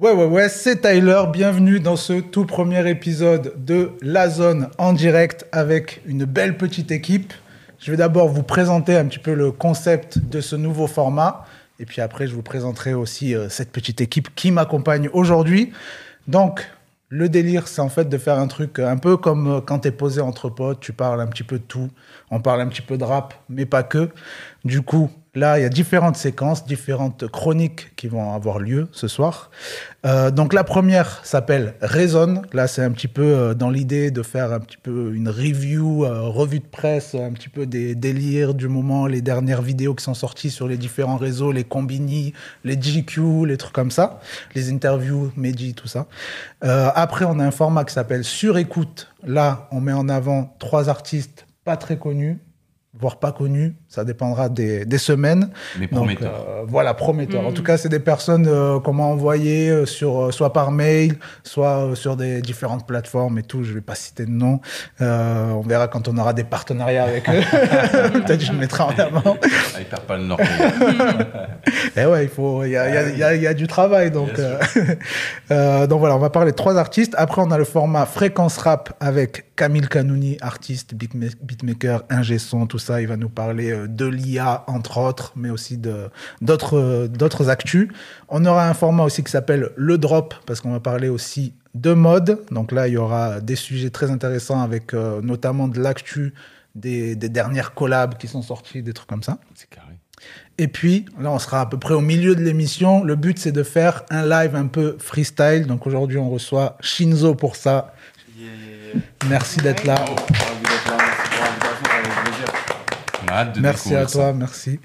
Ouais, ouais, ouais, c'est Tyler. Bienvenue dans ce tout premier épisode de La Zone en direct avec une belle petite équipe. Je vais d'abord vous présenter un petit peu le concept de ce nouveau format. Et puis après, je vous présenterai aussi euh, cette petite équipe qui m'accompagne aujourd'hui. Donc, le délire, c'est en fait de faire un truc un peu comme euh, quand tu es posé entre potes, tu parles un petit peu de tout. On parle un petit peu de rap, mais pas que. Du coup, Là, il y a différentes séquences, différentes chroniques qui vont avoir lieu ce soir. Euh, donc la première s'appelle Raison. Là, c'est un petit peu euh, dans l'idée de faire un petit peu une review, euh, revue de presse, un petit peu des délires du moment, les dernières vidéos qui sont sorties sur les différents réseaux, les combini, les GQ, les trucs comme ça, les interviews, Meiji, tout ça. après, on a un format qui s'appelle Sur écoute. Là, on met en avant trois artistes pas très connus voire pas connus. Ça dépendra des, des semaines. Mais prometteurs. Euh, voilà, prometteurs. En mm. tout cas, c'est des personnes euh, qu'on m'a envoyées euh, sur, euh, soit par mail, soit sur des différentes plateformes et tout. Je vais pas citer de nom. on verra quand on aura des partenariats avec eux. Peut-être je le mettrai en avant. Ah, ils perdent pas le nord. et eh ouais, il faut, il y a, y, a, y a, du travail. Donc, donc voilà, on va parler de trois artistes. Après, on a le format fréquence rap avec Camille Canouni, artiste, beatmaker, ingé son, tout ça il va nous parler euh, de l'IA, entre autres, mais aussi d'autres euh, d'autres actus. On aura un format aussi qui s'appelle le drop, parce qu'on va parler aussi de mode. Donc là, il y aura des sujets très intéressants avec euh, notamment de l'actu des, des, dernières collabs qui sont sorties, des trucs comme ça. C'est carré. Et puis, là, on sera à peu près au milieu de l'émission. Le but, c'est de faire un live un peu freestyle. Donc aujourd'hui, on reçoit Shinzo pour ça. Merci d'être là. Merci à toi, merci.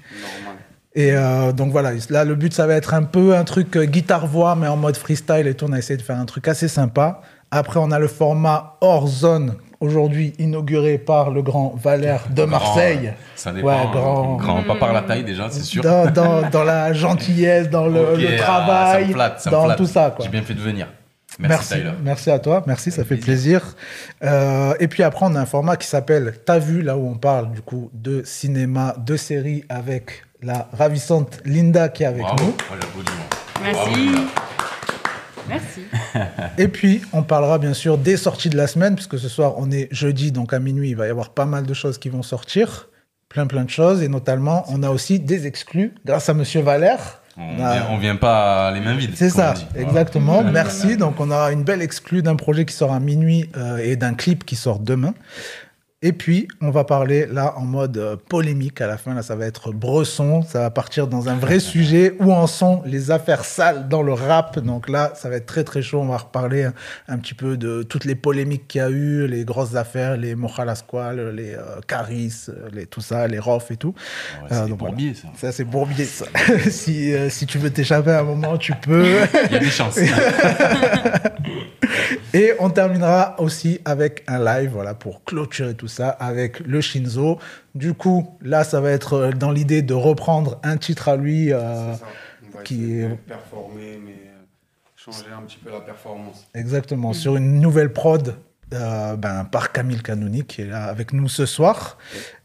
Et euh, donc voilà, là le but ça va être un peu un truc euh, guitare-voix, mais en mode freestyle et tout. On a essayé de faire un truc assez sympa. Après, on a le format hors zone, aujourd'hui inauguré par le grand Valère de Marseille. ça dépend. Ouais, grand, grand, pas par la taille déjà, c'est sûr. Dans, dans, dans, la gentillesse, dans le, le travail, ah, ça me dans tout ça. J'ai bien fait de venir. Merci, merci, à toi, merci, ça fait plaisir. Euh, et puis après, on a un format qui s'appelle T'as vu, là où on parle du coup de cinéma, de séries avec la ravissante Linda qui est avec nous. Merci. Merci. Et puis, on parlera bien sûr des sorties de la semaine, puisque ce soir, on est jeudi, donc à minuit, il va y avoir pas mal de choses qui vont sortir. Plein, plein de choses. Et notamment, on a aussi des exclus grâce à Monsieur Valère. On, vient, vient pas les mains vides. C'est ça, exactement. Merci. Donc, on aura une belle exclue d'un projet qui sort à minuit euh, et d'un clip qui sort demain. Et puis, on va parler là en mode euh, polémique à la fin. Là, ça va être Bresson. Ça va partir dans un vrai sujet. Où en sont les affaires sales dans le rap? Donc là, ça va être très très chaud. On va reparler un, petit peu de toutes les polémiques qu'il y a eu, les grosses affaires, les Mochalasqual, les euh, Caris, les tout ça, les Rof et tout. c'est euh, Bourbier, ça. Ça, c'est Bourbier, ça. si, euh, si tu veux t'échapper à un moment, tu peux. Il y a des chances. et on terminera aussi avec un live, voilà, pour clôturer tout ça ça avec le Shinzo. Du coup, là, ça va être euh, dans l'idée de reprendre un titre à lui euh, qui est performer, mais euh, changer un petit peu la performance. Exactement, sur une nouvelle prod. ben, par Camille Canouni qui est là avec nous ce soir.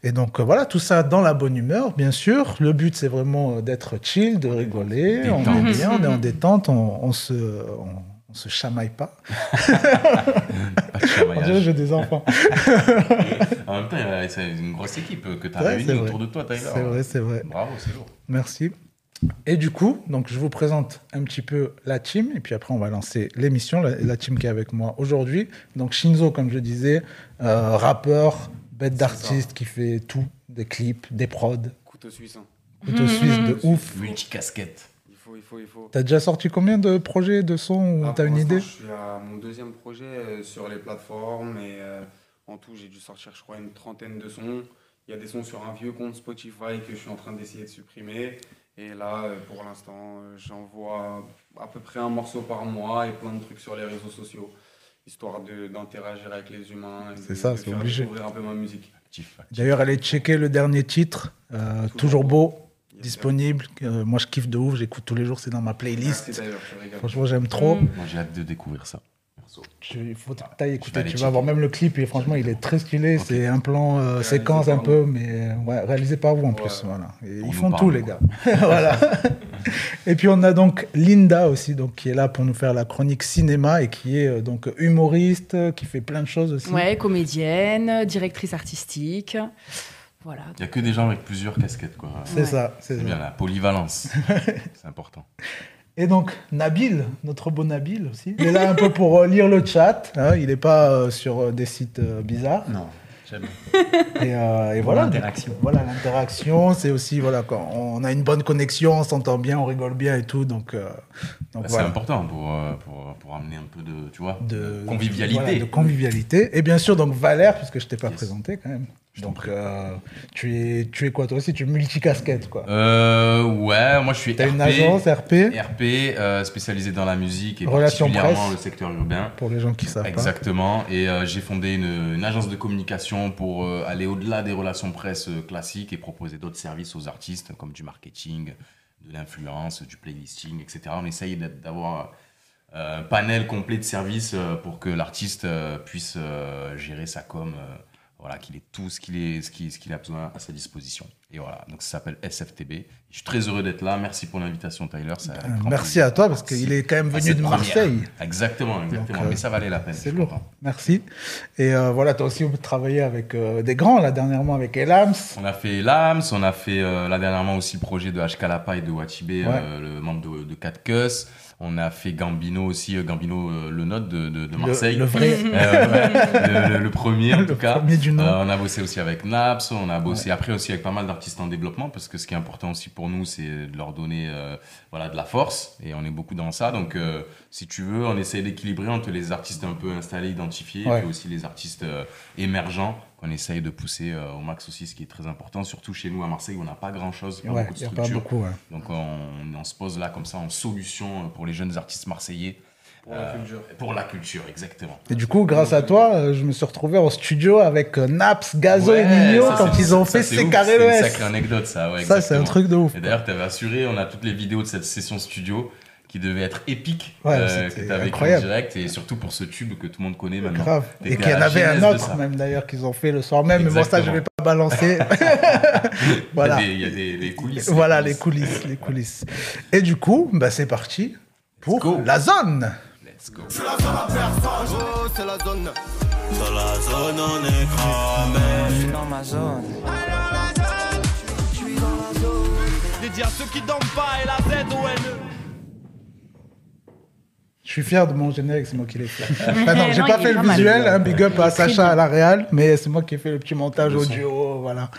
Et donc voilà, tout ça dans la bonne humeur, bien sûr. Le but, c'est vraiment d'être chill, de rigoler. On est bien, on est en détente, on, se, on se chamaille pas. pas de j'ai des enfants. en même temps, c'est une grosse équipe que tu as réunie autour de toi, Tyler. C'est vrai, c'est vrai. Bravo, c'est lourd. Merci. Et du coup, donc je vous présente un petit peu la team, et puis après on va lancer l'émission, la, team qui est avec moi aujourd'hui. Donc Shinzo, comme je disais, euh, rappeur, bête d'artiste qui fait tout, des clips, des prods. Couteau suisse. Hein. Couteau suisse de ouf. Multicasquette il faut, il faut. T'as déjà sorti combien de projets de sons ah, T'as une idée Je suis à mon deuxième projet euh, sur les plateformes et euh, en tout j'ai dû sortir je crois une trentaine de sons. Il y a des sons sur un vieux compte Spotify que je suis en train d'essayer de supprimer. Et là, euh, pour l'instant, j'envoie à peu près un morceau par mois et plein de trucs sur les réseaux sociaux, histoire d'interagir avec les humains. C'est ça, c'est obligé. Découvrir un peu ma musique. D'ailleurs, allez checker le dernier titre, toujours beau disponible. Euh, moi, je kiffe de ouf. J'écoute tous les jours. C'est dans ma playlist. franchement, j'aime trop. Moi, j'ai hâte de découvrir ça. il faut que écouter. Tu vas voir même le clip. Et franchement, il est très stylé. C'est un plan euh, séquence un peu, mais ouais, réalisé par vous en plus. Voilà. ils font tout, les gars. voilà. et puis on a donc Linda aussi, donc qui est là pour nous faire la chronique cinéma et qui est euh, donc humoriste, qui fait plein de choses aussi. Ouais, comédienne, directrice artistique. Voilà. Il n'y a que des gens avec plusieurs casquettes, quoi. C'est ça. C'est bien la polyvalence. c'est important. Et donc, Nabil, notre beau Nabil aussi, il est là un peu pour euh, lire le chat. Hein, il n'est pas euh, sur euh, des sites bizarres. Non. Et, et voilà. L'interaction. Voilà, l'interaction, c'est aussi, voilà, quand on a une bonne connexion, on s'entend bien, on rigole bien et tout. Donc, donc c'est important pour, pour, pour, amener un peu de, tu vois, de convivialité. de convivialité. Et bien sûr, donc Valère, puisque je ne t'ai pas présenté quand même. Donc, euh, tu, es, tu es quoi toi aussi Tu es multicasquette quoi euh, Ouais, moi je suis. T'as une agence RP RP euh, spécialisée dans la musique et particulièrement le secteur urbain. Pour les gens qui savent Exactement. Et euh, j'ai fondé une, une, agence de communication pour aller au-delà des relations presse classiques et proposer d'autres services aux artistes comme du marketing, de l'influence, du playlisting, etc. On essaye d'avoir un panel complet de services pour que l'artiste puisse gérer sa com voilà, qu'il ait tout ce qu'il ce qu'il a besoin à sa disposition. Et voilà, donc ça s'appelle SFTB. Je suis très heureux d'être là. Merci pour l'invitation, Tyler. Ça euh, Merci à toi parce qu'il est quand même venu de Marseille. Exactement, exactement. Mais ça valait la peine. C'est lourd. Merci. Et euh, voilà, as aussi travaillé avec euh, des grands, là, dernièrement avec Elams. On a fait Elams, on a fait là dernièrement aussi le projet de HK et de Wachibé, le membre de, de Cat Cuss. On a fait Gambino aussi, euh, Gambino euh, le note de, de, Marseille. Le, vrai. Euh, le, premier en tout cas. Premier du nom. on a bossé aussi avec Naps, on a bossé après aussi avec pas mal d'artistes en développement parce que ce qui est important aussi pour nous, c'est de leur donner voilà, de la force et on est beaucoup dans ça. Donc si tu veux, on essaie d'équilibrer entre les artistes un peu installés, identifiés et aussi les artistes émergents qu'on essaye de pousser euh, au max aussi, ce qui est très important, surtout chez nous à Marseille où on n'a pas grand chose, pas beaucoup de structures. Donc on, se pose là comme ça en solution euh, pour les jeunes artistes marseillais. Pour la culture. Euh, pour la culture, exactement. Et du coup, grâce à toi, je me suis retrouvé en studio avec Naps, Gazo et Nino quand ils ont fait ces carrés C'est une sacrée anecdote, ça. Ouais, ça, c'est un truc de ouf. Et d'ailleurs, tu avais assuré, on a toutes les vidéos de cette session studio qui devait être épique euh, que tu avais en direct et surtout pour ce tube que tout le monde connaît maintenant. Grave. Et qu'il y en avait un autre même d'ailleurs qu'ils ont fait le soir même, mais bon ça je vais pas balancer. voilà. Il y a des, coulisses. Voilà les coulisses, les coulisses. Et du coup, bah, c'est parti pour la zone. Let's go. C'est la zone à personne. Oh, c'est la zone. Dans la zone, on est cramé. Je suis dans ma zone. Je suis dans la zone. Dédié à ceux qui dorment pas et la Z O N E. Je suis fier de mon générique, c'est moi qui l'ai fait. Enfin, non, j'ai pas fait le visuel, hein, big up à Sacha à la Real, mais c'est moi qui ai fait le petit montage audio, voilà.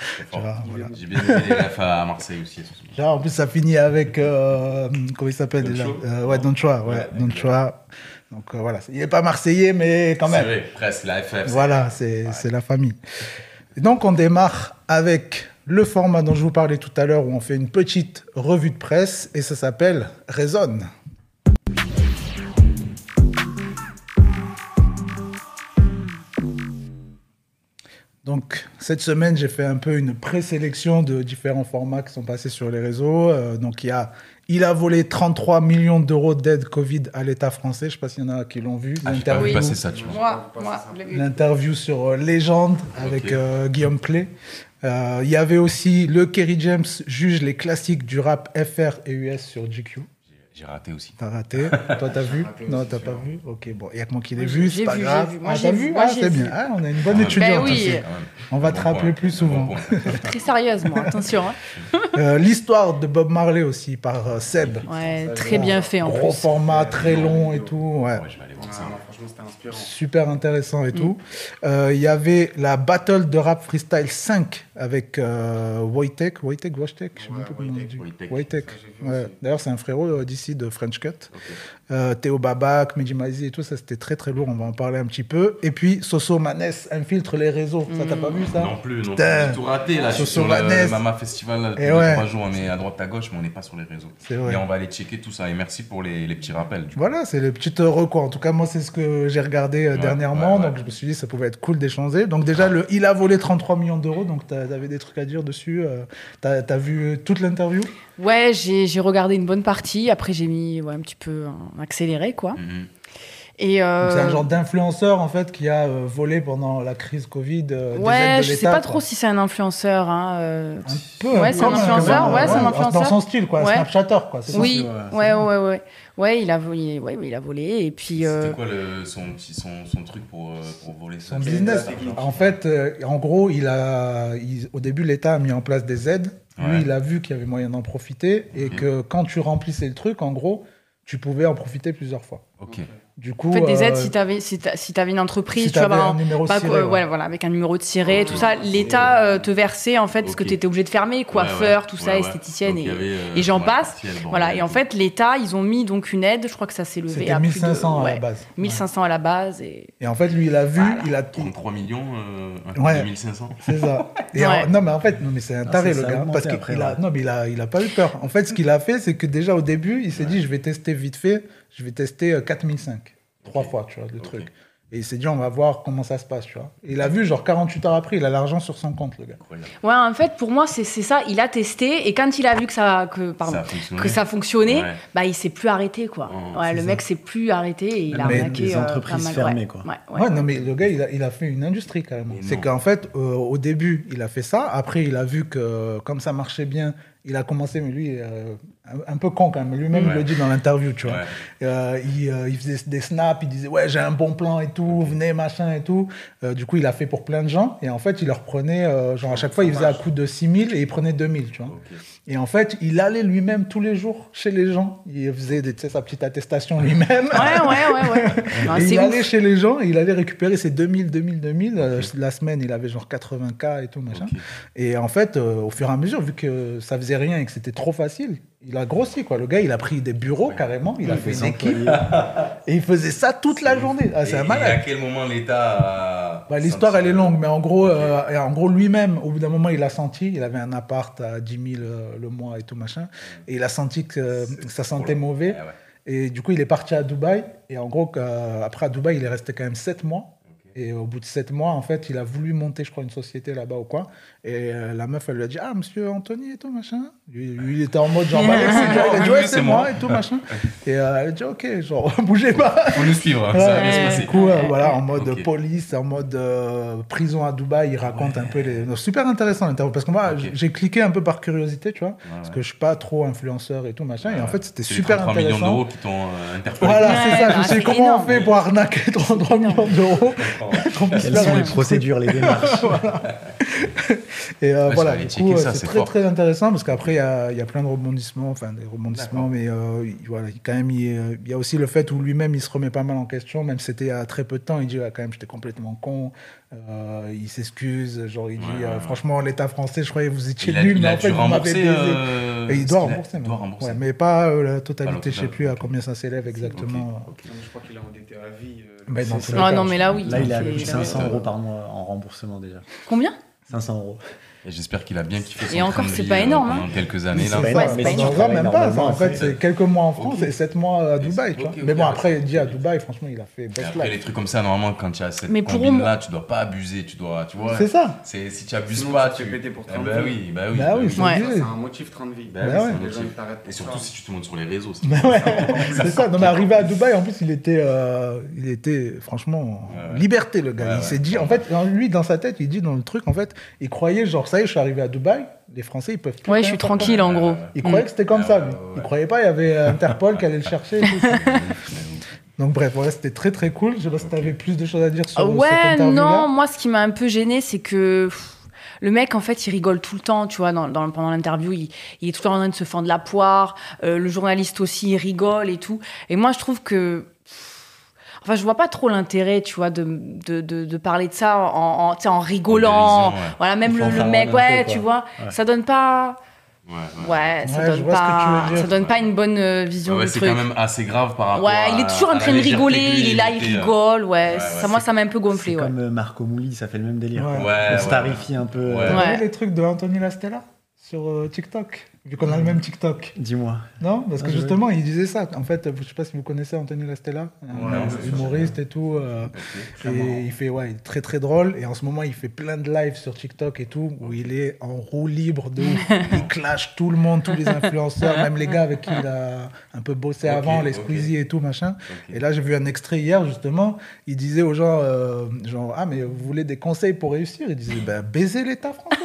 J'ai bien aimé les refs à Marseille aussi. Genre, en plus, ça finit avec, euh, comment il s'appelle déjà euh, Ouais, Don Chua, ouais, Don Chua. Donc euh, voilà, il n'est pas marseillais, mais quand même. C'est vrai, presque, la FF. Voilà, c'est la famille. Et donc on démarre avec le format dont je vous parlais tout à l'heure, où on fait une petite revue de presse, et ça s'appelle Raisonne. Donc, cette semaine, j'ai fait un peu une présélection de différents formats qui sont passés sur les réseaux. Euh, donc, il y a Il a volé 33 millions d'euros d'aide Covid à l'État français. Je ne sais pas s'il y en a qui l'ont vu. Ah, L'interview, pas ça, tu vois. Moi, moi, L'interview sur euh, Légende avec euh, Guillaume Play. Il y avait aussi le Kerry James juge les classiques du rap FR et US sur GQ. J'ai raté aussi. T'as raté Toi, t'as vu Non, t'as pas vu Ok, bon, il y a que moi qui l'ai vu, c'est pas grave. Moi, ah, t'as vu Ah, c'est bien. Ah, on a une bonne ah, étudiante ben aussi. On va te rappeler plus souvent. Très sérieusement, attention. Hein. Euh, l'histoire de Bob Marley aussi, par euh, Seb. Ouais, très bien fait en plus. Gros format, très long et tout. Ouais. je vais aller voir ça. Franchement, c'était inspirant. Super intéressant et tout. Euh, il y avait la Battle de Rap Freestyle 5 avec Wojtek. Wojtek, Wojtek Je sais pas comment on dit. Wojtek. D'ailleurs, c'est un frérot d'ici de French Cut. Euh, Théo Babac, Meji et tout ça, c'était très très lourd. On va en parler un petit peu. Et puis Soso Manès infiltre les réseaux. Ça, t'as pas vu ça Non plus, non plus. J'ai tout raté là. Soso sur le Mama Festival. Et ouais. trois jours, on est à droite à gauche, mais on n'est pas sur les réseaux. Et on va aller checker tout ça. Et merci pour les, les petits rappels. Voilà, c'est les petites recours. En tout cas, moi, c'est ce que j'ai regardé euh, dernièrement. donc je me suis dit, ça pouvait être cool d'échanger. Donc déjà, le, il a volé 33 millions d'euros. Donc tu avais des trucs à dire dessus. Euh, t'as as vu toute l'interview? Ouais, j'ai regardé une bonne partie. Après, j'ai mis ouais, un petit peu accéléré, quoi. Mhm. Et euh, C'est un genre d'influenceur en fait qui a euh, volé pendant la crise Covid. euh, des aides Ouais, de je sais pas quoi. trop si c'est un influenceur. Hein, euh. Un peu. Ouais, un c'est peu, un quand influenceur, même, ouais, c'est un Dans influenceur. son style, quoi, un Ouais. Snapchatter, quoi. Oui, ouais, ouais, ouais. Ouais, il a volé, ouais, il a volé. Et puis. euh, C'était quoi le, son, petit, son, son truc pour, euh, pour voler ça Son business. En fait, euh, en gros, il a, il- au début, l'État a mis en place des aides. Lui, Ouais. il a vu qu'il y avait moyen d'en profiter et que quand tu remplissais le truc, en gros, tu pouvais en profiter plusieurs fois. Ok. Du coup, En fait, des aides, euh, si tu avais, si t'a- si t'avais une entreprise, si tu par un numéro Pas ciré, que- ouais. ouais, voilà, avec un numéro de ciré, tout ça. L'État euh, te versait, en fait, ce que tu étais obligé de fermer, coiffeur, tout ça, esthéticienne. Donc, et, avait, euh, et j'en ouais, passe. bon, voilà. Et en fait, l'État, ils ont mis donc une aide, je crois que ça s'est levé à plus de- 1500 à ouais, la base. 1500 à la base. Et... Et en fait, lui, il a vu, Voilà. il a 33 millions, euh, un peu Ouais. 2500. C'est ça. Et Ouais. en- non, mais en fait, non, mais c'est un taré le gars. Parce qu'il a, non, mais il a, il a pas eu peur. En fait, ce qu'il a fait, c'est que déjà au début, il s'est dit, je vais tester vite fait, je vais tester euh, 4005. Trois fois, tu vois, le truc. Et il s'est dit, on va voir comment ça se passe, tu vois. Et il a vu, genre 48 heures après, il a l'argent sur son compte, le gars. Ouais, en fait, pour moi, c'est c'est ça. Il a testé et quand il a vu que ça, que, pardon, Ça que ça fonctionnait, Ouais. bah, il s'est plus arrêté, quoi. Oh, ouais, le ça. mec s'est plus arrêté et il a arnaqué. des euh, entreprises mal, fermées, ouais. quoi. Ouais, Ouais, ouais. non, mais le gars, il a, il a fait une industrie carrément. C'est qu'en fait, euh, au début, il a fait ça. Après, il a vu que comme ça marchait bien, il a commencé, mais lui, euh, un, un peu con quand même. Lui-même, il Ouais. le dit dans l'interview, tu vois. Ouais. Euh, il, euh, il faisait des snaps, il disait ouais j'ai un bon plan et tout, venez machin et tout. Du coup il a fait pour plein de gens et en fait il leur prenait genre à chaque fois il faisait à coup de 6000 et il prenait 2000 tu vois. Et en fait il allait lui-même tous les jours chez les gens, il faisait des- tu sais, sa petite attestation lui-même. Ouais, ouais, ouais, ouais. Non, il ouf. allait chez les gens et il allait récupérer ses 2000, 2000, 2000. Euh, la semaine, il avait genre 80K et tout, machin. Et en fait, euh, au fur et à mesure, vu que ça faisait rien et que c'était trop facile, il a grossi, quoi. Le gars, il a pris des bureaux carrément, il a fait une équipe et il faisait ça toute la journée. Ah, c'est un et à malade. quel moment l'État. Bah, L'histoire, elle est longue, mais en gros, euh, en gros lui-même, au bout d'un moment, il a senti, il avait un appart à 10 000 euh, le mois et tout, machin, et il a senti que euh, ça sentait mauvais. Ouais. Et du coup, il est parti à Dubaï. Et en gros, après à Dubaï, il est resté quand même 7 mois. Et au bout de 7 mois, en fait, il a voulu monter, je crois, une société là-bas ou quoi. Et euh, la meuf, elle lui a dit Ah, monsieur Anthony et tout, machin. Lui, lui, il était en mode genre, bah, il a dit Ouais, c'est moi moi. et tout, machin. Et euh, elle a dit Ok, genre, bougez pas. Faut nous suivre, hein, Ouais, ça va bien se ouais. passer. Du coup, euh, voilà, en mode police, en mode euh, prison à Dubaï, il raconte un peu les. non, super intéressant l'interview. Parce que moi, j'ai cliqué un peu par curiosité, tu vois. Parce que je suis pas trop influenceur et tout, machin. Et en fait, c'était super 33 intéressant. millions d'euros qui t'ont interpellé. Voilà, Ouais, c'est ça. bah, je me suis dit, comment énorme. on fait pour arnaquer 33 millions d'euros? Quelles sont les procédures, les démarches? Et euh, Ouais, je voilà, du coup, euh, c'est très fort. très intéressant parce qu'après, il y a, il y a plein de rebondissements, enfin des rebondissements, mais euh, il- voilà, il- quand même, il, il y a aussi le fait où lui-même, il se remet pas mal en question, même si c'était il y a très peu de temps, il dit, ouais, quand même, j'étais complètement con, euh, il s'excuse, genre, il dit, Ouais, euh, franchement, l'État français, je croyais que vous étiez nul, mais en fait, vous m'avez baisé. euh, Et il doit rembourser, Il doit même. rembourser. Ouais, mais pas euh, la totalité, je sais totale, plus à combien ça s'élève exactement. Je crois qu'il a endetté à vie. euh, Ah non, mais là, oui. Là, il a c'est- 500 euros par mois en remboursement déjà. Combien? 500 euros. Et j'espère qu'il a bien kiffé son Et encore, c'est pas euh, énorme, Pendant hein. quelques années, C'est là. pas Ouais, énorme, c'est mais pas travailles même pas, en fait, c'est quelques mois en France et 7 mois à Dubaï, Mais bon, après, il dit à Dubaï, franchement, il a fait best après, les trucs comme ça, normalement, quand tu as cette Mais pour combine moi- là, tu dois pas abuser, tu dois, tu vois. C'est ça. C'est si tu abuses Sinon, pas, tu te tu pour Eh train de bah oui, bah oui. Bah oui, c'est c'est un motif train de vie. Bah oui, c'est Et surtout si tu te montes sur les réseaux. c'est- Bah c'est ça. Non, mais arrivé à Dubaï, en plus, il était, euh, il était franchement liberté, le gars. Il s'est dit, en fait, lui, dans sa tête, il dit dans le truc, en fait, il croyait, genre, ça y est, je suis arrivé à Dubaï, les Français, ils peuvent plus Ouais, je suis tranquille, en gros. Il croyait que c'était comme Ah ça, ouais, lui. ouais, ouais. Il croyait pas, il y avait Interpol qui allait le chercher. et tout ça. Donc, bref, voilà, c'était très, très cool. Je sais pas si tu avais plus de choses à dire sur Ah cette ouais, interview-là. non, moi ce qui m'a un peu gêné, c'est que pff, le mec, en fait, il rigole tout le temps, tu vois, dans, dans- pendant l'interview, il, il est tout le temps en train de se fendre la poire, euh, le journaliste aussi, il rigole et tout. Et moi, je trouve que. Enfin, je vois pas trop l'intérêt, tu vois, de, de, de, de parler de ça en, en, tu sais, en rigolant. ouais. Voilà, même le, mec, peu, ouais, tu vois, Ouais. ça donne pas. Ouais, ouais. Ouais, ça donne pas. Ça donne pas une bonne euh, vision Ouais, du c'est truc. quand même assez grave par rapport Ouais, à. il est toujours en train de rigoler, il est là, il euh, rigole, ouais. ouais, ça, moi, c'est- ça m'a un peu gonflé, C'est ouais. comme euh, Marco Mouli, ça fait le même délire. Ouais. On ouais, starifie un peu. Ouais. euh, Ouais. les trucs de Anthony Lastella sur euh, TikTok? Vu qu'on a le même TikTok. Dis-moi. Non Parce que Ah, justement, il disait ça. En fait, je sais pas si vous connaissez Anthony Lastella, Ouais, humoriste et tout. euh, Ok. et il fait, ouais, il est très très drôle. Et en ce moment, il fait plein de lives sur TikTok et tout, où il est en roue libre de ouf. il clash tout le monde, tous les influenceurs, même les gars avec qui il a un peu bossé avant, les ok. Squeezy et tout, machin. Et là, j'ai vu un extrait hier, justement. Il disait aux gens, euh, genre, ah, mais vous voulez des conseils pour réussir? Il disait, ben, baisez l'État français.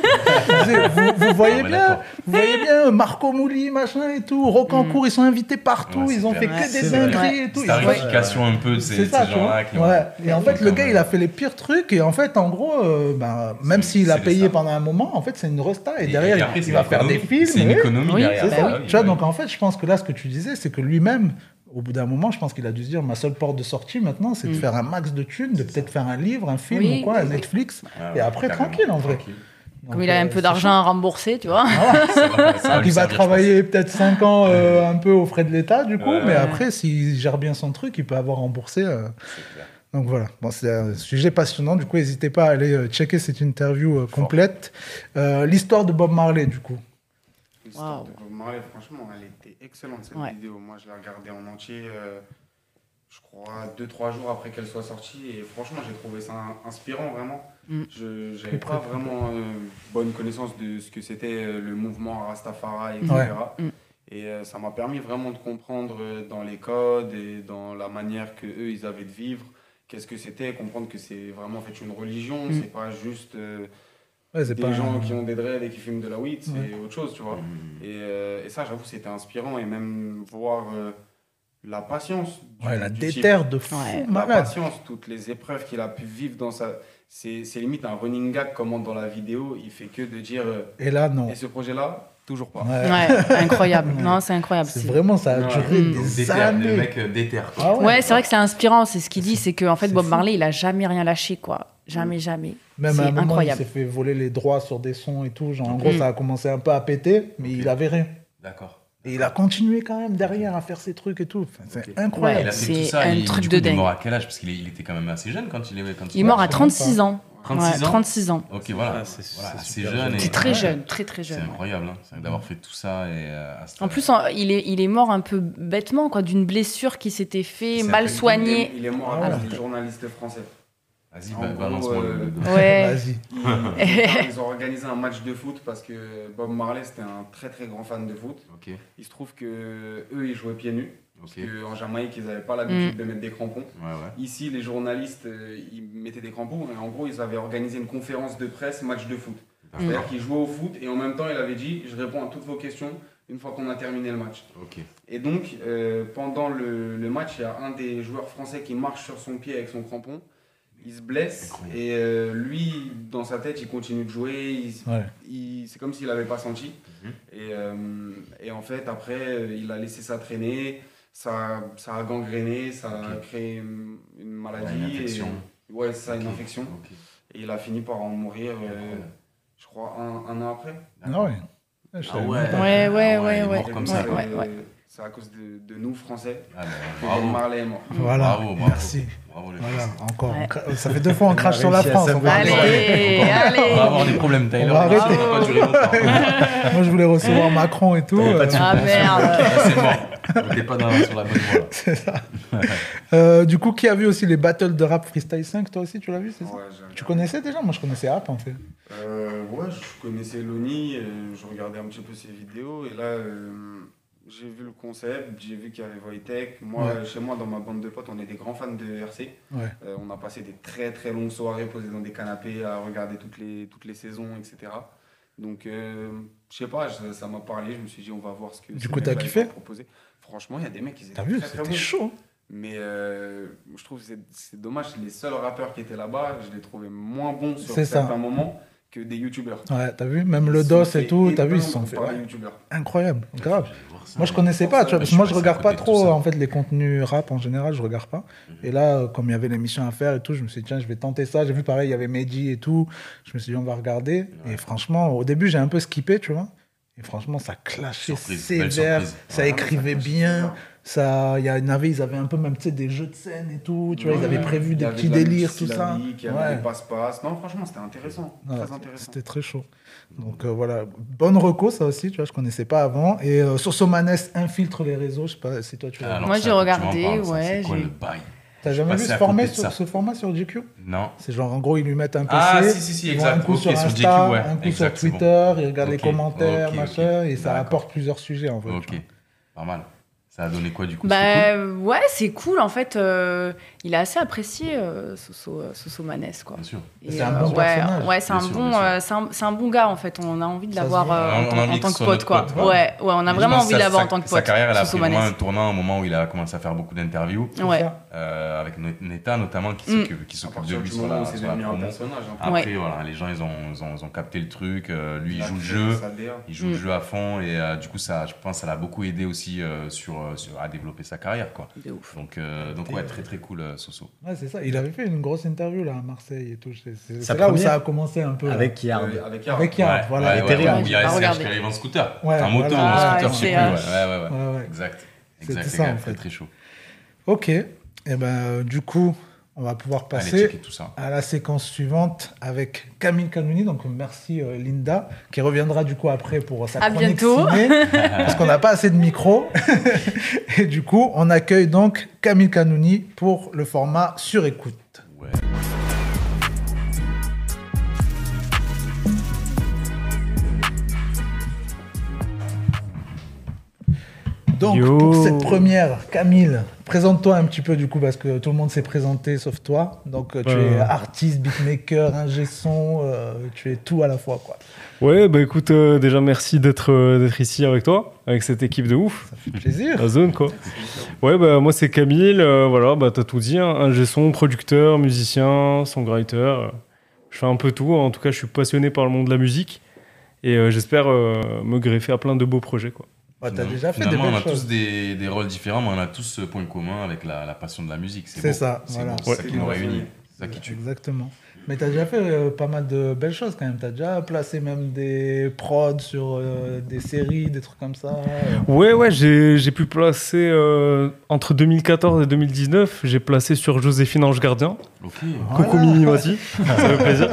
Il disait, vous, vous voyez bien, vous voyez bien, Marco Mouli, machin et tout, Rocancourt, ils sont invités partout, Ouais, c'est ils ont fait que des c'est dingueries et tout. Ils- Starification un peu de ces, c'est gens-là qui ont- Ouais. Et en fait, le gars, il a fait les pires trucs. Et en fait, en gros, euh, ben, même C'est- s'il a c'est payé pendant un moment, en fait, c'est une resta. Et, Et- derrière, et après, il c'est va faire des films. C'est une économie Oui, derrière. C'est Bah ça. oui. Tu vois, bah donc en fait, je pense que là, ce que tu disais, c'est que lui-même, au bout d'un moment, je pense qu'il a dû se dire ma seule porte de sortie maintenant, c'est de Mm. faire un max de thunes, de peut-être faire un livre, un film Oui. ou quoi, un Netflix. Ouais, Et après, tranquille, en vrai. Comme il a un euh, peu d'argent à rembourser, tu vois. Ah. Ça lui il va travailler peut-être 5 ans euh, un peu aux frais de l'État, du coup, Ouais. mais après, s'il gère bien son truc, il peut avoir remboursé. euh. Donc voilà, bon, c'est un sujet passionnant. Du coup, n'hésitez pas à aller euh, checker cette interview euh, complète. Euh, L'histoire de Bob Marley, du coup. L'histoire de Bob Marley, franchement, elle était excellente cette Ouais. vidéo. Moi, je l'ai regardée en entier, euh, je crois, 2-3 jours après qu'elle soit sortie. Et franchement, j'ai trouvé ça in- inspirant, vraiment. Mm. Je n'avais pas vraiment euh, bonne connaissance de ce que c'était euh, le mouvement Rastafari, etc. Ouais. Mm. Et euh, ça m'a permis vraiment de comprendre euh, dans les codes et dans la manière que eux ils avaient de vivre, qu'est-ce que c'était, comprendre que c'est vraiment en fait une religion, Mm. c'est pas juste euh, Ouais, des pas gens un- qui ont des dreads et qui fument de la weed, c'est Ouais. autre chose, tu vois. Mm. Et, euh, et ça, j'avoue, c'était inspirant et même voir euh, la patience. du- Ouais, la déterre de fou Ouais. La malade. patience, toutes les épreuves qu'il a pu vivre dans sa. C'est limite un running gag, comment dans la vidéo, il fait que de dire euh, Et là, non. Et ce projet-là, toujours pas. Ouais. Ouais, incroyable. Non, c'est incroyable. C'est vraiment, ça a Ouais. duré Mm. des années. le mec euh, déterre. quoi. Ah Ouais, c'est vrai que c'est inspirant. C'est ce qu'il dit, c'est qu'en fait, Bob fou. Marley, il a jamais rien lâché, quoi. Jamais, jamais. Même à c'est un moment, incroyable. il s'est fait voler les droits sur des sons et tout. Genre, en gros, Mm. ça a commencé un peu à péter, mais il avait rien. D'accord. Et il a continué quand même derrière à faire ses trucs et tout. Enfin, c'est. Il incroyable. a fait C'est tout ça. un il, truc du de coup, Il est dingue. mort à quel âge? Parce qu'il il était quand même assez jeune quand il est. Quand Il est mort à je sais 36 ans. 36 Ouais, ans 36 ans. Ok, voilà. Ah, c'est- Voilà, c'est assez super jeune. jeune. et- C'est très Ouais. jeune, très très C'est jeune. incroyable, hein. C'est d'avoir fait tout ça et euh, à ce- En plus, en- il est, il est mort un peu bêtement, quoi, d'une blessure qui s'était fait, C'est mal Il soignée. il est mort Ah à ouais. cause des journalistes français. Vas-y, En ba- gros, balance-moi le- euh, le. Ouais. Vas-y. Ils, ont organisé un match de foot parce que Bob Marley c'était un très très grand fan de foot. Il se trouve que eux ils jouaient pieds nus. ok. Parce qu'en Jamaïque ils n'avaient pas l'habitude Mm. de mettre des crampons. Ouais, ouais. Ici les journalistes euh, ils mettaient des crampons et en gros ils avaient organisé une conférence de presse match de foot. C'est-à-dire qu'ils jouaient au foot et en même temps il avait dit je réponds à toutes vos questions une fois qu'on a terminé le match. Et donc, euh, pendant le, le match, il y a un des joueurs français qui marche sur son pied avec son crampon. Il se blesse Incroyable. et euh, lui, dans sa tête, il continue de jouer. Ouais. c'est comme s'il n'avait pas senti. Mhm. Et, euh, et en fait, après, euh, il a laissé ça traîner. Ça, ça a gangréné, ça a créé une, une Ouais, maladie. une infection. Et, ouais, ça, une Ok, infection. Et il a fini par en mourir, euh, je crois, un, un an après. Ah ouais. Je Ah savais ouais. Ouais, ouais, Ah ouais, ouais. ça. donc, Ouais, euh, ouais. C'est à cause de, de nous, Français, Ah, bah, bravo. Marley mort. Voilà. Bravo, bravo. Merci. Bravo, les Voilà, encore. Ouais. on Ça fait deux fois on On crache sur la France. On va. Allez, allez. On va avoir des problèmes, Tyler. On va arrêter. Ça va pas durer longtemps. Moi, je voulais recevoir Macron et tout. Pas euh, de Ah merde. C'est mort. T'es pas dans- sur la bonne voie. c'est ça. Euh, du coup, qui a vu aussi les battles de rap Freestyle 5 Toi aussi, tu l'as vu, c'est ça Ouais, Tu connaissais déjà Moi, je connaissais Rap en fait. Euh, Ouais, je connaissais Loni, je regardais un petit peu ses vidéos et là, euh, j'ai vu le concept, j'ai vu qu'il y avait Wojtek. Moi, Ouais. chez moi, dans ma bande de potes, on est des grands fans de RC. Ouais. Euh, on a passé des très très longues soirées posées dans des canapés à regarder toutes les, toutes les saisons, etc. Donc, euh, je sais pas, ça m'a parlé, je me suis dit, on va voir ce que Du coup, t'as kiffé vont proposer. Franchement, il y a des mecs qui étaient T'as vu C'était chaud. Mais euh, je trouve que c'est- dommage, les seuls rappeurs qui étaient là-bas, je les trouvais moins bons sur ça. certains moments que des youtubeurs. Ouais, t'as vu Même le DOS et tout, t'as vu Ils se sont fait. ouais. Incroyable, grave. Moi, je connaissais pas, tu vois, parce que Je moi, je regarde pas trop en fait les contenus rap en général, je regarde pas. Et là, euh, comme il y avait l'émission à faire et tout, je me suis dit tiens, je vais tenter ça. J'ai vu pareil, il y avait Mehdi et tout. Je me suis dit on va regarder. Et franchement, au début, j'ai un peu skippé, tu vois. Et franchement, ça clashait sévère, ça écrivait bien. Ça, il y en avait, ils avaient un peu même tu sais, des jeux de scène et tout. Tu vois, ils avaient prévu des petits de délires, tout ça. multisyllabique, Il y avait Ouais. des passe-passe. Non, franchement, c'était intéressant. Ouais, Très intéressant. C'était très chaud. Donc euh, voilà, bonne reco ça aussi, tu vois, je connaissais pas avant. Et euh, Sosomanes infiltre les réseaux, je sais pas si toi tu Alors, vu. Moi, j'ai regardé, parles, ouais, C'est quoi j'ai- le bail? T'as jamais vu ce, format sur, ce format sur GQ? Non. C'est genre en gros ils lui mettent un PC, Ah, si, si, si, vont un exact. coup sur sur Insta, GQ, ouais, un coup exact, sur bon. Twitter, ils regardent les commentaires, ok, ok. machin, et ça apporte plusieurs sujets en fait. tu Ok, pas mal. Ça a donné quoi du coup Bah ouais, c'est cool en fait. euh, il a assez apprécié euh, Soso, euh, Soso Manès quoi. Bien sûr. C'est un euh, bon ouais, personnage. Ouais, c'est un sûr, bon, euh, c'est un, c'est un bon gars en fait. On a envie de l'avoir voit. euh, On a- en, en que tant que pote quoi. pote, Ouais, ouais. ouais, on a vraiment envie de sa- l'avoir en sa- tant que Sa pote. carrière, elle a Soso pris Manès. un tournant au moment où il a commencé à faire beaucoup d'interviews. Ouais. euh, avec Neta notamment qui Mm. s'occupe de lui sur la, sur promo. hein. Après, Ouais. voilà, les gens ils ont, ils ont, ils ont capté le truc. euh, lui, il a joue le jeu. sa. Il joue le jeu à fond et euh, du coup, ça, je pense, ça l'a beaucoup aidé aussi euh, sur, euh, sur- à développer sa carrière, quoi. De ouf. Donc, euh, donc ouais, très très cool, euh, Soso. Ouais, c'est ça. Il avait fait une grosse interview là à Marseille et tout. C'est c'est- Sa c'est là où ça a commencé un peu. Avec Yard. Euh, Avec Yard. Avec Yard, Ouais, voilà. il y a SCH qui arrive en scooter. Ouais, en moto, voilà. en Ah, scooter, je sais plus. Ouais, ouais, ouais. Ouais, ouais. Exact. C'était Exact, ça, très fait. très chaud. Ok. Et ben euh, du coup, on va pouvoir passer checker tout ça. à la séquence suivante avec Camille Canouni. Donc merci euh, Linda, qui reviendra du coup après pour sa À chronique bientôt. ciné, parce qu'on n'a pas assez de micros. Et du coup, on accueille donc Camille Canouni pour le format sur écoute. Donc Yo. pour cette première, Camille, présente-toi un petit peu du coup parce que tout le monde s'est présenté sauf toi. Donc euh, tu Euh. es artiste, beatmaker, ingé son, euh, tu es tout à la fois quoi. Ouais, bah écoute, euh, déjà merci d'être euh, d'être ici avec toi, avec cette équipe de ouf, Ça fait plaisir. la zone quoi. Ouais, bah moi c'est Camille, euh, voilà, bah t'as tout dit, hein, ingé son, producteur, musicien, songwriter. euh, je fais un peu tout, en tout cas je suis passionné par le monde de la musique et euh, j'espère euh, me greffer à plein de beaux projets quoi. Bah, t'as déjà fait des belles on a choses. tous des, des rôles différents, mais on a tous ce point commun avec la, la passion de la musique. C'est ça, C'est voilà. beau, c'est ça qui nous réunit. C'est ça qui tue. Exactement. Mais tu as déjà fait euh, pas mal de belles choses quand même. Tu as déjà placé même des prods sur euh, des séries, des trucs comme ça. Ouais, ouais, j'ai j'ai pu placer euh, entre 2014 et 2019, j'ai placé sur Joséphine Ange Gardien. Ok. Coco Voilà. Mimi Mati, ça fait plaisir.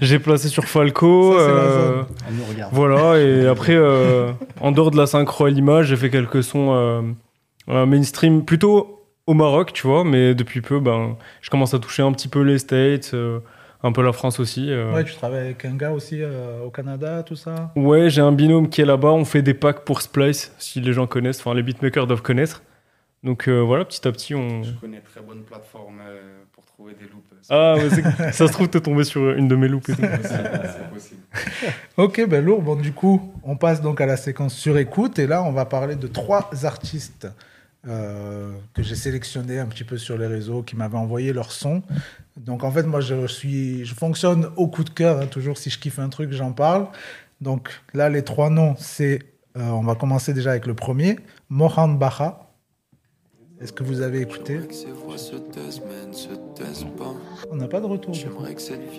J'ai placé sur Falco. Ça, c'est la zone. Elle nous regarde. voilà, et après, euh, en dehors de la synchro à l'image, j'ai fait quelques sons euh, euh, mainstream, plutôt au Maroc, tu vois, mais depuis peu, ben, je commence à toucher un petit peu les States, euh, un peu la France aussi. euh. Ouais, tu travailles avec un gars aussi euh, au Canada, tout ça? Ouais, j'ai un binôme qui est là-bas, on fait des packs pour Splice, si les gens connaissent, enfin les beatmakers doivent connaître. Donc euh, voilà, petit à petit, on... Je connais très bonne plateforme euh, pour trouver des loupes. Ah, ouais, ça se trouve, t'es tombé sur une de mes. C'est possible. c'est possible. Ok, ben lourd. Bon, du coup, on passe donc à la séquence sur écoute. Et là, on va parler de trois artistes euh, que j'ai sélectionnés un petit peu sur les réseaux, qui m'avaient envoyé leur son. Donc, en fait, moi, je, suis, je fonctionne au coup de cœur. hein, toujours, si je kiffe un truc, j'en parle. Donc, là, les trois noms, c'est. euh, on va commencer déjà avec le premier, Mohan Baha. Est-ce que vous avez écouté? On n'a pas de retour.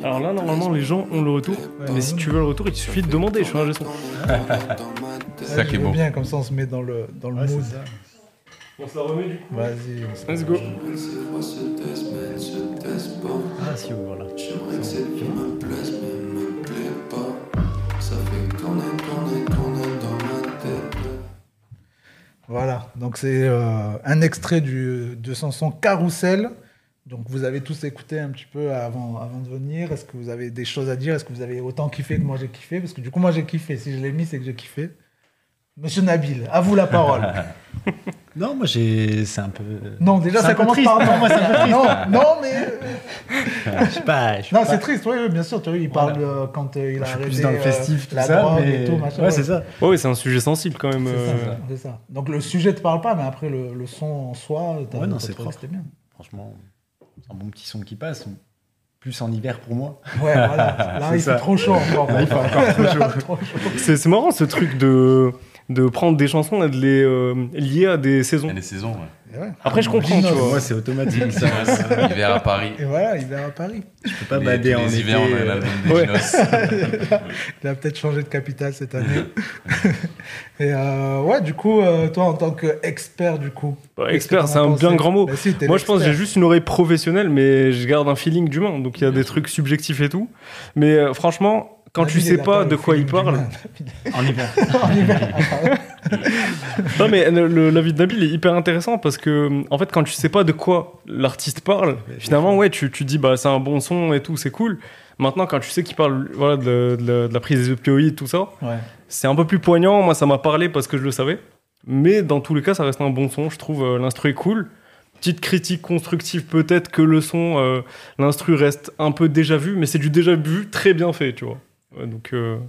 Alors là, normalement, les gens ont le retour, mais si tu veux le retour, il te suffit de demander, je suis un son. C'est ça qui est beau. bien, comme ça, on se met dans le, dans le mood. On se la remet du coup. Vas-y. on se- Let's go. Ah, si, voilà. Voilà, donc c'est euh, un extrait du, de son son Carousel. Donc vous avez tous écouté un petit peu avant, avant de venir. Est-ce que vous avez des choses à dire? Est-ce que vous avez autant kiffé que moi j'ai kiffé? Parce que du coup moi j'ai kiffé. Si je l'ai mis, c'est que j'ai kiffé. Monsieur Nabil, à vous la parole. Non, moi, j'ai. C'est un peu. non, déjà ça commence triste. par non. Moi, c'est un peu triste. non, non, mais Je sais pas. je non, pas. c'est triste. Oui, oui, bien sûr. Tu vois, il parle euh, quand euh, il a Je suis arrêté plus dans le euh, festif, tout la ça. mais... et tout. Machin, ouais, c'est ça. Ouais, ouais, c'est un sujet sensible quand même. C'est euh, ça, c'est ça. Donc le sujet te parle pas, mais après le, le son en soi, t'as Ouais, non, c'est c'était bien. Franchement, c'est un bon petit son qui passe. Plus en hiver pour moi. Ouais, voilà. Là, il fait trop chaud encore. Là, il fait encore trop chaud. C'est marrant ce truc de, de prendre des chansons et de les euh, lier à des saisons. Des saisons, ouais. Après, je comprends, tu vois. Moi, c'est automatique. ça. Hiver à Paris. Et voilà, il va à Paris. Je peux pas Les- bader en les été. hivers, on a euh, l'album des Ouais. Dinos. Il a peut-être changé de capitale cette année. Et euh, ouais, du coup, euh, toi, en tant qu'expert, du coup. Bah, expert, c'est un pensé bien grand mot. Bah si, Moi, je pense que j'ai juste une oreille professionnelle, mais je garde un feeling d'humain. Donc, il y a des trucs subjectifs et tout. Mais euh, franchement, quand tu sais pas de quoi il parle. En hiver. En hiver. Non, mais le- le- l'avis de Nabil est hyper intéressant parce que, en fait, quand tu sais pas de quoi l'artiste parle, finalement, ouais, tu, tu dis, bah, c'est un bon son et tout, c'est cool. Maintenant, quand tu sais qu'il parle voilà, de, de la- de la prise des opioïdes, tout ça, Ouais. c'est un peu plus poignant. Moi, ça m'a parlé parce que je le savais. Mais dans tous les cas, ça reste un bon son. Je trouve euh, l'instru est cool. Petite critique constructive, peut-être que le son, euh, l'instru reste un peu déjà vu, mais c'est du déjà vu très bien fait, tu vois. Ouais, donc, euh,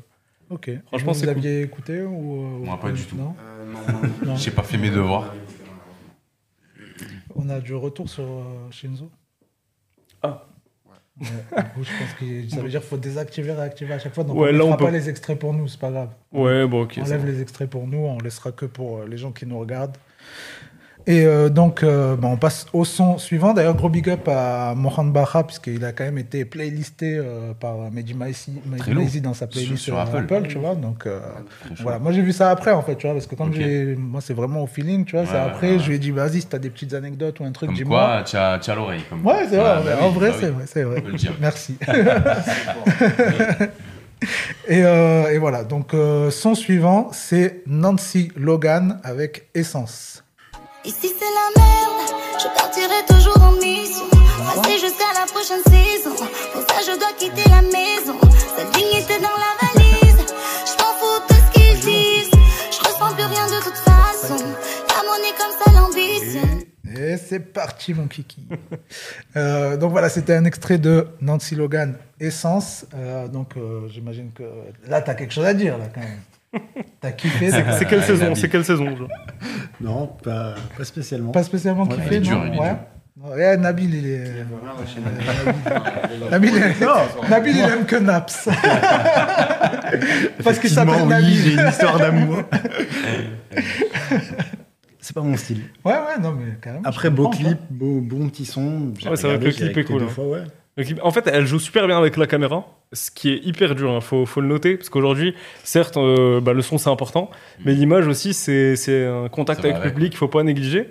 Ok. Franchement, vous cool. aviez écouté ou euh, Moi, ou pas du tout. Non. Euh, non, non, Non. J'ai pas fait mes devoirs. On a du retour sur euh, Shinzo. Ah. Ouais, du coup, je pense que ça veut dire qu'il faut désactiver, réactiver à chaque fois. Donc Ouais, on ne fera pas peut- les extraits pour nous, c'est pas grave. ouais, bon, ok. on enlève les extraits pour nous, on laissera que pour euh, les gens qui nous regardent. Et euh, donc, euh, bah, on passe au son suivant. D'ailleurs, gros big up à Mohan Baha, puisqu'il a quand même été playlisté euh, par Mehdi. Maizi dans sa playlist Sur- sur, Apple. Apple. tu vois. Donc, voilà. Moi, j'ai vu ça après, en fait, tu vois, parce que comme j'ai. Moi, c'est vraiment au feeling, tu vois. c'est après, ouais. je lui ai dit, vas-y, si t'as des petites anecdotes ou un truc, dis-moi. quoi, tu as, as l'oreille. comme Ouais, c'est vrai. Bah en oui, vrai, bah c'est oui. vrai, c'est vrai. Merci. et, et voilà, donc son suivant, c'est Nancy Logan avec Essence. Ici c'est la merde, je partirai toujours en mission. Rester jusqu'à la prochaine saison. Pour ça je dois quitter la maison. Sa dignité dans la valise. Je m'en fous de ce qu'ils disent. Je ressens plus rien de toute façon. La monnaie comme ça l'ambition. Et c'est parti, mon kiki. Euh, donc voilà, c'était un extrait de Nancy Logan, Essence. Euh, donc euh, j'imagine que là, t'as quelque chose à dire, là, quand même. T'as kiffé C'est quelle saison Nabil. C'est quelle saison genre Non, pas, pas spécialement. Pas spécialement Ouais, kiffé, il est dur, non il est Ouais. dur. Ouais, Nabil, il est. Nabil, Nabil, il aime que Naps. Parce qu'il s'appelle Effectivement, oui, Nabil. j'ai une histoire d'amour. C'est pas mon style. Ouais, ouais, non, mais carrément. Après, je beau clip, beau, bon petit son. Ouais, c'est vrai que le clip est cool, deux hein. fois, ouais. En fait, elle joue super bien avec la caméra, ce qui est hyper dur, il faut, faut le noter, parce qu'aujourd'hui, certes, euh, bah, le son c'est important, mais l'image aussi, c'est c'est un contact avec le public, il faut pas négliger.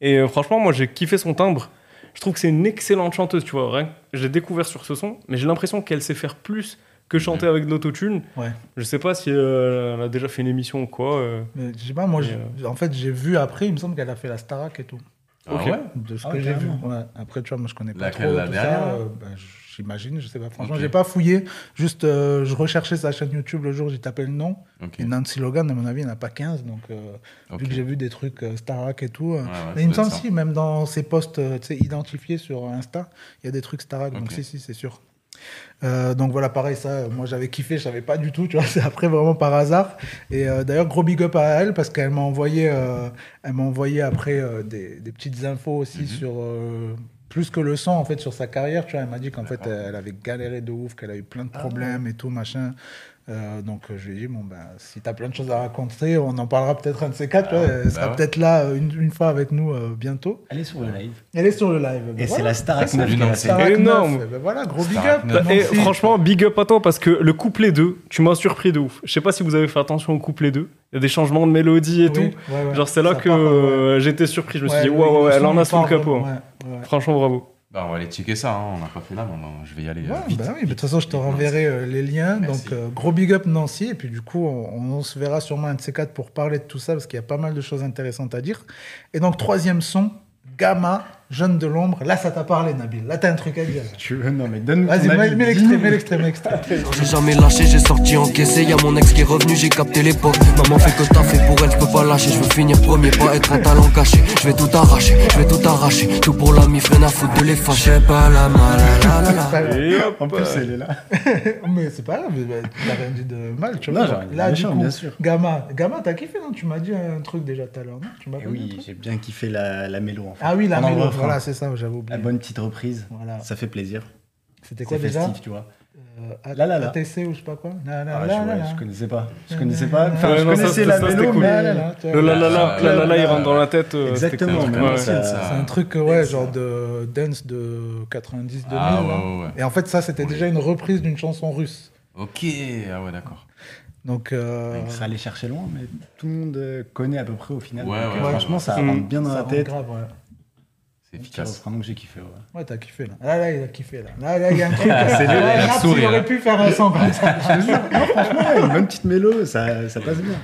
Et euh, franchement, moi j'ai kiffé son timbre. Je trouve que c'est une excellente chanteuse, tu vois. Rien que- Je l'ai découvert sur ce son, mais j'ai l'impression qu'elle sait faire plus que chanter avec de l'autotune. Ouais. Je sais pas si euh, elle a déjà fait une émission ou quoi. euh. Mais je sais pas, moi, en fait, j'ai vu après, il me semble qu'elle a fait la Starac et tout. Ah ouais De ce Ah, que j'ai vu. Ouais. Après, tu vois, moi, je connais pas Laquelle, trop la tout dernière, ça. euh, bah, J'imagine, je sais pas. Franchement, j'ai pas fouillé. Juste, euh, je recherchais sa chaîne YouTube le jour, j'ai tapé le nom. Ok. Et Nancy Logan, à mon avis, il n'y en a pas 15. Donc, euh, vu que j'ai vu des trucs euh, Starac et tout. Ouais, ouais, mais il me semble si, même dans ses posts euh, tu sais, identifiés sur Insta, il y a des trucs Starac. Donc, si, si, c'est sûr. Euh, donc voilà, pareil, ça, moi j'avais kiffé, je savais pas du tout, tu vois, c'est après vraiment par hasard. Et euh, d'ailleurs, gros big up à elle parce qu'elle m'a envoyé, euh, elle m'a envoyé après des, des petites infos aussi Mhm. sur plus que le son en fait sur sa carrière, tu vois. Elle m'a dit qu'en fait elle avait galéré de ouf, qu'elle a eu plein de problèmes et tout machin. Euh, donc je lui ai dit bon ben si t'as plein de choses à raconter, on en parlera peut-être un de ces quatre. tu. Ah, elle bah sera ouais. peut-être là euh, une, une fois avec nous euh, bientôt. Elle est sur le live. Elle est sur le live. Ben Et c'est voilà. la Starac C'est ça, 9 du qu'elle a Nancy. Starac Énorme. 9. Ben voilà, gros big up. 9. Et franchement, big up à toi parce que le couplet 2, tu m'as surpris de ouf. Je sais pas si vous avez fait attention au couplet 2. Il y a des changements de mélodie et Oui, tout. ouais, ouais. Genre, c'est là Ça que euh, j'étais surpris. Je me suis Ouais, dit, ouais, elle en a sous le capot. hein. Franchement, bravo. Bah, on va aller checker ça, hein. on n'a pas fait là, mais on- je vais y aller. euh, Ouais, vite. bah oui, mais de toute façon, je te renverrai euh, les liens. Merci. Donc, euh, gros big up Nancy. Et puis, du coup, on, on se verra sûrement un de ces quatre pour parler de tout ça parce qu'il y a pas mal de choses intéressantes à dire. Et donc, troisième son, Gamma, Jeune de l'ombre. Là, ça t'a parlé, Nabil. Là, t'as un truc à dire. Tu veux Non, mais donne-nous Vas-y, mets avis. mets l'extrait, mets l'extrait, mets l'extrait. J'ai jamais lâché, j'ai sorti encaissé. Y'a mon ex qui est revenu, j'ai capté l'époque. Maman fait que t'as fait pour elle, je peux pas lâcher. Je veux finir premier, pas être un talent caché. Je vais tout arracher, je vais tout arracher. Tout pour la mif, rien à foutre de les fâcher. Pas la mal, la la la. Pas grave. Et hop, En plus, elle est là. mais c'est pas grave, t'as rien dit de mal, tu Non, vois. j'ai rien dit de Là, du méchant, coup, bien sûr. Gamma, Gamma, t'as kiffé, non? Tu m'as dit un truc déjà tout à l'heure, non? Tu m'as un oui, j'ai bien kiffé la, la mélo. En fait. Ah oui, la mélo. Voilà, c'est ça, j'avais oublié. La bonne petite reprise. Voilà. Ça fait plaisir. C'était quoi C'est déjà festif, tu vois. euh, La La La. ATC ou je sais pas quoi. La, la, Ah, la, je, ouais, la. je connaissais pas. Je connaissais pas. Enfin, la. je Ouais, non, ça, connaissais c'était- la ça, mélo, cool. mais La, la, la, tu vois. Le la la la, Ah, la la la, il ouais. rentre dans la tête. euh, Exactement, Ouais. ça- ça. C'est un truc, ouais, genre de dance de 90-2000. Ah là. ouais, ouais, ouais. Et en fait, ça, c'était déjà une reprise d'une chanson russe. Ok, ah ouais, d'accord. Donc, euh, Ça allait chercher loin, mais tout le monde euh, connaît à peu près au final. Ouais, Donc, ouais, euh, ouais. franchement, ça Mm. rentre bien dans ça la tête. grave, ouais. C'est efficace. refrain, donc j'ai kiffé. Ouais. Ouais, t'as kiffé là. Là, là, il a kiffé là. Là, là, il y a un truc. C'est là, le- là, sourire, il aurait là. pu faire un son comme ça. Je te jure, non, franchement, ouais, une bonne petite mélo, ça, ça passe bien.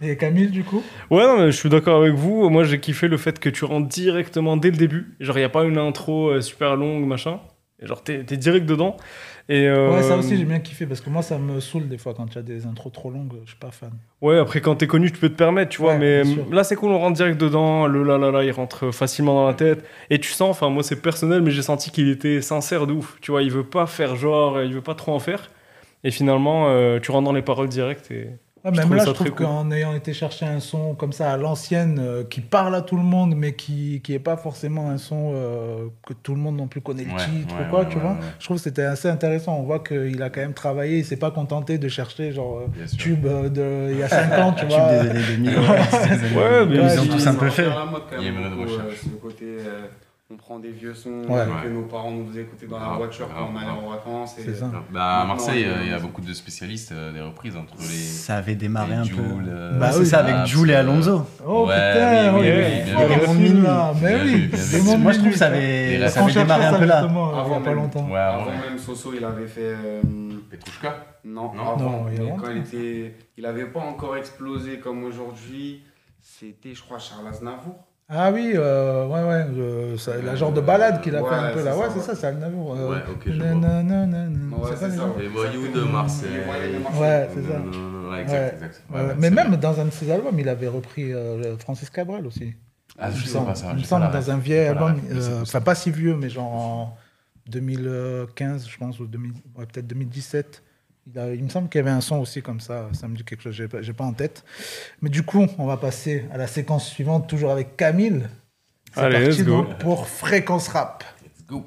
Et Camille, du coup? Ouais, non, mais je suis d'accord avec vous. Moi, j'ai kiffé le fait que tu rentres directement dès le début. Genre, il n'y a pas une intro euh, super longue, machin. Et genre, t'es t'es direct dedans. Et, euh, Ouais, ça aussi, j'ai bien kiffé parce que moi, ça me saoule des fois quand il y a des intros trop longues. Je suis pas fan. Ouais, après, quand t'es connu, tu peux te permettre, tu vois. Ouais, mais là, c'est cool, on rentre direct dedans. Le la la la, il rentre facilement dans la tête. Et tu sens, enfin, moi, c'est personnel, mais j'ai senti qu'il était sincère de ouf. Tu vois, il veut pas faire genre, il veut pas trop en faire. Et finalement, euh, tu rentres dans les paroles directes. Et... Ouais, Je même trouve là, je trouve cool. qu'en ayant été chercher un son comme ça à l'ancienne, euh, qui parle à tout le monde, mais qui qui est pas forcément un son euh, que tout le monde non plus connaît le Ouais, titre ouais, ou quoi, ouais, tu ouais, vois. ouais. Je trouve que c'était assez intéressant. On voit qu'il a quand même travaillé. Il s'est pas contenté de chercher genre euh, Bien tube euh, de il y a 5 ans, tu Tube vois. des années 2000. Ouais, mais ils ont tous un peu fait. Il y a une recherche. ce côté, euh, on prend des vieux sons Ouais. que Ouais. nos parents nous faisaient écouter dans la voiture quand on allait en vacances. et- C'est ça. Bah, à Marseille, il y a- euh, il y a beaucoup de spécialistes euh, des reprises entre les. Ça avait démarré un peu. Euh, Bah c'est oui. ça, avec Jules et Alonso. Oh Ouais, putain, oui, oui, oui, oui, oui, oui, bien oui, sûr. oui, là. Mais Bien oui, bien Moi, je trouve que ça avait, ça avait démarré un peu là. Avant pas même. longtemps. Avant même Soso, il avait fait. Petrouchka non, Non. avant. Quand il était, il avait pas encore explosé comme aujourd'hui. C'était, je crois, Charles Aznavour. Ah oui, euh, ouais, ouais, euh, ça- la genre de balade qu'il a Ouais, fait un peu c'est là. ça, Ouais, c'est ça, c'est Alnavour. euh, Ouais, ok, je vois. nananana, Ouais, c'est ça. Les voyous de Marseille. Ouais, c'est ça. Ouais, exact, exact. Mais même dans un de ses albums, il avait repris euh, Francis Cabrel aussi. Ah, il je me sais semble, pas ça. il me semble dans un vieil album, euh, enfin pas si vieux, mais genre en 2015, je pense, ou 2000 ouais, peut-être 2017. Il, a- il me semble qu'il y avait un son aussi comme ça, ça me dit quelque chose, j'ai pas, j'ai pas en tête. Mais du coup, on va passer à la séquence suivante, toujours avec Camille. C'est Allez, parti let's go. donc pour Fréquence Rap. Let's go.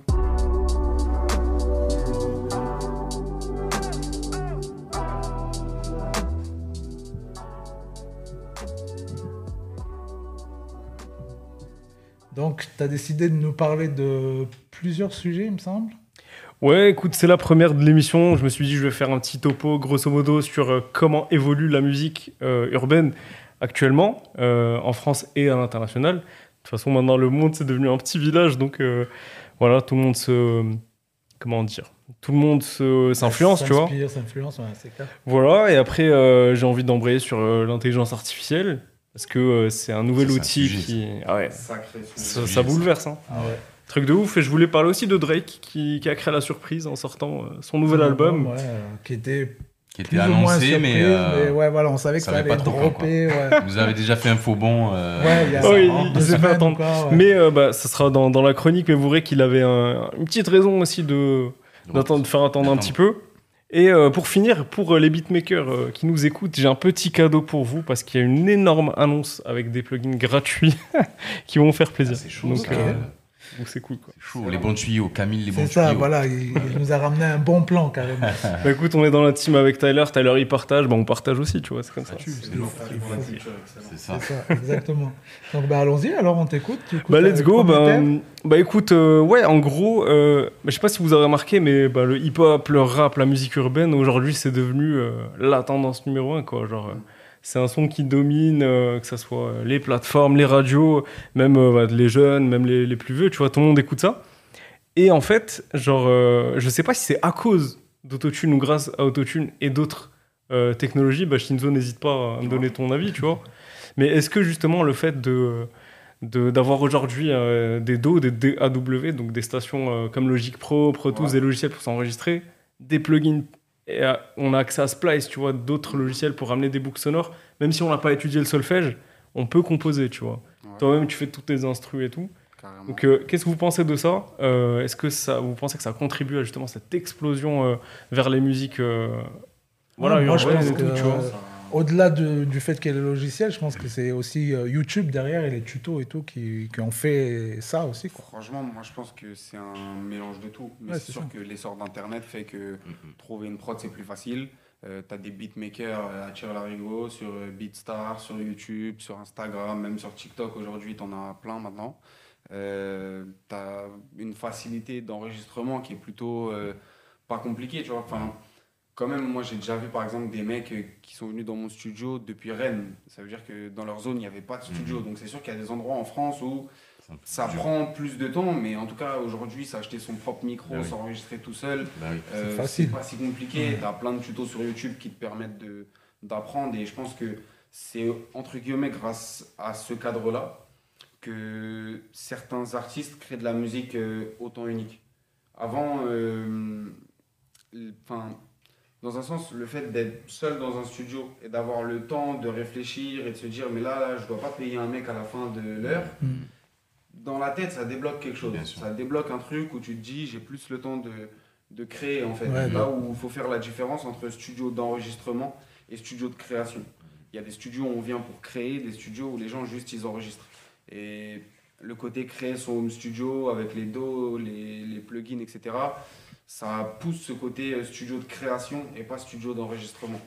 Donc, tu as décidé de nous parler de plusieurs sujets, il me semble. Ouais, écoute, c'est la première de l'émission. Je me suis dit, je vais faire un petit topo, grosso modo, sur euh, comment évolue la musique euh, urbaine actuellement, euh, en France et à l'international. De toute façon, maintenant, le monde, c'est devenu un petit village. Donc, euh, voilà, tout le monde se. Comment dire Tout le monde se- s'influence, tu vois. S'inspire, s'influence, ouais, c'est clair. Voilà, et après, euh, j'ai envie d'embrayer sur euh, l'intelligence artificielle. Parce que euh, c'est un nouvel outil sujet, qui. Ah ouais, Sacré ça, sujet. ça bouleverse. Hein. Ah ouais. Truc de ouf. Et je voulais parler aussi de Drake qui, qui a créé la surprise en sortant euh, son nouvel album. Ouais, qui était Qui était plus ou moins annoncé, surprise, mais. euh, ouais, voilà, on savait que ça ça allait pas trop quand, dropper. ouais. Vous avez déjà fait un faux bond. euh, Ouais, il y a Oui, ça, il deux s'est fait semaines attendre. ou quoi, ouais. Mais euh, bah, ça sera dans, dans la chronique, mais vous verrez qu'il avait un- une petite raison aussi de, d'attendre, de faire attendre un petit peu. Et euh, pour finir, pour les beatmakers euh, qui nous écoutent, j'ai un petit cadeau pour vous parce qu'il y a une énorme annonce avec des plugins gratuits qui vont faire Ah, plaisir. c'est chaud. donc, ça. euh, donc c'est cool. Quoi. Chaud. Les bons tuyaux, Camille, les bons C'est ça, tuyaux. voilà, il, il nous a ramené un bon plan carrément. Bah, écoute, on est dans la team avec Tyler. Tyler il partage, bah, on partage aussi, tu vois, c'est comme ça. Ça c'est ça, ça. Exactement. Donc bah allons-y, alors on t'écoute. Bah let's le go. Bah, bah écoute, euh, ouais, en gros, euh, bah, je sais pas si vous avez remarqué, mais bah, le hip-hop, le rap, la musique urbaine, aujourd'hui, c'est devenu euh, la tendance numéro un, quoi. Genre, euh, c'est un son qui domine, euh, que ce soit euh, les plateformes, les radios, même euh, bah, les jeunes, même les, les plus vieux, tu vois, tout le monde écoute ça. Et en fait, genre, euh, je sais pas si c'est à cause d'autotune ou grâce à autotune et d'autres technologies. Bah, Shinzo, n'hésite pas à me donner ton avis, tu vois. Mais est-ce que justement le fait de de- d'avoir aujourd'hui des DAW, des DAW, donc des stations comme Logic Pro, Pro Tools, Ouais. des logiciels pour s'enregistrer, des plugins, et euh, on a accès à Splice, tu vois, d'autres logiciels pour amener des boucles sonores, même si on n'a pas étudié le solfège, on peut composer, tu vois. Ouais, Toi-même, tu fais toutes tes instrus et tout. carrément. Donc, euh, qu'est-ce que vous pensez de ça? Euh, Est-ce que ça, vous pensez que ça contribue à justement cette explosion euh, vers les musiques euh, voilà, Ouais, moi, je pense et tout, que- tu vois? Ça- au-delà de- du fait qu'il y ait le logiciel, je pense que c'est aussi euh, YouTube derrière et les tutos et tout qui, qui ont fait ça aussi. Quoi. Franchement, moi je pense que c'est un mélange de tout. Mais Ouais, c'est sûr ça. que l'essor d'Internet fait que trouver une prod c'est plus facile. Euh, T'as des beatmakers euh, à tirer l'arigot sur euh, Beatstar, sur YouTube, sur Instagram, même sur TikTok aujourd'hui, t'en as plein maintenant. Euh, T'as une facilité d'enregistrement qui est plutôt euh, pas compliquée, tu vois. Enfin, quand même, moi j'ai déjà vu par exemple des mecs euh, qui sont venus dans mon studio depuis Rennes. Ça veut dire que dans leur zone il n'y avait pas de studio. Donc c'est sûr qu'il y a des endroits en France où ça dur. prend plus de temps, mais en tout cas, aujourd'hui, s'acheter son propre micro, Ah oui. s'enregistrer tout seul, Bah oui. euh, c'est pas si compliqué. Tu as plein de tutos sur YouTube qui te permettent de- d'apprendre, et je pense que c'est entre guillemets grâce à ce cadre-là que certains artistes créent de la musique euh, autant unique. Avant, euh, enfin, dans un sens, le fait d'être seul dans un studio et d'avoir le temps de réfléchir et de se dire, mais là, là je dois pas payer un mec à la fin de l'heure Mm. dans la tête, ça débloque quelque chose. Bien sûr. Ça débloque un truc où tu te dis, j'ai plus le temps de, de créer, en fait. Ouais, Là où il faut faire la différence entre studio d'enregistrement et studio de création. Il y a des studios où on vient pour créer, des studios où les gens juste ils enregistrent. Et le côté créer son home studio avec les dos, les, les plugins, etc., ça pousse ce côté euh, studio de création et pas studio d'enregistrement.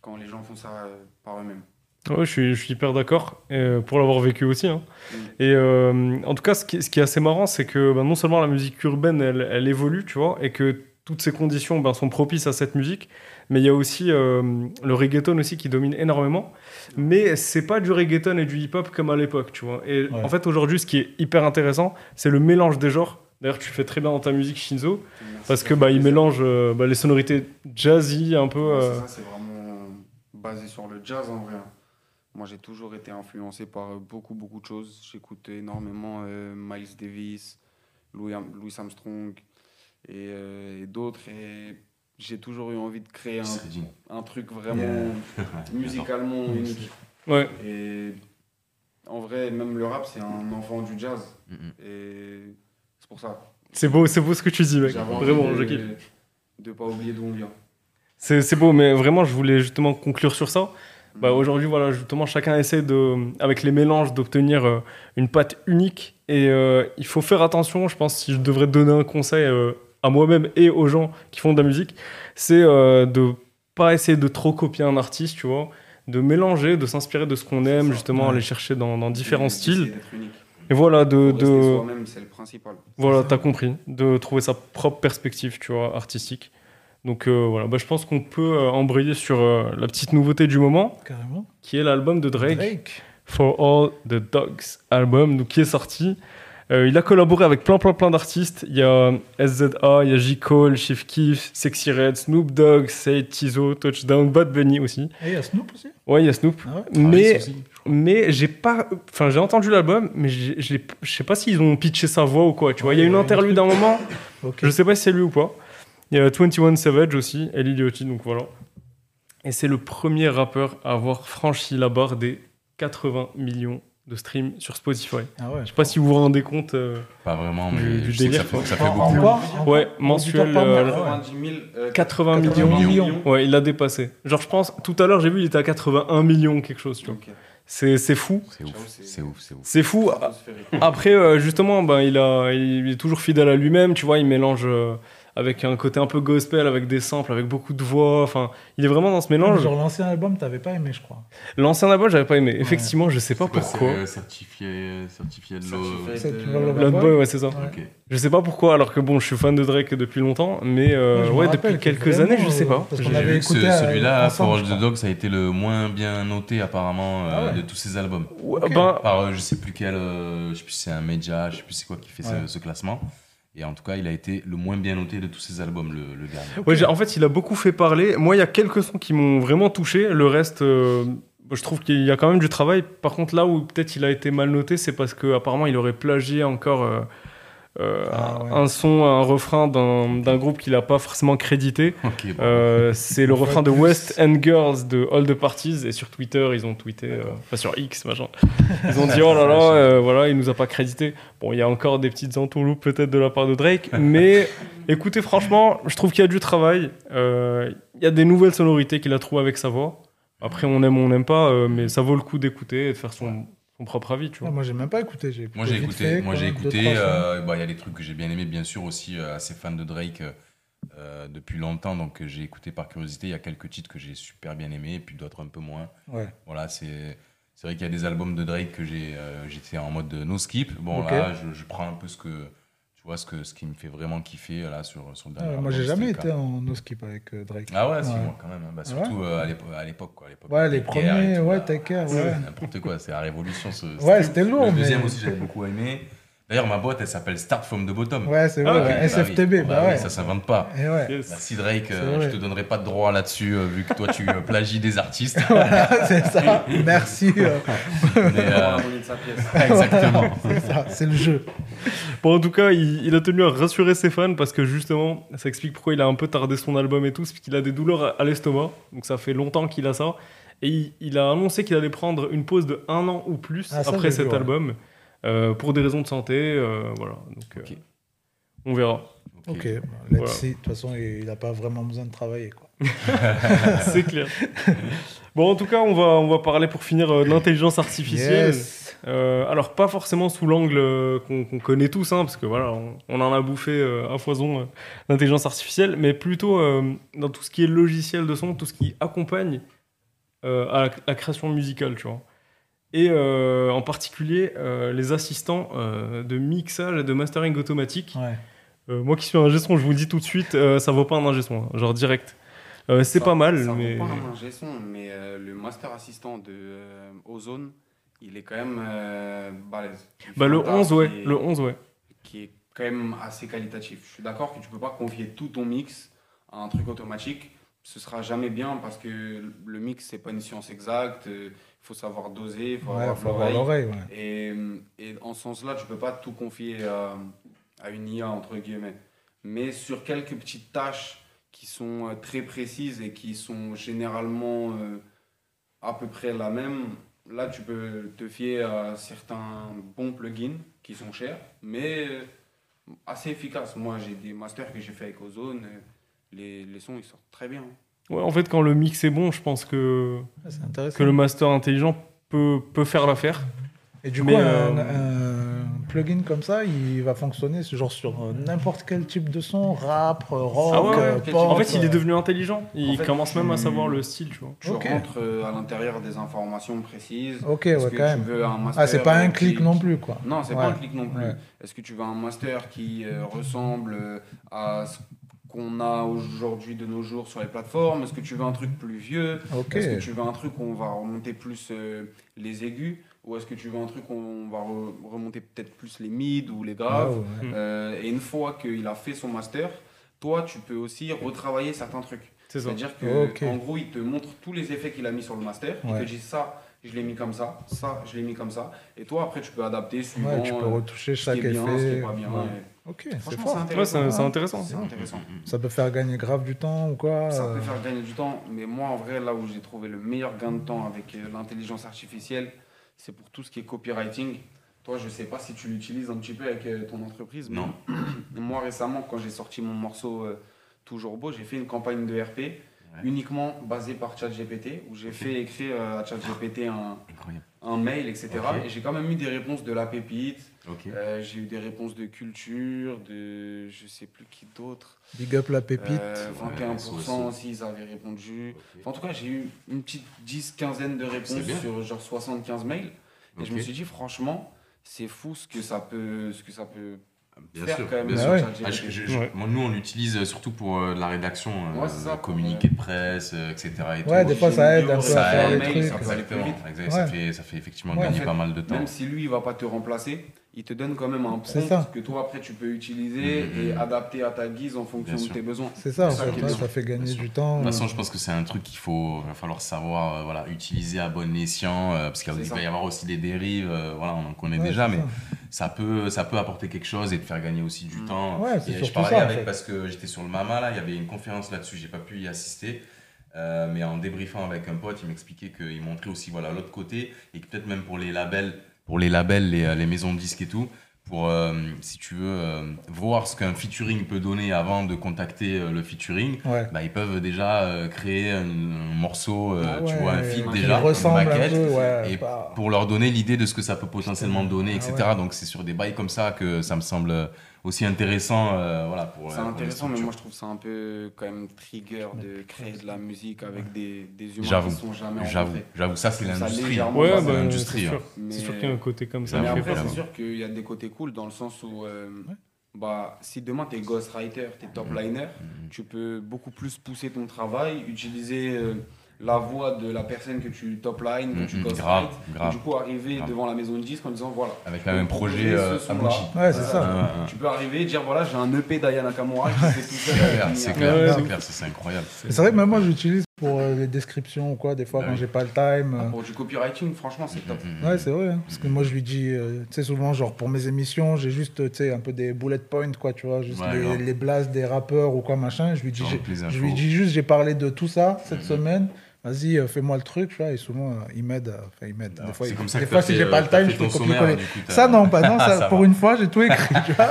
Quand les gens font ça euh, par eux-mêmes. Ouais, je suis, je suis hyper d'accord, euh, pour l'avoir vécu aussi. hein. Mm. Et euh, en tout cas, ce qui, est- ce qui est assez marrant, c'est que bah, non seulement la musique urbaine, elle, elle évolue, tu vois, et que toutes ces conditions ben, sont propices à cette musique, mais il y a aussi euh, le reggaeton aussi qui domine énormément. Mais c'est pas du reggaeton et du hip-hop comme à l'époque, tu vois. Et Ouais. en fait, aujourd'hui, ce qui est hyper intéressant, c'est le mélange des genres. D'ailleurs, tu fais très bien dans ta musique Shinzo, Merci, parce que bah, il mélange euh, bah, les sonorités jazzy, un peu. Ouais, c'est euh, ça, c'est vraiment basé sur le jazz en vrai. Moi, j'ai toujours été influencé par euh, beaucoup, beaucoup de choses. J'écoute énormément euh, Miles Davis, Louis, Am- Louis Armstrong et, euh, et d'autres. Et j'ai toujours eu envie de créer un, truc vraiment musicalement unique. Ouais, Et en vrai, même le rap, c'est un enfant du jazz. Et pour ça. c'est beau, c'est beau ce que tu dis, mec. Vraiment, de, je kiffe. de pas oublier d'où on vient. C'est c'est beau, mais vraiment, je voulais justement conclure sur ça. Bah, Aujourd'hui, voilà, justement, chacun essaie de, avec les mélanges d'obtenir euh, une pâte unique. Et euh, il faut faire attention, je pense, si je devrais donner un conseil euh, à moi-même et aux gens qui font de la musique, c'est de pas essayer de trop copier un artiste, tu vois, de mélanger, de s'inspirer de ce qu'on aime, justement, Ouais. aller chercher dans, dans différents styles. d'être unique. Et voilà, de, de, soi-même, c'est le principal. voilà, t'as compris, de trouver sa propre perspective, tu vois, artistique. Donc euh, voilà, bah, je pense qu'on peut euh, embrayer sur euh, la petite nouveauté du moment, Carrément. qui est l'album de Drake, Drake. For All the Dogs album, donc, qui est sorti. Euh, il a collaboré avec plein plein plein d'artistes. Il y a SZA, il y a J. Cole, Chief Keef, Sexy Red, Snoop Dogg, Say Tizo, Touchdown, Bad Bunny aussi. Et il y a Snoop aussi. Ouais, il y a Snoop. Ah ouais Mais, aussi. Mais j'ai pas. Enfin, j'ai entendu l'album, mais je sais pas s'ils ont pitché sa voix ou quoi. Tu vois, il y a une Ouais, interlude d'un moment. Ok. Je sais pas si c'est lui ou pas. Il y a 21 Savage aussi, et Lil Yachty, donc voilà. Et c'est le premier rappeur à avoir franchi la barre des 80 millions de streams sur Spotify. Ah ouais. Je sais pas si vous vous rendez compte. euh, Pas vraiment, mais Du- du je sais que ça délire, fait, ça fait En- beaucoup. Ouais, mensuel, Auditoire par mois, euh, ouais. 90 000, euh, 80 80 millions. millions. Ouais, il l'a dépassé. Genre, je pense, tout à l'heure, j'ai vu, il était à 81 millions, quelque chose, tu vois. Ok. C'est c'est fou. C'est ouf, c'est- ouf, c'est ouf. C'est fou. Après, euh, justement, ben, il, a, il est toujours fidèle à lui-même, tu vois, il mélange euh, avec un côté un peu gospel, avec des samples, avec beaucoup de voix, enfin, il est vraiment dans ce mélange. Genre l'ancien album, t'avais pas aimé, je crois. L'ancien album, j'avais pas aimé. Effectivement, je sais pas quoi, pourquoi. euh, certifié, certifié de le- Blood Boy, ouais, c'est ça. Ouais. Ok. Je sais pas pourquoi, alors que bon, je suis fan de Drake depuis longtemps, mais euh, ouais, depuis que quelques années, je sais euh, pas. parce qu'on avait ce- euh, celui-là, ensemble, For je All crois. the Dog, ça a été le moins bien noté apparemment euh, Ah ouais. de tous ces albums. Ouais, Ok. ben, Par euh, je sais plus quel, euh, je sais plus si c'est un média, je sais plus c'est quoi qui fait ce, classement. Et en tout cas, il a été le moins bien noté de tous ces albums, le, gars. Ouais, en fait, il a beaucoup fait parler. Moi, il y a quelques sons qui m'ont vraiment touché. Le reste, euh, je trouve qu'il y a quand même du travail. Par contre, là où peut-être il a été mal noté, c'est parce qu'apparemment, il aurait plagié encore euh, euh, Ah, un, ouais. un son, un refrain d'un d'un groupe qu'il n'a pas forcément crédité. Bon. Euh, c'est le refrain de plus. West End Girls de All the Parties. Et sur Twitter, ils ont tweeté, euh, enfin sur X, machin. Ils ont dit, oh là là, euh, voilà, il nous a pas crédité. Bon, il y a encore des petites entourloupes peut-être de la part de Drake. mais écoutez, franchement, je trouve qu'il y a du travail. Euh, Il y a des nouvelles sonorités qu'il a trouvées avec sa voix. Après, on aime ou on n'aime pas, euh, mais ça vaut le coup d'écouter et de faire son, son propre avis, tu Ah, vois. moi, j'ai même pas écouté. J'ai écouté Moi j'ai écouté, fait, moi j'ai écouté. euh, bah, Il y a des trucs que j'ai bien aimé, bien sûr aussi euh, assez fan de Drake euh, depuis longtemps, donc euh, j'ai écouté par curiosité. Il y a quelques titres que j'ai super bien aimés, et puis d'autres un peu moins. Ouais. Voilà, c'est c'est vrai qu'il y a des albums de Drake que j'ai euh, j'étais en mode no skip. Bon là, je, je prends un peu ce que vois ce que ce qui me fait vraiment kiffer là sur sur le Ah, dernier. moi, album, j'ai jamais été en no skip avec euh, Drake. Ah ouais, si Ouais. moi quand même. hein. Bah, surtout euh, à l'épo- à l'époque quoi. à Ouais, les premiers, ouais, là. Take Care, C'est ouais. N'importe quoi, c'est la révolution. Ce, Ouais, c'était lourd, Le deuxième mais- aussi, j'avais beaucoup aimé. D'ailleurs, ma boîte, elle s'appelle Start from the Bottom. Ouais, c'est Ah, vrai. ok. ouais, Bah oui. SFTB, bah, oui, ouais. ça s'invente pas. Et ouais. Yes. Merci Drake, C'est euh, je te donnerai pas de droit là-dessus euh, vu que toi tu euh, plagies des artistes. voilà, c'est ça. Merci. Mais, exactement. c'est ça, c'est le jeu. Bon, en tout cas, il, il a tenu à rassurer ses fans parce que justement, ça explique pourquoi il a un peu tardé son album et tout, c'est qu'il a des douleurs à, l'estomac. Donc ça fait longtemps qu'il a ça. Et il, il a annoncé qu'il allait prendre une pause de un an ou plus Ah, ça, après cet vu, ouais. album euh, pour des raisons de santé. euh, voilà. Donc euh, Ok. on verra. Ok, Ok. bon, let's Voilà. see. De toute façon, il n'a pas vraiment besoin de travailler. Quoi. c'est clair. Bon, en tout cas, on va, on va parler pour finir euh, de l'intelligence artificielle. Yes. Euh, alors, pas forcément sous l'angle qu'on connaît tous, hein, parce que voilà, on, on en a bouffé euh, à foison euh, l'intelligence artificielle, mais plutôt euh, dans tout ce qui est logiciel de son, tout ce qui accompagne euh, à la, la création musicale, tu vois. Et euh, en particulier, euh, les assistants euh, de mixage et de mastering automatique. Ouais. Euh, moi qui suis un ingé son, je vous le dis tout de suite, euh, ça vaut pas un ingé son, hein, genre direct. Euh, c'est pas mal, ça mais. vaut pas un ingé son, mais euh, le master assistant de euh, Ozone, il est quand même euh, balèze. Bah, le un taf 11, ouais. qui est- Le 11, ouais. qui est quand même assez qualitatif. Je suis d'accord que tu peux pas confier tout ton mix à un truc automatique. Ce sera jamais bien parce que le mix, c'est pas une science exacte. Il faut savoir doser, il faut Ouais, avoir l'oreille. Ouais. Et, et en ce sens-là, tu peux pas tout confier à, à une IA, entre guillemets. Mais sur quelques petites tâches qui sont euh, très précises et qui sont généralement euh, à peu près la même, là, tu peux te fier à certains bons plugins qui sont chers, mais euh, assez efficaces. Moi, j'ai des masters que j'ai fait avec Ozone. Les, les sons, ils sortent très bien. Ouais, en fait, quand le mix est bon, je pense que, intéressant. que le master intelligent peut, peut faire l'affaire. Et du Mais, coup, un, euh, un plugin comme ça, il va fonctionner ce genre sur euh, n'importe quel type de son, rap, euh, rock, Ah ouais, ouais. En pop. En fait, il est devenu intelligent. Il En fait, commence même à savoir le style, tu vois. Tu Ok. rentres à l'intérieur des informations précises. Ok, ouais, que quand même. tu veux un master Ah, c'est pas un clic qui- non plus, quoi. Non, c'est Ouais. pas un clic non plus. Ouais. Est-ce que tu veux un master qui euh, ressemble à ce qu'on a aujourd'hui de nos jours sur les plateformes? Est-ce que tu veux un truc plus vieux? Est-ce que tu veux un truc où on va remonter plus euh, les aigus? Ou est-ce que tu veux un truc où on va re- remonter peut-être plus les mids ou les Ah, graves ouais. Mm. Euh, Et une fois qu'il a fait son master, toi, tu peux aussi retravailler certains trucs. C'est-à-dire que Ok. en gros, il te montre tous les effets qu'il a mis sur le master. Il Ouais. te dit ça, je l'ai mis comme ça, ça, je l'ai mis comme ça. Et toi, après, tu peux adapter suivant Ouais, tu peux euh, retoucher ce chaque qui est bien, ce qui effet. est pas bien. Et Ok, c'est Franchement, fort. c'est Ouais, intéressant. c'est c'est intéressant. C'est intéressant. Ça peut faire gagner grave du temps ou quoi Ça euh, peut faire gagner du temps, mais moi, en vrai, là où j'ai trouvé le meilleur gain de temps avec euh, l'intelligence artificielle, c'est pour tout ce qui est copywriting. Toi, je sais pas si tu l'utilises un petit peu avec euh, ton entreprise. mais Non. moi, récemment, quand j'ai sorti mon morceau euh, Toujours Beau, j'ai fait une campagne de RP uniquement basée par ChatGPT, où j'ai fait écrire euh, à ChatGPT un, un mail, etc. Et j'ai quand même eu des réponses de la pépite, Euh, j'ai eu des réponses de culture, de je sais plus qui d'autre. Big up la pépite. Euh, Ouais, 21% SO. aussi, ils avaient répondu. Enfin, en tout cas, j'ai eu une petite 10, quinzaine de réponses bien. sur genre 75 mails. Et je me suis dit, franchement, c'est fou ce que ça peut, ce que ça peut Bien faire sûr, quand même bien sûr. ouais. Ah, je- je- je- Ouais. moi, nous, on l'utilise euh, surtout pour euh, de la rédaction, euh, Ouais, c'est ça, communiqué de presse, euh, etc. et tout. Ouais, des fois, ça aide un peu ça à faire aide, les ça trucs. peut aller plus Exactement, vite. exact, ça, Ouais. fait, ça fait effectivement en gagner fait, pas mal de temps. Même si lui, il va pas te remplacer, il te donne quand même un prompt ça. que toi, après, tu peux utiliser Mhm. et adapter à ta guise en fonction de tes besoins. C'est ça, ça fait, ça gagner du temps. De toute façon, je pense que c'est un truc qu'il faut, va falloir savoir, euh, voilà, utiliser à bon escient, euh, parce qu'il va y avoir aussi des dérives, euh, voilà, on en connaît Ouais, déjà, mais ça. ça peut, ça peut apporter quelque chose et te faire gagner aussi du Mm. temps. Ouais, c'est Et je parlais ça, en avec fait. parce que j'étais sur le Mama là, il y avait une conférence là-dessus, j'ai pas pu y assister. euh, mais en débriefant avec un pote, il m'expliquait qu'il montrait aussi voilà l'autre côté et que peut-être même pour les labels, pour les labels, les, euh, les maisons de disques et tout, pour, euh, si tu veux, euh, voir ce qu'un featuring peut donner avant de contacter euh, le featuring, Ouais. bah, ils peuvent déjà créer un, un morceau, Ah tu vois, un feed déjà, une un maquette, peu, ouais, et pour leur donner l'idée de ce que ça peut potentiellement donner, Ah etc. Donc c'est sur des bails comme ça que ça me semble aussi intéressant, euh, voilà, pour. C'est euh, pour les intéressant, mais structures. moi je trouve ça un peu quand même trigger de créer de la musique avec des, des humains J'avoue, qui sont jamais J'avoue, j'avoue, ça c'est l'industrie. Ouais, Ouais, c'est bah, l'industrie. c'est sûr. Mais- C'est sûr qu'il y a un côté comme ça. Mais après, c'est sûr qu'il y a des côtés cool dans le sens où, euh, bah, si demain tu es ghostwriter, tu es top liner, tu peux beaucoup plus pousser ton travail, utiliser euh, la voix de la personne que tu top line, que tu ghostwrite, grave, et grave. du coup arriver Grave. devant la maison de disque en disant voilà. Avec un même projet euh, ce. Ouais, c'est ça. Tu peux arriver et dire voilà, j'ai un EP d'Aya Nakamura qui fait tout seul. C'est clair, c'est clair, c'est incroyable. C'est vrai que même moi, j'utilise pour euh, les descriptions ou quoi, des fois Bah quand oui. j'ai pas le time. Ah, euh, Pour du copywriting, franchement, c'est top. Ouais, c'est vrai. hein. Parce que moi, je lui dis, euh, tu sais, souvent, genre, pour mes émissions, j'ai juste, tu sais, un peu des bullet points, quoi, tu vois, juste Ouais, les, les blasts des rappeurs ou quoi, machin. Je lui dis, je lui dis juste, j'ai parlé de tout ça cette semaine. Vas-y, euh, fais-moi le truc, vois. Et souvent, euh, il m'aide. euh, Enfin, il m'aide. Alors, Des fois, des si j'ai pas le time, je du coup, t'as- Ça, non, pas non. Ça Ça, va. pour une fois, j'ai tout écrit, tu vois.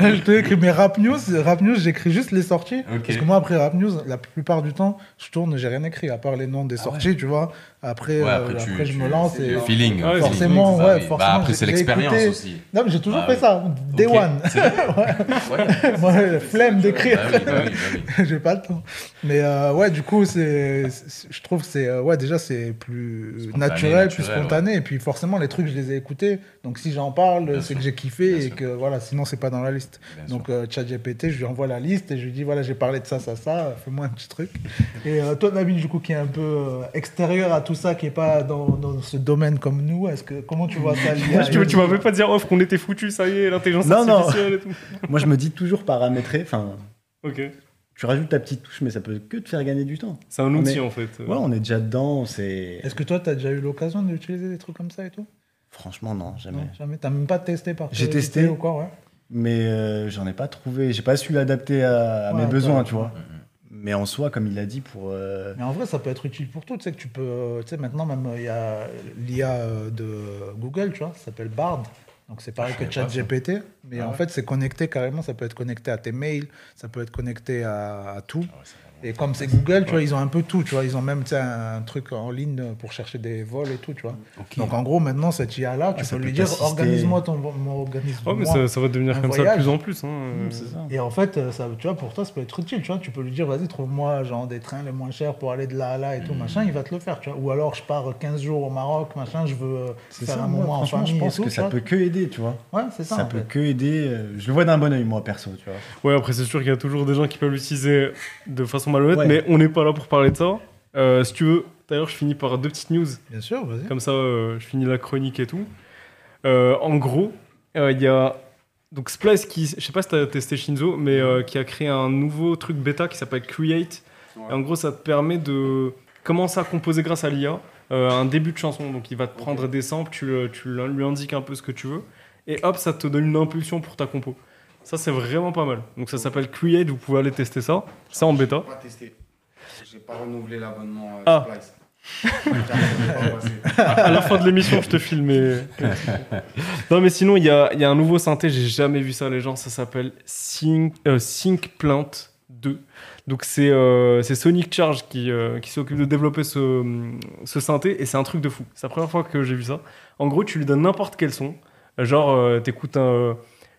j'ai tout écrit. Mais Rap News, Rap News j'écris juste les sorties. Parce que moi, après Rap News, la plupart du temps, je tourne, j'ai rien écrit, à part les noms des Ah sorties, tu vois. Après, Ouais, euh, après, tu- je me lance. Et... feeling. Ouais, forcément, feeling, ça, ouais, oui. forcément, Bah, après, c'est l'expérience écouté. aussi. Non, mais j'ai toujours Ah fait oui. ça. Day Ok. one. La flemme d'écrire. Bah oui, bah oui, bah. J'ai pas le temps. Mais euh, ouais, du coup, c'est, je trouve que c'est, euh, ouais, déjà, c'est plus Spontané, naturel, plus spontané. Et puis, forcément, les trucs, je les ai écoutés. Donc, si j'en parle, c'est que j'ai kiffé Bien et sûr. que, voilà, sinon, c'est pas dans la liste. Bien Donc, euh, ChatGPT, je lui envoie la liste et je lui dis, voilà, j'ai parlé de ça, ça, ça, fais-moi un petit truc. et toi, Nabil, du coup, qui est un peu extérieur à tout ça, qui est pas dans, dans ce domaine comme nous, est-ce que, comment tu vois ça l'IA Tu, tu m'avais pas dire off qu'on était foutus, ça y est, l'intelligence Non, non. artificielle et tout. Moi, je me dis toujours paramétrer. Enfin, Ok. tu rajoutes ta petite touche, mais ça peut que te faire gagner du temps. C'est un On outil est- en fait. Ouais, on est déjà dedans. C'est Est-ce que toi, tu as déjà eu l'occasion d'utiliser des trucs comme ça et tout? Franchement non, jamais. Non, jamais. T'as même pas testé par J'ai testé. ou quoi, ouais. Mais euh, j'en ai pas trouvé. J'ai pas su l'adapter à, à Ouais, mes besoins, tu vois. Mais en soi, comme il l'a dit, pour euh, Mais en vrai, ça peut être utile pour tout. Tu sais que tu peux. euh, Tu sais, maintenant, même, il y a l'IA euh, de Google, tu vois, ça s'appelle Bard. Donc, c'est pareil Ah, que. ChatGPT. Mais Ah en ouais. fait, c'est connecté carrément. Ça peut être connecté à tes mails, ça peut être connecté à, à tout. Ah ouais, Et comme c'est Google, tu vois, ils ont un peu tout. Tu vois, ils ont même un truc en ligne pour chercher des vols et tout, tu vois. Donc, en gros, maintenant, cette IA-là, tu Ah, peux peut lui dire organise-moi ton. Organise Oh, mais ça, ça va devenir comme ça de plus en plus. Hein. Mmh, ça. Et en fait, ça, tu vois, pour toi, ça peut être utile. Tu vois, tu peux lui dire, vas-y, trouve-moi genre des trains les moins chers pour aller de là à là et tout, machin. Il va te le faire, tu vois. Ou alors, je pars 15 jours au Maroc, machin. Je veux euh, C'est faire ça, un moi, moment en famille je pense et tout, que ça peut que aider, tu vois. Ouais, c'est ça. Ça, peut fait. que aider. euh, Je le vois d'un bon oeil, moi, perso, tu vois. Ouais, après, c'est sûr qu'il y a toujours des gens qui peuvent l'utiliser de façon malhonnête, Ouais. mais on n'est pas là pour parler de ça. Euh, si tu veux, d'ailleurs, je finis par deux petites news. Bien sûr, vas-y. Comme ça, euh, je finis la chronique et tout. Euh, en gros, euh, il y a donc Splice qui, je sais pas si t'as testé Shinzo, mais euh, qui a créé un nouveau truc bêta qui s'appelle Create. Ouais. Et en gros, ça te permet de commencer à composer grâce à l'IA euh, un début de chanson. Donc, il va te prendre des samples, tu, tu lui indiques un peu ce que tu veux, et hop, ça te donne une impulsion pour ta compo. Ça, c'est vraiment pas mal. Donc, ça s'appelle Create. Vous pouvez aller tester ça. C'est en bêta. J'ai pas testé. J'ai pas renouvelé l'abonnement euh, Ah. Splice. À la fin de l'émission, je te filme. non, mais sinon, il y a, il y a un nouveau synthé. J'ai jamais vu ça, les gens. Ça s'appelle Sync, euh, Sync Plant 2. Donc, c'est euh, c'est Sonic Charge qui, euh, qui s'occupe de développer ce, ce synthé. Et c'est un truc de fou. C'est la première fois que j'ai vu ça. En gros, tu lui donnes n'importe quel son. Genre, euh, t'écoutes un.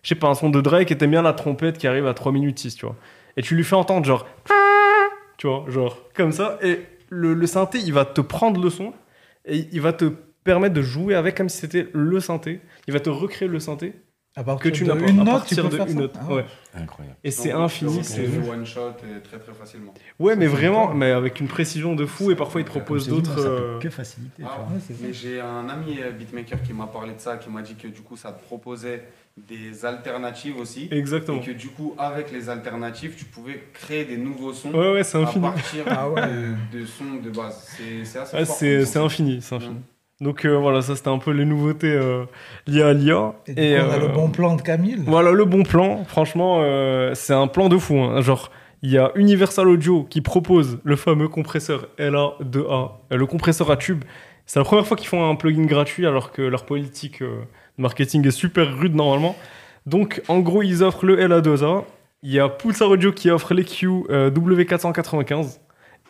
Je sais pas, un son de Drake et t'aimes bien la trompette qui arrive à 3 minutes 6, tu vois. Et tu lui fais entendre genre. Tu vois, genre comme ça. Et le, le synthé, il va te prendre le son et il va te permettre de jouer avec comme si c'était le synthé. Il va te recréer le synthé À partir que tu de n'as pas. une à note, tu partir peux de faire une ça note. Ah ouais. Incroyable. Et c'est infini. tu c'est- one shot euh, très très facilement. Ouais, mais vraiment, mais avec une précision de fou. Et parfois, il te propose Comme je t'ai dit, d'autres. euh, que faciliter, tu Ah, vois. Ouais, Mais j'ai un ami euh, beatmaker qui m'a parlé de ça, qui m'a dit que du coup ça te proposait des alternatives aussi. Exactement. Et que du coup, avec les alternatives, tu pouvais créer des nouveaux sons Ouais, ouais, c'est à infini. partir Ah ouais. de, de sons de base. C'est c'est assez Ouais, fort c'est infini, c'est infini. Donc euh, voilà, ça c'était un peu les nouveautés euh, liées à l'IA. Et, du coup, on a euh, le bon plan de Camille. Voilà le bon plan. Franchement, euh, c'est un plan de fou. hein. Genre, il y a Universal Audio qui propose le fameux compresseur LA2A, euh, le compresseur à tube. C'est la première fois qu'ils font un plugin gratuit alors que leur politique euh, Le marketing est super rude normalement. Donc, en gros, ils offrent le LA2A. Il y a Pulsar Audio qui offre l'EQ euh, W495.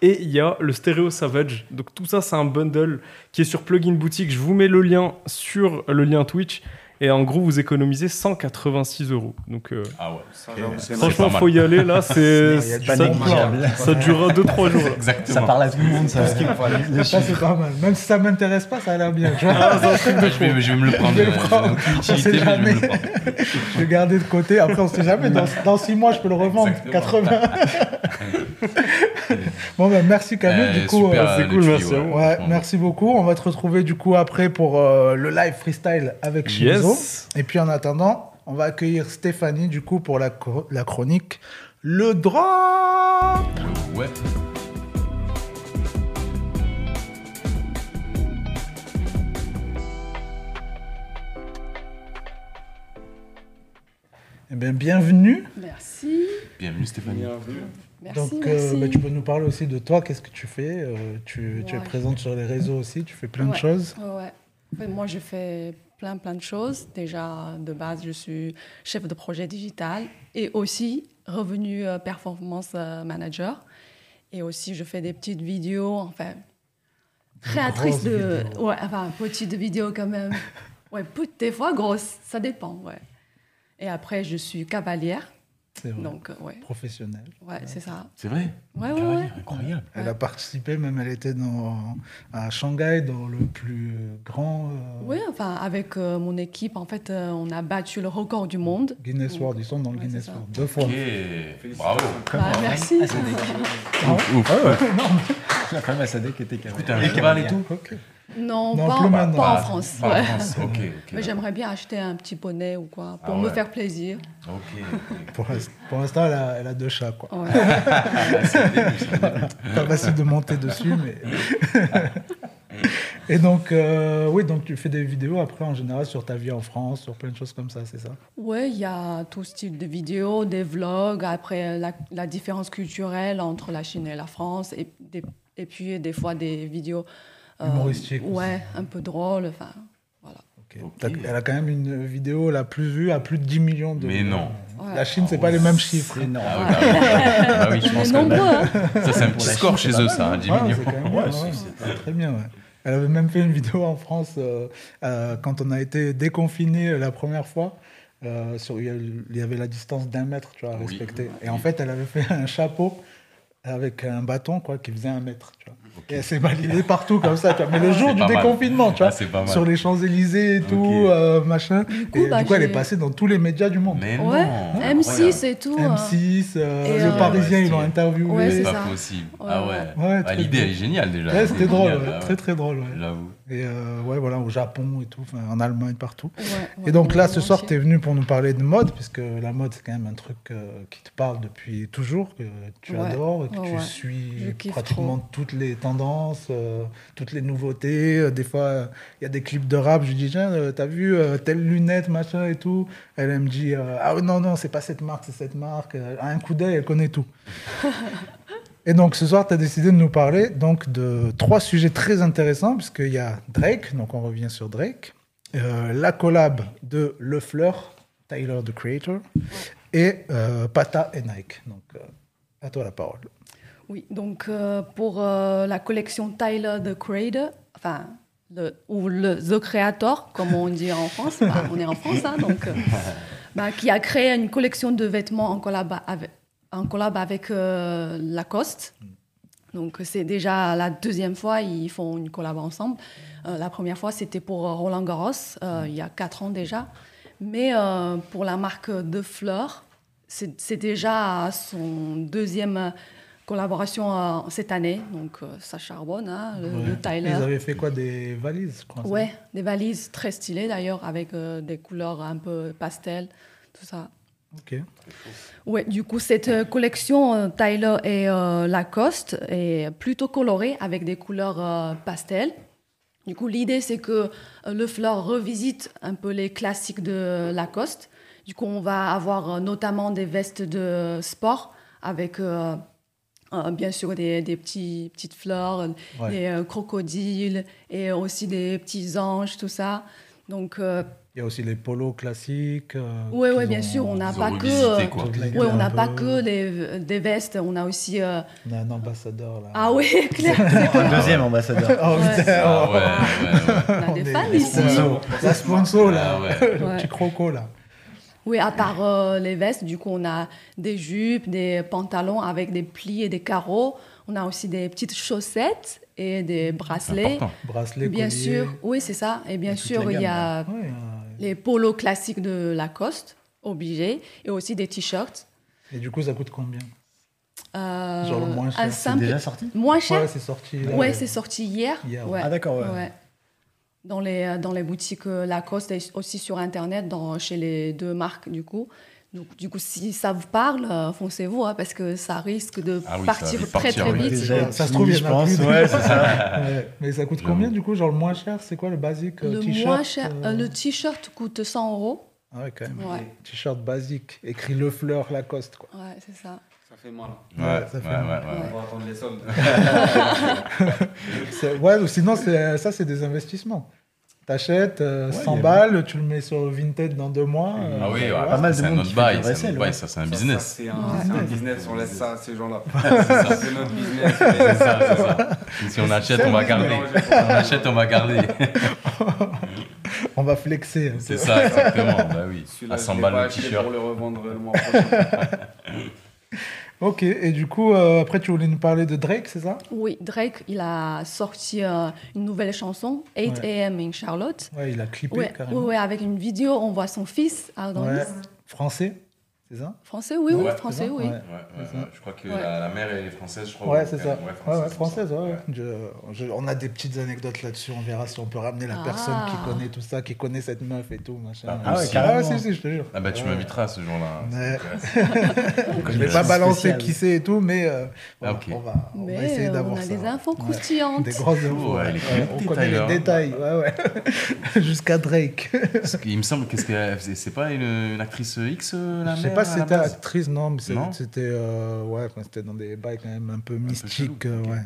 Et il y a le Stereo Savage. Donc, tout ça, c'est un bundle qui est sur Plugin Boutique. Je vous mets le lien sur le lien Twitch. Et en gros, vous économisez 186 euros. Donc, euh, Ah ouais. Ça, j'avoue, c'est franchement, mal. faut y aller. Là, c'est Il ça, ça durera 2-3 jours. là. Exactement. Ça parle à tout le monde, ça. Ça, c'est pas mal. Même si ça m'intéresse pas, ça a l'air bien. Ah, je, vais, je vais me le prendre. Je vais le euh, prendre. On sait utilité, mais je vais jamais. Je vais garder de côté. Après, on sait jamais. Dans, dans six mois, je peux le revendre. Exactement. 80. bon, ben, merci Camille. Euh, du coup, super, euh, c'est cool, merci ouais, merci beaucoup. On va te retrouver du coup après pour euh, le live freestyle avec Shinzo. Et puis en attendant, on va accueillir Stéphanie du coup pour la, chronique Le Drop. Ouais. Eh bien, bienvenue. Merci. Bienvenue Stéphanie. Bienvenue. Merci. Donc, euh, bah, tu peux nous parler aussi de toi. Qu'est-ce que tu fais Euh, tu, tu es présente sur les réseaux aussi. Tu fais plein de choses. Ouais, Moi, je fais plein, plein de choses. Déjà, de base, je suis chef de projet digital et aussi revenu euh, performance euh, manager. Et aussi, je fais des petites vidéos, enfin, créatrice de. Ouais, enfin, petites vidéos quand même. Ouais, des fois grosses, ça dépend, ouais. Et après, je suis cavalière. C'est vrai. Donc, euh, ouais, Professionnelle. ouais c'est ça. C'est vrai Ouais, ouais, ouais. Incroyable. Elle a participé, même elle était dans, à Shanghai, dans le plus grand euh, Oui, enfin, avec euh, mon équipe, en fait, euh, on a battu le record du monde. Guinness Donc, World. Ils sont dans le ouais, Guinness. World. Deux fois. Ok. Bravo. Bah, merci. Ouf, ouf. La femme à Sadek était carré. T'as un cheval et tout. Non, Non, pas, en, maintenant. pas en Ah, France. pas en. Mais j'aimerais bien acheter un petit poney ou quoi, pour Ah me ouais. faire plaisir. Ok. ok. Pour l'inst- pour l'instant, elle a, elle a deux chats. Quoi. Ouais. Ah, début. Pas facile de monter dessus, mais. Et donc, euh, oui, donc tu fais des vidéos après en général sur ta vie en France, sur plein de choses comme ça, c'est ça? Ouais, il y a tout style de vidéos, des vlogs, après la, la différence culturelle entre la Chine et la France, et, des- et puis des fois des vidéos. Euh, Humoristiques aussi. Ouais, un peu. Enfin, voilà. Elle a quand même une vidéo la plus vue à plus de 10 millions de. Mais non. Ouais. La Chine, c'est pas les mêmes chiffres. Énorme. Ah, ouais, bah oui. Bah oui, je pense nombreux, hein. ça, c'est un petit score Chine, chez eux, ça, hein, Ouais, 10 millions. c'est quand même bien, Ouais, ouais. c'est- c'est- très bien, ouais. Elle avait même fait une vidéo en France euh, euh, quand on a été déconfiné la première fois. euh, sur, il y a- il y avait la distance d'un mètre tu vois, à Oui. respecter. Et en fait, elle avait fait un chapeau avec un bâton quoi, qui faisait un mètre. Tu vois. S'est baladée partout comme ça. Tu vois. Mais le jour c'est du pas mal. déconfinement, tu vois, c'est pas mal. sur les Champs-Élysées et tout, euh, machin. coup, et bah, du coup, elle est passée dans tous les médias du monde. Mais non. Ouais, incroyable. M6 et tout. hein. M6, euh, Et, Le euh, Parisien, ouais, ils l'ont c'est- interviewé. Ouais, C'est c'est pas ça. possible. Ah ouais. Ah, très L'idée, elle est géniale déjà. Ouais, c'était drôle, Génial, ouais, ah très très drôle. ouais. J'avoue. Et euh, ouais, voilà, au Japon et tout, en Allemagne, partout. Ouais, Et donc là, ce soir, tu es venu pour nous parler de mode, puisque la mode, c'est quand même un truc euh, qui te parle depuis toujours, que tu Ouais, adores et que tu suis pratiquement toutes les tendances, euh, toutes les nouveautés. Des fois, il y a des clips de rap, je dis, tiens, t'as vu telle lunette, machin et tout. Elle, elle me dit, ah non, non, c'est pas cette marque, c'est cette marque. À un coup d'œil, elle connaît tout. Et donc ce soir, tu as décidé de nous parler donc, de trois sujets très intéressants, puisqu'il y a Drake, donc on revient sur Drake, euh, la collab de Le Fleur, Tyler the Creator, et euh, Pata et Nike. Donc euh, à toi la parole. Oui, donc euh, pour la collection Tyler the Creator, enfin, le, ou le The Creator, comme on dit en France, bah, on est en France, hein, donc, bah, qui a créé une collection de vêtements en collab avec, en collab avec euh, Lacoste. Donc c'est déjà la deuxième fois ils font une collab ensemble. Euh, la première fois c'était pour Roland Garros euh, il y a quatre ans déjà, mais pour la marque de Fleur c'est déjà son deuxième collaboration euh, cette année, donc euh, ça charbonne, hein, le, le Tyler. Ils avaient fait quoi Des valises, je crois. ça? Ouais, des valises très stylées d'ailleurs, avec euh, des couleurs un peu pastel, tout ça. Ouais, du coup, cette euh, collection euh, Tyler et euh, Lacoste est plutôt colorée avec des couleurs euh, pastel. Du coup, l'idée, c'est que euh, le Fleur revisite un peu les classiques de Lacoste. Du coup, on va avoir notamment des vestes de sport avec bien sûr des, des petits, petites fleurs, Ouais. des crocodiles et aussi des petits anges, tout ça. Donc, Il y a aussi les polos classiques. euh, Oui, oui, qu'ils bien ont- sûr, on n'a pas que. euh, ouais, on n'a pas que les, des vestes, on a aussi. euh, On a un ambassadeur là. Ah oui, clair. Un deuxième ambassadeur. Oh Ouais. putain, Ah oh. ouais, ouais, ouais. On a des fans ici. La sponsor là, Ah ouais. le Ouais. petit croco là. Oui, à part euh, les vestes, du coup, on a des jupes, des pantalons avec des plis et des carreaux. On a aussi des petites chaussettes et des bracelets. important. Bracelet, Bien collier. sûr, oui, c'est ça. Et bien sûr, il y a Ouais, euh, les polos classiques de Lacoste, obligés, et aussi des t-shirts. Et du coup, ça coûte combien? Euh, Genre le moins cher, un c'est déjà sorti? Moins cher? Ouais, c'est sorti. là, Ouais, euh, c'est sorti hier. Hier, Ouais. Ah d'accord, ouais. Ouais. Dans les, euh, dans les boutiques euh, Lacoste et aussi sur Internet, dans, chez les deux marques, du coup. Donc, du coup, si ça vous parle, euh, foncez-vous, hein, parce que ça risque de Ah oui, partir très, partir, très oui. vite. Déjà. Ça se trouve, je pense. plus. Ouais, c'est ça. Ouais. Mais ça coûte combien du coup Genre le moins cher, c'est quoi le basique euh, Le t-shirt moins cher, euh, euh, le t-shirt coûte 100 euros. Ah ouais, quand même. Ouais, T-shirt basique, écrit Le Fleur Lacoste quoi. ouais c'est ça. Ça fait mal. Ouais, ça fait ouais, mal. ouais. On va attendre les soldes. Ouais, ou sinon, c'est- ça, c'est des investissements. T'achètes euh, Ouais, 100 il y a- balles, tu le mets sur Vinted dans deux mois. euh, Ah oui, ouais, ouais. pas mal de c'est un monde autre qui fait bail, vaisselle, ouais. ça c'est un Ça, business. ça, C'est un, Ouais. c'est un business, on laisse ça à ces gens-là. C'est ça. C'est notre business. C'est ça, c'est ça. Si on achète, on va garder. On achète, on va garder. On va flexer. C'est ça, exactement. Bah oui. Celui-là, À je 100 l'ai balles le t-shirt. pour le revendre le mois prochain. Ok, et du coup, euh, après, tu voulais nous parler de Drake, c'est ça? Oui, Drake, il a sorti euh, une nouvelle chanson, 8 Ouais. AM in Charlotte. Ouais, il a clippé Ouais, carrément. ouais, avec une vidéo, on voit son fils, Adonis. Français, c'est ça? Français, oui, oui, Ouais, français, ça? oui. Ouais. Ouais, ouais, C'est ça? ouais. Je crois que Ouais. la, la mère est française, je crois. Ouais, ou- c'est ça. Ouais, française, française, ouais. ouais. Je- je- on a des petites anecdotes là-dessus, on verra si on peut ramener la Ah. personne qui connaît tout ça, qui connaît cette meuf et tout, machin. Ah ouais, Ah si, si, je te jure. Ah bah tu Ouais. m'inviteras ce jour-là. ça m'intéresse. Je vais pas balancer qui c'est et tout, mais euh, Ah, voilà, on va, on va Mais essayer euh, d'avoir on a ça. des infos croustillantes. Des grosses infos. On connaît les détails, ouais, ouais. Jusqu'à Drake. Qu'il me semble que c'est c'est pas une, actrice X, euh, la mère, pas si c'était actrice, non, mais c'était euh, ouais, dans des bails quand même un peu mystiques. euh, ouais.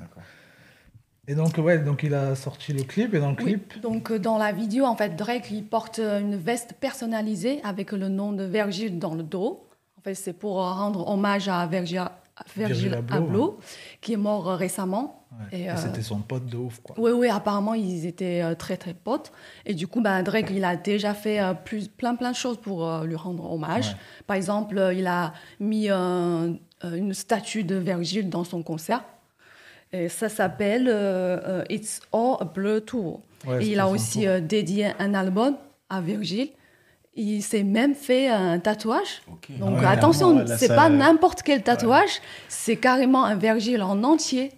Et donc, ouais, donc il a sorti le clip, et dans le Oui, clip, donc euh, dans la vidéo, en fait, Drake, il porte euh, une veste personnalisée avec le nom de Virgil dans le dos. En fait, c'est pour rendre hommage à Virgil, à Virgil Virgil Abloh, Abloh, qui est mort euh, récemment. ouais, Et, et euh, c'était son pote de ouf, quoi. Oui, oui, apparemment, ils étaient euh, très, très potes. Et du coup, bah, Drake, il a déjà fait plus, plein, plein de choses pour lui rendre hommage. Ouais. Par exemple, il a mis une statue de Virgile dans son concert. Et ça s'appelle euh, It's All a Blur Tour. Ouais, et il a aussi euh, dédié un album à Virgile. Il s'est même fait un tatouage. Donc ouais, attention, c'est ça- pas n'importe quel tatouage, c'est carrément un Virgile en entier.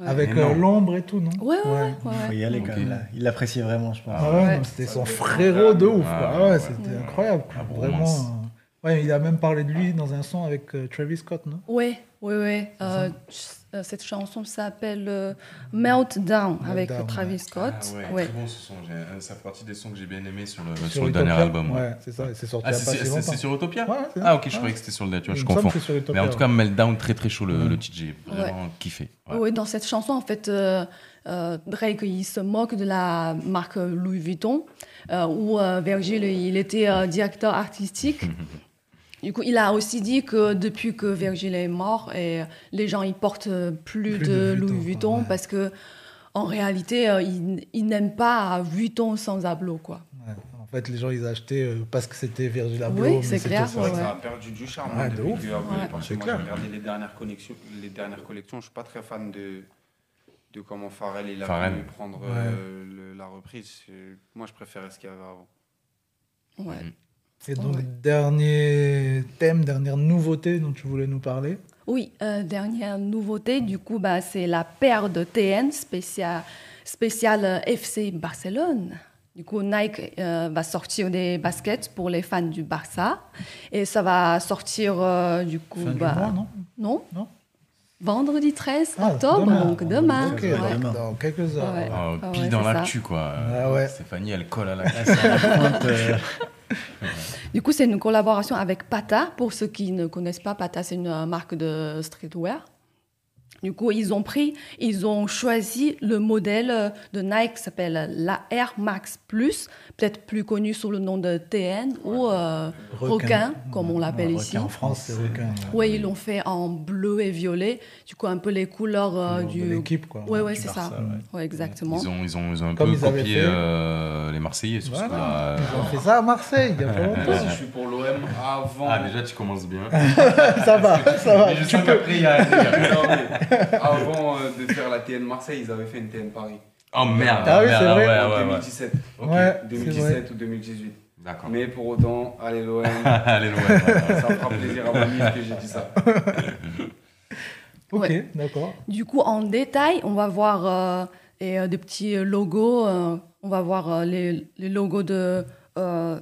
Ouais. Avec euh, l'ombre et tout, non Ouais, ouais, ouais. Il ouais. faut y aller quand même. Là. Il l'appréciait vraiment, je pense. Ah ouais, Ouais. c'était son frérot de ouf. Ah quoi. Ah ouais, ouais, ouais. c'était incroyable. Ah, bon, Vraiment. euh, Ouais, il a même parlé de lui dans un son avec euh, Travis Scott, non? Oui, oui, oui. Euh, euh, cette chanson s'appelle euh, Meltdown avec Travis ouais. Scott. Ah ouais, Ouais. très bon ce son. Euh, Ça fait partie des sons que j'ai bien aimés sur le, sur Sur le Utopia dernier album. ouais. Ouais, c'est ça, c'est sorti Ah, c'est sur Utopia. Ah ok, je Ouais. croyais que c'était sur le dernier, tu vois, Il je confonds. Mais en tout cas, Meltdown, très très chaud le, Mm. le titre, j'ai vraiment kiffé. Ouais. Oui, dans cette chanson, en fait, euh, euh, Drake, il se moque de la marque Louis Vuitton, euh, où euh, Virgil, il était euh, directeur artistique. Du coup, il a aussi dit que depuis que Virgil est mort, et les gens ils portent plus, Plus de, Louis Vuitton ouais. parce que en réalité, euh, ils, ils n'aiment pas Vuitton sans Abloh, quoi. Ouais. En fait, les gens, ils achetaient euh, parce que c'était Virgil Abloh. Oui, c'est c'était clair, ça. C'est vrai que Ouais. ça a perdu du charme Ouais, de depuis ouf. que Abloh clair. j'ai regardé les dernières, connexions, les dernières collections. Je suis pas très fan de, de comment Pharrell il a Pharrell. voulu prendre euh, le- la reprise. Moi, je préférais ce qu'il y avait avant. Ouais. Mhm. Et donc, Ouais. dernier thème, dernière nouveauté dont tu voulais nous parler. Oui, euh, dernière nouveauté, du coup, bah, c'est la paire de TN spéciale, spéciale euh, FC Barcelone. Du coup, Nike euh, va sortir des baskets pour les fans du Barça. Et ça va sortir, euh, du coup, Fin du bah, mois, non? non Non. Vendredi 13 Ah, octobre, demain. donc demain. Ok, ouais. donc Demain. dans quelques heures. Ouais. Ah, Ah pile ouais, dans l'actu quoi. Ah ouais. Stéphanie, elle colle à la Là, Du coup, c'est une collaboration avec Pata. Pour ceux qui ne connaissent pas, Pata, c'est une marque de streetwear. Du coup, ils ont pris, ils ont choisi le modèle euh, de Nike qui s'appelle la Air Max Plus, peut-être plus connu sous le nom de TN ou euh, requin, comme on l'appelle Ouais, ici. requin En France, c'est requin. Oui, ils l'ont fait en bleu et violet. Du coup, un peu les couleurs euh, De du. l'équipe, quoi. Oui, oui, c'est ça. Ouais. Ouais, exactement. Ils ont, ils ont, ils ont un Comme peu copié fait. euh, les Marseillais sur ce Voilà. coup-là. Ils ont fait ça à Marseille, il y a pas longtemps. Je suis pour l'OM avant. Ah, déjà, tu commences bien. ça va, ça va. Mais je Tu sens peux- qu'après, il y a. avant euh, de faire la TN Marseille, ils avaient fait une TN Paris. Oh merde. Ah oui, merde, c'est vrai. Ouais, en ouais, ouais. 2017. Ok. Ouais, c'est 2017 ou 2018. D'accord. Mais pour autant, allez l'OM, Allez, ouais. ça fera plaisir à ma que j'ai dit ça. Ok, Ouais. d'accord. Du coup, en détail, on va voir euh, et, euh, des petits logos. euh, on va voir euh, les, les logos de, euh,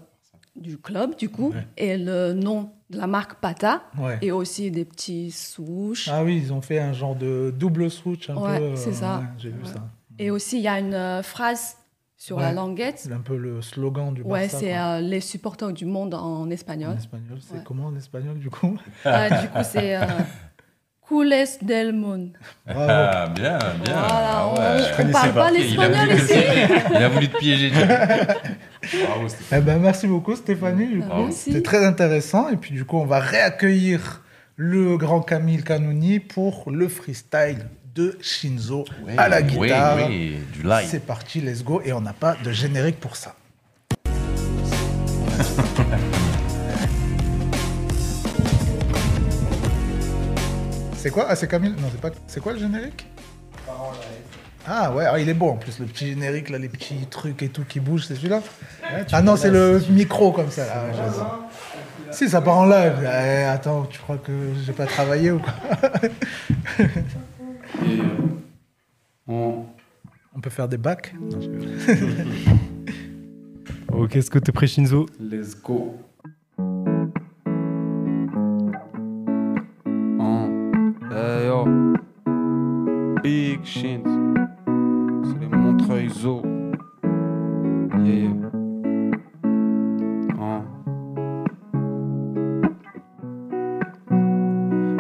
du club, du coup, Ouais. et le nom de la marque Pata, Ouais. et aussi des petits souches. Ah oui, ils ont fait un genre de double switch un Ouais, peu. euh, c'est ça. ouais, J'ai vu Ouais. ça. Et aussi, il y a une euh, phrase sur la Ouais. languette. C'est un peu le slogan du Ouais, Barça. c'est quoi. euh, les supporters du monde en espagnol. En espagnol, c'est Ouais. comment en espagnol du coup? Euh, du coup, c'est Cules del Mundo. Ah, bien, bien. Voilà, Ah on- ouais. on, parle pas a, l'espagnol ici. piéger. Il a voulu te piéger. Bravo. Eh ben, merci beaucoup Stéphanie. Ah. C'était très intéressant. Et puis du coup, on va réaccueillir le grand Camille Canouni pour le freestyle de Shinzo à la guitare. du live. C'est parti, let's go. Et on n'a pas de générique pour ça. c'est quoi? Ah, c'est Camille Non, c'est pas. C'est quoi le générique? Ah ouais, ah, il est beau en plus, le petit générique, là, les petits trucs et tout qui bougent, c'est celui-là? Ah non, c'est le micro comme ça. Là, ouais, je sais. Si, ça part en live. Eh, attends, tu crois que j'ai pas travaillé ou quoi? Et euh, on, On peut faire des bacs? Non, je rigole. Ok, est-ce que t'es prêt, Shinzo? Let's go. Big shit. C'est les Montreuil Zoo. Yeah. Oh.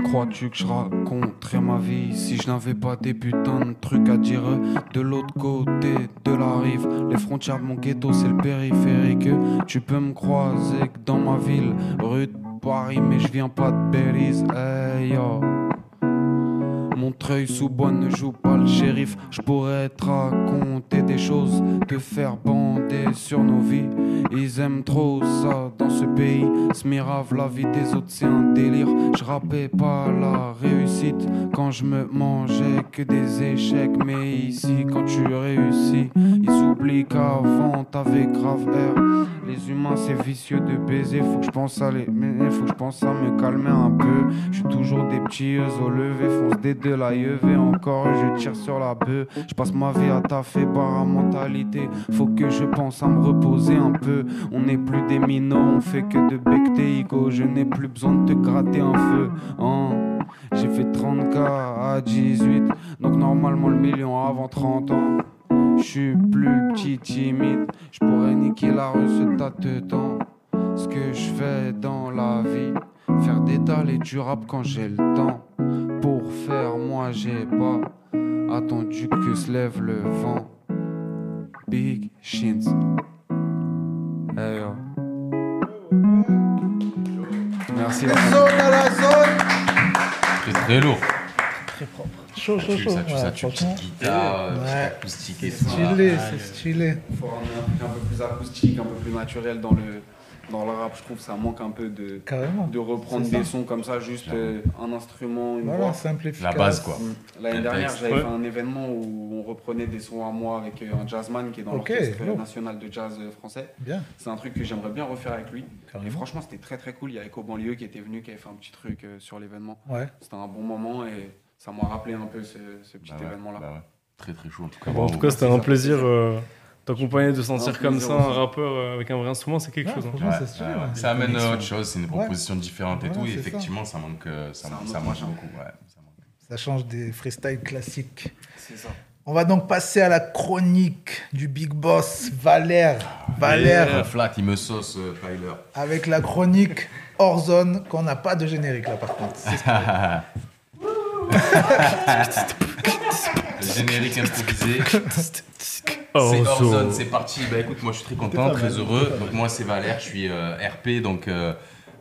Crois-tu que je raconterais ma vie si je n'avais pas des putains de trucs à dire? De l'autre côté de la rive Les frontières de mon ghetto c'est le périphérique Tu peux me croiser que dans ma ville rue de Paris mais je viens pas de Belize Hey yo Montreuil sous bois ne joue pas le shérif. Je pourrais te raconter des choses, te faire bander sur nos vies. Ils aiment trop ça dans ce pays. Smirave, la vie des autres, c'est un délire. Je rappais pas la réussite quand je me mangeais que des échecs. Mais ici, quand tu réussis, ils oublient qu'avant t'avais grave air. Les humains, c'est vicieux de baiser. Faut que je pense à les. Faut que je pense à me calmer un peu. Je suis toujours des petits yeux au lever. Fonce des deux la yeuve. Encore, je tire sur la bœuf. Je passe ma vie à taffer par la mentalité. Faut que je pense à me reposer un peu. On n'est plus des minots, on fait que de becter ego. Je n'ai plus besoin de te gratter un feu. hein. J'ai fait 30K à 18. Donc, normalement, le million avant 30 ans. Je suis plus petit, timide. Je pourrais niquer la rue ce tas de temps. Ce que je fais dans la vie, faire des dalles et du rap quand j'ai le temps. Pour faire, moi j'ai pas attendu que se lève le vent. Big shins. Hey, yo. Merci. la Zone à la zone Très très lourd. Très propre. Chaud, chaud, Tu chaud. ça, tu Ouais, ça, petite guitare, Ouais. acoustique et C'est tout. stylé, Ah, c'est stylé. Il faut ramener un truc un peu plus acoustique, un peu plus naturel dans le, dans le rap. Je trouve que ça manque un peu de, Carrément. de reprendre des sons comme ça, juste euh, un instrument, une Voilà, voix. simple, La base, quoi. Mm. L'année dernière, j'avais fait un événement où on reprenait des sons à moi avec euh, un jazzman qui est dans Ok, l'orchestre national de jazz euh, français. C'est un truc que j'aimerais bien refaire avec lui. Et Carrément. franchement, c'était très très cool. Il y a Echo Banlieue qui était venu, qui avait fait un petit truc euh, sur l'événement. Ouais. C'était un bon moment et ça m'a rappelé un peu ce, ce petit Bah ouais, événement-là. bah ouais. Très très chaud en tout cas. Bon, en tout cas, c'était un plaisir plaisir. euh, t'accompagner, de sentir comme ça un rappeur euh, avec un vrai instrument, c'est quelque Ouais, chose. hein. Ça amène Connexion. autre chose, c'est une Ouais. proposition différente et Ouais, tout. Et effectivement, ça manque, euh, ça beaucoup. Ouais, ça manque. Ça change des freestyles classiques. C'est ça. On va donc passer à la chronique du big boss Valère. Valère, Yeah, Flat, il me sauce, euh, Tyler. avec la chronique hors zone, qu'on n'a pas de générique là par contre. Générique improvisé. Oh, c'est zone, c'est parti. Bah écoute, moi je suis très content, très heureux. Donc moi c'est Valère, je suis euh, RP, donc euh,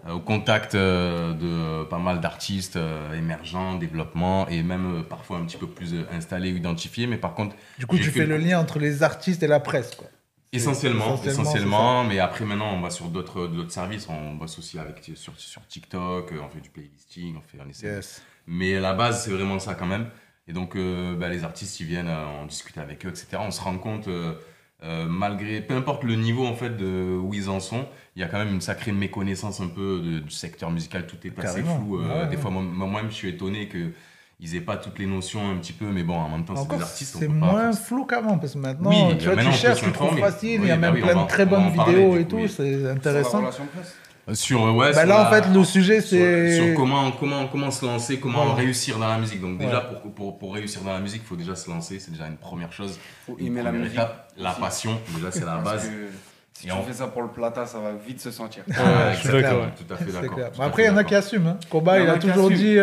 au contact euh, de pas mal d'artistes euh, émergents, développement et même euh, parfois un petit peu plus euh, installés ou identifiés. Mais par contre, Du coup, tu fais le lien entre les artistes et la presse, quoi. Essentiellement, Essentiellement, essentiellement, mais après maintenant on va sur d'autres services, on bosse aussi avec sur, sur TikTok, on fait du playlisting, on fait on essaie. Yes. Mais la base c'est vraiment ça quand même. Et donc euh, bah, les artistes ils viennent, euh, on discute avec eux, etc. On se rend compte euh, euh, malgré peu importe le niveau en fait de où ils en sont, il y a quand même une sacrée méconnaissance un peu de- du secteur musical, tout est assez Carrément. flou. euh, Ouais, des ouais. fois moi- moi-même je suis étonné que ils aient pas toutes les notions un petit peu, mais bon en même temps c'est Encore, des artistes. on c'est peut pas moins flou qu'avant, parce que maintenant, Oui, tu, vois, maintenant, tu peut cherches, tu trouves s'informer. facile, il y Oui, a bah même oui, on plein va- de très on va en bonnes parler, vidéos du et coup, tout, oui. c'est Sur la intéressant. relation presse. Sur, ouais, Bah sur là, en fait, le sujet, c'est... Sur, comment, comment, comment se lancer, comment réussir dans la musique. Donc déjà, Ouais. pour, pour, pour réussir dans la musique, il faut déjà se lancer, c'est déjà une première chose. Faut Une aimer la musique. étape. La passion, déjà c'est la base. si Et tu on- fais ça pour le plata, ça va vite se sentir. Ouais, je suis exactement, d'accord, ouais. Tout à fait C'est d'accord. Après, il y en a qui assument. Hein. Koba, il, a toujours dit...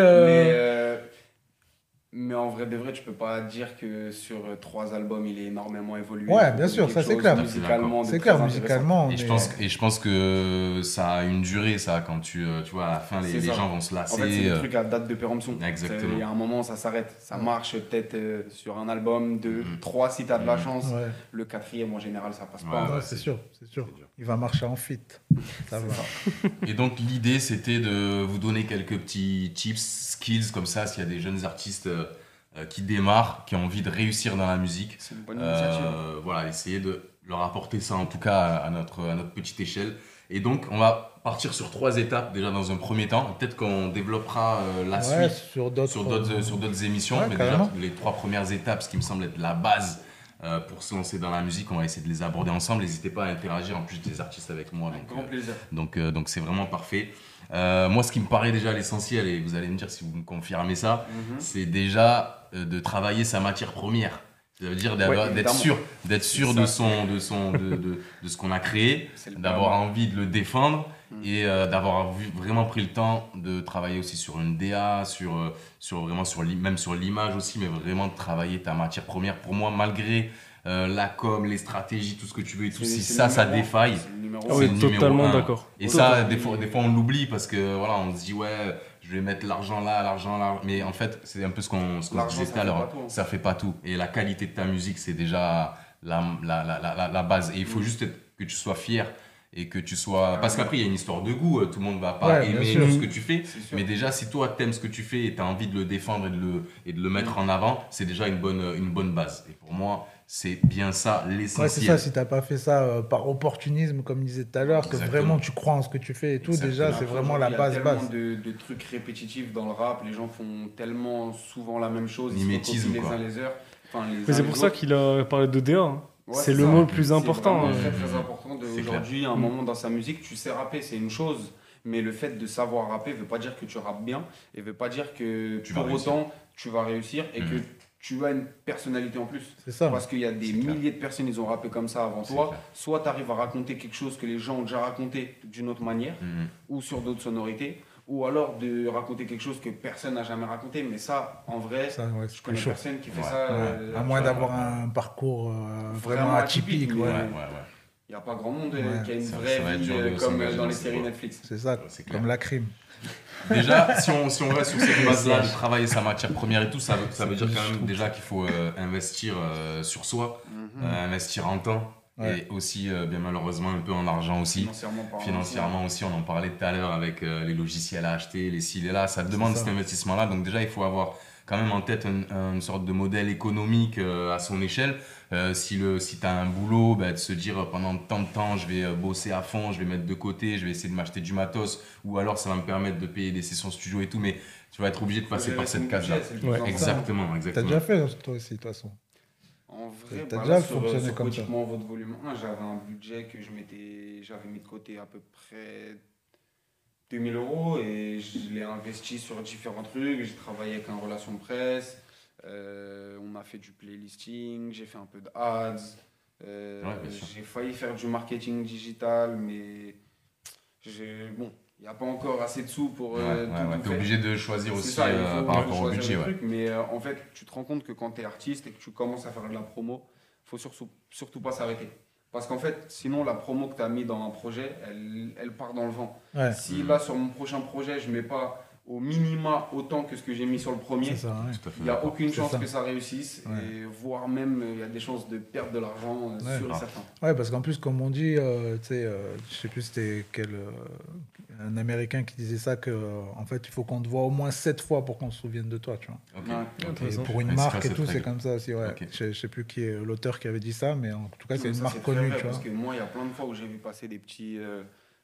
euh, Mais, euh, en vrai de vrai, tu peux pas dire que sur euh, trois albums, il est énormément évolué. Ouais, bien sûr, ça, c'est clair. Musicalement, C'est clair, musicalement. Et je, pense, et je pense que ça a une durée, ça, quand tu, euh, tu vois, à la fin, les, gens vont se En lasser. fait, c'est le euh, truc à date de péremption. Exactement. Il y a un moment, ça s'arrête. Ça marche peut-être euh, sur un album, deux, Mhm. trois si t'as de la Mhm. chance. Ouais, Le quatrième, en général, ça passe Ouais, pas. ouais, c'est sûr, c'est sûr. Il va marcher en fit. Ça va. ça. Et donc l'idée c'était de vous donner quelques petits tips, skills comme ça, s'il y a des jeunes artistes euh, euh, qui démarrent, qui ont envie de réussir dans la musique. C'est une bonne initiative. Euh, voilà, essayer de leur apporter ça en tout cas à, à notre, à notre petite échelle. Et donc on va partir sur trois étapes déjà dans un premier temps. Peut-être qu'on développera euh, la Ouais, suite sur d'autres... sur d'autres sur d'autres émissions. Ouais, mais déjà les trois premières étapes, ce qui me semble être la base. euh, pour se lancer dans la musique, on va essayer de les aborder ensemble. N'hésitez pas à interagir en plus des artistes avec moi. Avec donc, grand euh, plaisir. donc, euh, donc c'est vraiment parfait. Euh, moi, ce qui me paraît déjà l'essentiel, et vous allez me dire si vous me confirmez ça, Mhm. c'est déjà euh, de travailler sa matière première. Ça veut dire Ouais, d'être sûr, d'être sûr de, son, de, son, de, de, de ce qu'on a créé, d'avoir envie de le défendre Mhm. et euh, d'avoir vraiment pris le temps de travailler aussi sur une DA, sur, sur vraiment sur même sur l'image aussi, mais vraiment de travailler ta matière première. Pour moi, malgré euh, la com, les stratégies, tout ce que tu veux et tout, si ça, ça défaille, C'est Ah oui, totalement d'accord. et Totalement. ça, des fois, des fois on l'oublie parce que voilà, on se dit ouais, je vais mettre l'argent là, l'argent là. Mais en fait, c'est un peu ce qu'on ce disait ça tout à fait l'heure. pas tout, hein. Ça fait pas tout. Et la qualité de ta musique, c'est déjà la, la, la, la, la base. Et il faut Mm. juste être- que tu sois fier et que tu sois. Parce qu'après, il y a une histoire de goût. Tout le monde va pas Ouais, aimer tout ce que tu fais. Mais déjà, si toi, t'aimes ce que tu fais et t'as envie de le défendre et de le, et de le mettre en avant, c'est déjà une bonne, une bonne base. Et pour moi, c'est bien ça Ouais, c'est l'essentiel. ça, si t'as pas fait ça euh, par opportunisme, comme disait tout à l'heure, que Exactement. vraiment tu crois en ce que tu fais et tout, Exactement. déjà, c'est vraiment la base Il y a base. tellement de, de trucs répétitifs dans le rap, les gens font tellement souvent la même chose, ils se les quoi. uns les heures. Enfin, les Mais uns c'est pour ça qu'il a parlé de DA. hein. Ouais, c'est le ça. mot le plus C'est important. vraiment hein. très très important C'est aujourd'hui, à un moment dans sa musique, tu sais rapper, c'est une chose. Mais le fait de savoir rapper veut pas dire que tu rappes bien et veut pas dire que Tu vas pour réussir. autant tu vas réussir et que Mhm. Tu as une personnalité en plus. C'est ça. Parce qu'il y a des clair. milliers de personnes, ils ont rappé comme ça avant toi. clair. Soit tu arrives à raconter quelque chose que les gens ont déjà raconté d'une autre manière Mhm. ou sur d'autres sonorités, ou alors de raconter quelque chose que personne n'a jamais raconté. Mais ça, en vrai, Ça, ouais, je connais chaud. personne qui fait Ouais. ça. Ouais. euh, à moins d'avoir un parcours euh, vraiment, Vraiment atypique. atypique, ouais. Ouais, ouais, ouais. Il n'y a pas grand monde euh, Ouais. qui a une Ça- vraie vie comme dans les séries. Netflix. C'est ça, C'est clair. comme la crime. Déjà, si on, si on reste sur cette base-là, de travailler sa matière première et tout, ça veut, ça veut dire quand même déjà qu'il faut euh, investir euh, sur soi, Mhm. euh, investir en temps Ouais. et aussi, euh, bien malheureusement, un peu en argent aussi. Financièrement aussi, on en parlait tout à l'heure avec euh, les logiciels à acheter, les ci, les là, ça demande ça. cet investissement-là. Donc déjà, il faut avoir quand même en tête un- une sorte de modèle économique euh, à son échelle. Euh, si le, si tu as un boulot, bah, de se dire euh, pendant tant de temps, je vais euh, bosser à fond, je vais mettre de côté, je vais essayer de m'acheter du matos, ou alors ça va me permettre de payer des sessions studio et tout, mais tu vas être obligé de passer par cette case-là. Ouais. Exactement, T'as exactement. déjà fait toi aussi, de toute façon. En vrai, T'as bah déjà là, sur, fonctionné sur comme ça. Votre volume 1, j'avais un budget que je m'étais, j'avais mis de côté à peu près 2000 euros et je l'ai investi sur différents trucs. J'ai travaillé avec un relation presse, euh, on a fait du playlisting, j'ai fait un peu de ads, euh, Ouais, j'ai failli faire du marketing digital, mais j'ai, bon, il n'y a pas encore assez de sous pour. Euh, ouais, tout- ouais. tout T'es faire. obligé de choisir aussi ça, il euh, faut par rapport au budget. le Ouais. truc, mais euh, en fait, tu te rends compte que quand tu es artiste et que tu commences à faire de la promo, faut surtout, surtout pas s'arrêter. Parce qu'en fait, sinon, la promo que tu as mis dans un projet, elle, elle part dans le vent. Ouais, Si là, sur mon prochain projet, je mets pas au minima autant que ce que j'ai mis sur le premier, ça. ouais. Il n'y a aucune chance ça. que ça réussisse, Ouais. et voire même, il y a des chances de perdre de l'argent euh, Ouais. et Ah. certain. Ouais, parce qu'en plus, comme on dit, euh, tu sais, euh, je sais plus c'était quel euh, un Américain qui disait ça que euh, en fait, il faut qu'on te voit au moins sept fois pour qu'on se souvienne de toi, tu vois. Et pour une marque et tout, c'est comme ça aussi. Ouais. Je, je sais plus qui est l'auteur qui avait dit ça, mais en tout cas, c'est une marque connue, vrai, tu vois. Parce que moi, il y a plein de fois où j'ai vu passer des petits,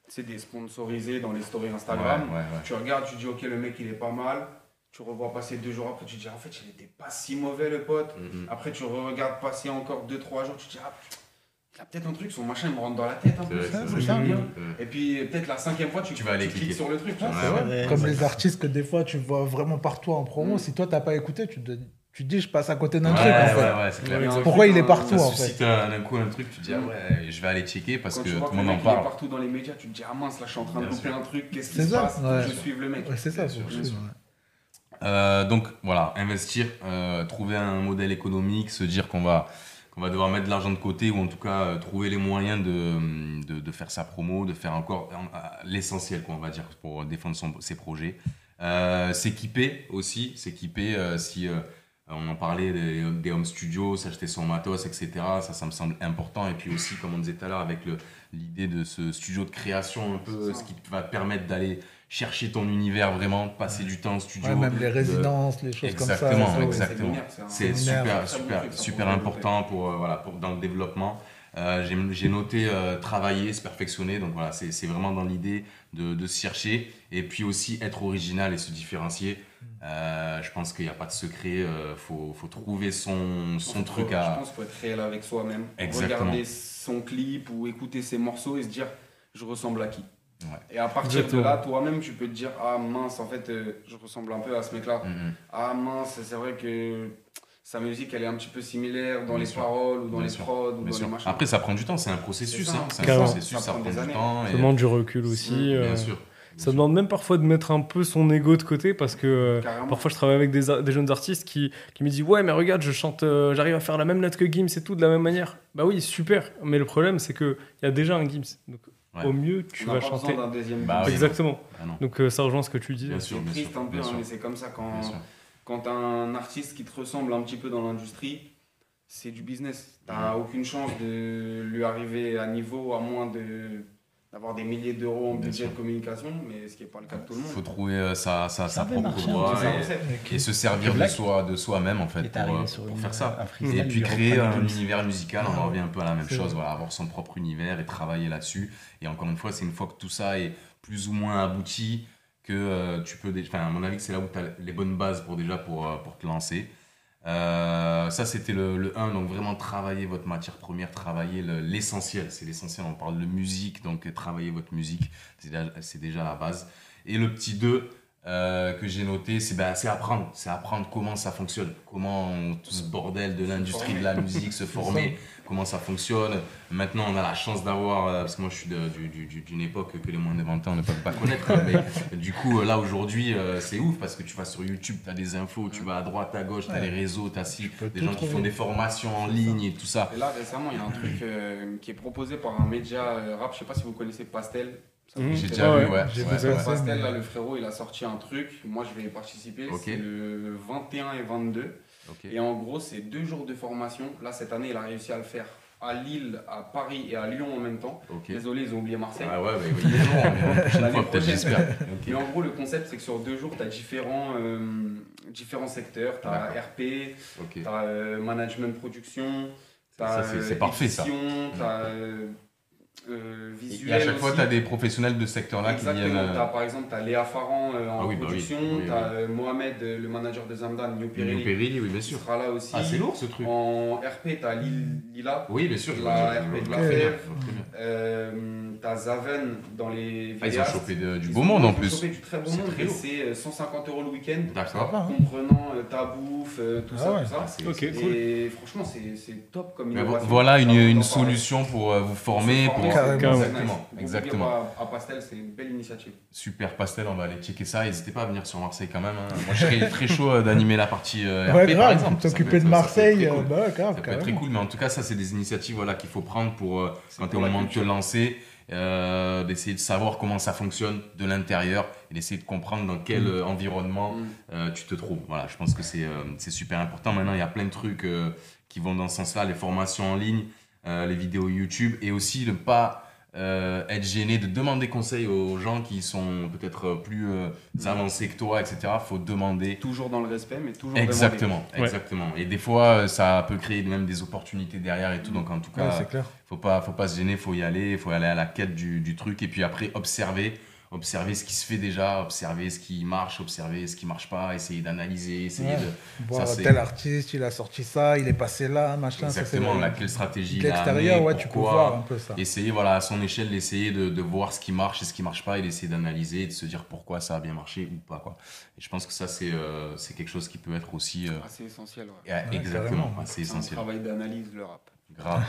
tu sais, des sponsorisés dans les stories Instagram. ouais, ouais. Tu regardes, tu dis, ok, le mec, il est pas mal. Tu revois passer deux jours après, tu te dis, en fait, il était pas si mauvais, le pote. Mhm. Après, tu regardes passer encore deux, trois jours, tu te dis, ah, putain, il a peut-être un truc, son machin, il me rentre dans la tête un C'est peu. vrai, ça, c'est c'est vrai. ça, bien. Et puis, peut-être la cinquième fois, tu, Tu vas aller cliques cliquer. sur le truc. c'est. Comme les artistes que des fois, tu vois vraiment partout en promo. Mm. Si toi, t'as pas écouté, tu te, tu te dis, je passe à côté d'un Ouais, truc, en fait. ouais, clair. Pourquoi il est partout, Ça en fait suscite un, d'un coup un truc, tu te dis, ah ouais, je vais aller checker parce Quand que tout le monde en parle. partout dans les médias, tu te dis ah mince là je suis en train de Bien louper sûr. un truc, qu'est-ce qui se ça, passe Je suive le mec. Ouais, c'est ça, sûr, sûr. Euh, donc voilà, investir, euh, trouver un modèle économique, se dire qu'on va, qu'on va devoir mettre de l'argent de côté ou en tout cas euh, trouver les moyens de, de, de faire sa promo, de faire encore l'essentiel, quoi, on va dire, pour défendre son- ses projets. Euh, s'équiper aussi, s'équiper euh, si euh, on en parlait des, des home studios, s'acheter son matos, etc. Ça, ça me semble important. Et puis aussi, comme on disait tout à l'heure, avec l'idée de ce studio de création, un peu, ce qui va te permettre d'aller chercher ton univers vraiment, de passer du temps en studio. Ouais, même les de- résidences, les choses comme ça. Exactement, ça, ouais. exactement. c'est super, super, super important pour, euh, voilà, pour, dans le développement. Euh, j'ai- noté euh, travailler, se perfectionner. Donc voilà, c'est c'est vraiment dans l'idée de, de se chercher et puis aussi être original et se différencier. Euh, je pense qu'il n'y a pas de secret. Il faut, faut trouver son, son Faut- truc Je à. pense qu'il faut être réel avec soi-même. Exactement. Regarder son clip ou écouter ses morceaux et se dire je ressemble à qui Ouais. Et à partir Exactement. de là, toi-même, tu peux te dire ah mince, en fait, euh, je ressemble un peu à ce mec-là. Mhm. Ah mince, c'est vrai que sa musique, elle est un petit peu similaire dans Bien les sûr. paroles ou dans Bien les sûr. prods ou Bien dans sûr. les machins. Après, ça prend du temps. C'est un processus. C'est ça. hein. Un processus. Ça Ça prend prend des du années. temps. Ça et- demande du recul aussi. Bien euh, sûr. Ça demande même parfois de mettre un peu son ego de côté parce que euh, Carrément. parfois je travaille avec des, jeunes artistes qui, qui me disent ouais mais regarde je chante euh, j'arrive à faire la même note que Gims et tout de la même manière. Bah oui super. Mais le problème c'est que il y a déjà un Gims. Donc Ouais. au mieux tu vas chanter besoin d'un deuxième Bah exactement. Ah non. donc euh, ça rejoint ce que tu disais. C'est triste un peu, hein, mais c'est comme ça quand, quand t'as un artiste qui te ressemble un petit peu dans l'industrie, c'est du business. T'as aucune chance de lui arriver à niveau à moins de d'avoir des milliers d'euros en Bien budget sûr. de communication, mais ce qui n'est pas le cas de tout le Il faut monde. trouver euh, sa, sa, propre voie ça, et- se servir de soi de soi-même en fait pour, euh, pour une- faire ça. un et puis créer un univers musical on en revient un peu à la même chose voilà avoir son propre univers et travailler là-dessus. Et encore une fois c'est une fois que tout ça est plus ou moins abouti que euh, tu peux enfin à mon avis c'est là où tu as les bonnes bases pour déjà pour, euh, pour te lancer Euh, ça c'était le, le 1 donc vraiment travailler votre matière première travailler le- l'essentiel. C'est l'essentiel on parle de musique donc travailler votre musique c'est déjà, déjà la base. Et le petit 2 euh, que j'ai noté, c'est ben, c'est apprendre. C'est apprendre comment ça fonctionne, comment on- tout ce bordel de l'industrie de la musique se former, comment ça fonctionne. Maintenant, on a la chance d'avoir, euh, parce que moi je suis de- du- du- du- d'une époque que les moins de 20 ans ne peuvent pas connaître, hein, mais du coup, là aujourd'hui, euh, c'est ouf parce que tu vas sur YouTube, tu as des infos, tu vas à droite, à gauche, tu as Ouais. les réseaux, tu as si, des gens qui font des formations en ligne et tout ça. Et là, récemment, il y a un truc euh, qui est proposé par un média rap, je sais pas si vous connaissez Pastel. Dit J'ai déjà Ouais, vu, ouais. j'ai ouais, vu ça. Pastel, mais- là, le frérot, il a sorti un truc. Moi, je vais y participer. C'est le 21 et 22. Ok. Et en gros, c'est deux jours de formation. Là, cette année, il a réussi à le faire à Lille, à Paris et à Lyon en même temps. Désolé, ils ont oublié Marseille. Ah ouais, mais oui, mais peut-être, j'espère. Et en gros, le concept, c'est que sur deux jours, tu as différents, euh, différents secteurs. Tu as D'accord. RP, tu as management production, tu Ça, as c'est- c'est parfait, ça. tu as euh, Et visuel. à chaque fois, tu as des professionnels de ce secteur-là qui Exactement. viennent. euh, T'as, par exemple, tu as Léa Farran euh, en Ah oui, bah oui. production, Oui, tu as Mohamed, euh, le manager de Zamdan, New Perry, oui, bien qui sûr. sera là aussi. Ah, c'est lourd ce truc. En RP, tu as Lila, Oui, bien sûr. La je RP de la Fève. euh, tu as Zaven dans les Ah, ils ont chopé de- du Ils beau monde en ils ont plus. chopé du très beau monde très et c'est euh, 150 euros le week-end, D'accord. Hein. comprenant euh, ta bouffe, euh, tout Ah ça, tout ça. Ah. Et franchement, c'est, c'est top comme voilà une, solution pour euh, vous former, pour Carrément. Exactement, exactement. À, à Pastel, c'est une belle initiative. Super Pastel, on va aller checker ça. N'hésitez pas à venir sur Marseille quand même. hein. Moi, je serais très chaud euh, d'animer la partie euh, Ouais, RP, par grave, exemple. Ça peut t'occuper de ça peut être Marseille, très euh, cool. bah ouais, grave, Ça peut être très carrément. cool, mais en tout cas, ça, c'est des initiatives voilà, qu'il faut prendre pour, euh, quand tu es au moment de te lancer, euh, d'essayer de savoir comment ça fonctionne de l'intérieur et d'essayer de comprendre dans quel euh, environnement Mm. euh, tu te trouves. Voilà, je pense que c'est euh, super important. Maintenant, il y a plein de trucs euh, qui vont dans ce sens-là, les formations en ligne, les vidéos YouTube et aussi ne pas euh, être gêné de demander conseil aux gens qui sont peut-être plus euh, avancés que toi, etc. faut demander Toujours dans le respect, mais toujours Exactement, Ouais. exactement. Et des fois, euh, ça peut créer même des opportunités derrière et tout. Donc, en tout Ouais, cas, c'est clair. faut pas, faut pas se gêner, faut y aller, faut aller à la quête du, du truc. Et puis après, observer, observer ce qui se fait déjà, observer ce qui marche, observer ce qui marche pas, essayer d'analyser, essayer Ouais. de. Ça, c'est- tel artiste, il a sorti ça, il est passé là, machin. ça, Exactement, le- laquelle stratégie. De il a l'extérieur, ouais, tu peux pourquoi. voir un peu ça. Essayer, voilà, à son échelle, d'essayer de, de voir ce qui marche et ce qui marche pas et d'essayer d'analyser et de se dire pourquoi ça a bien marché ou pas. Quoi. Et je pense que ça, c'est euh, c'est quelque chose qui peut être aussi. euh, Assez essentiel. ouais. ouais, exactement, c'est C'est un essentiel. travail d'analyse, le rap. Grave.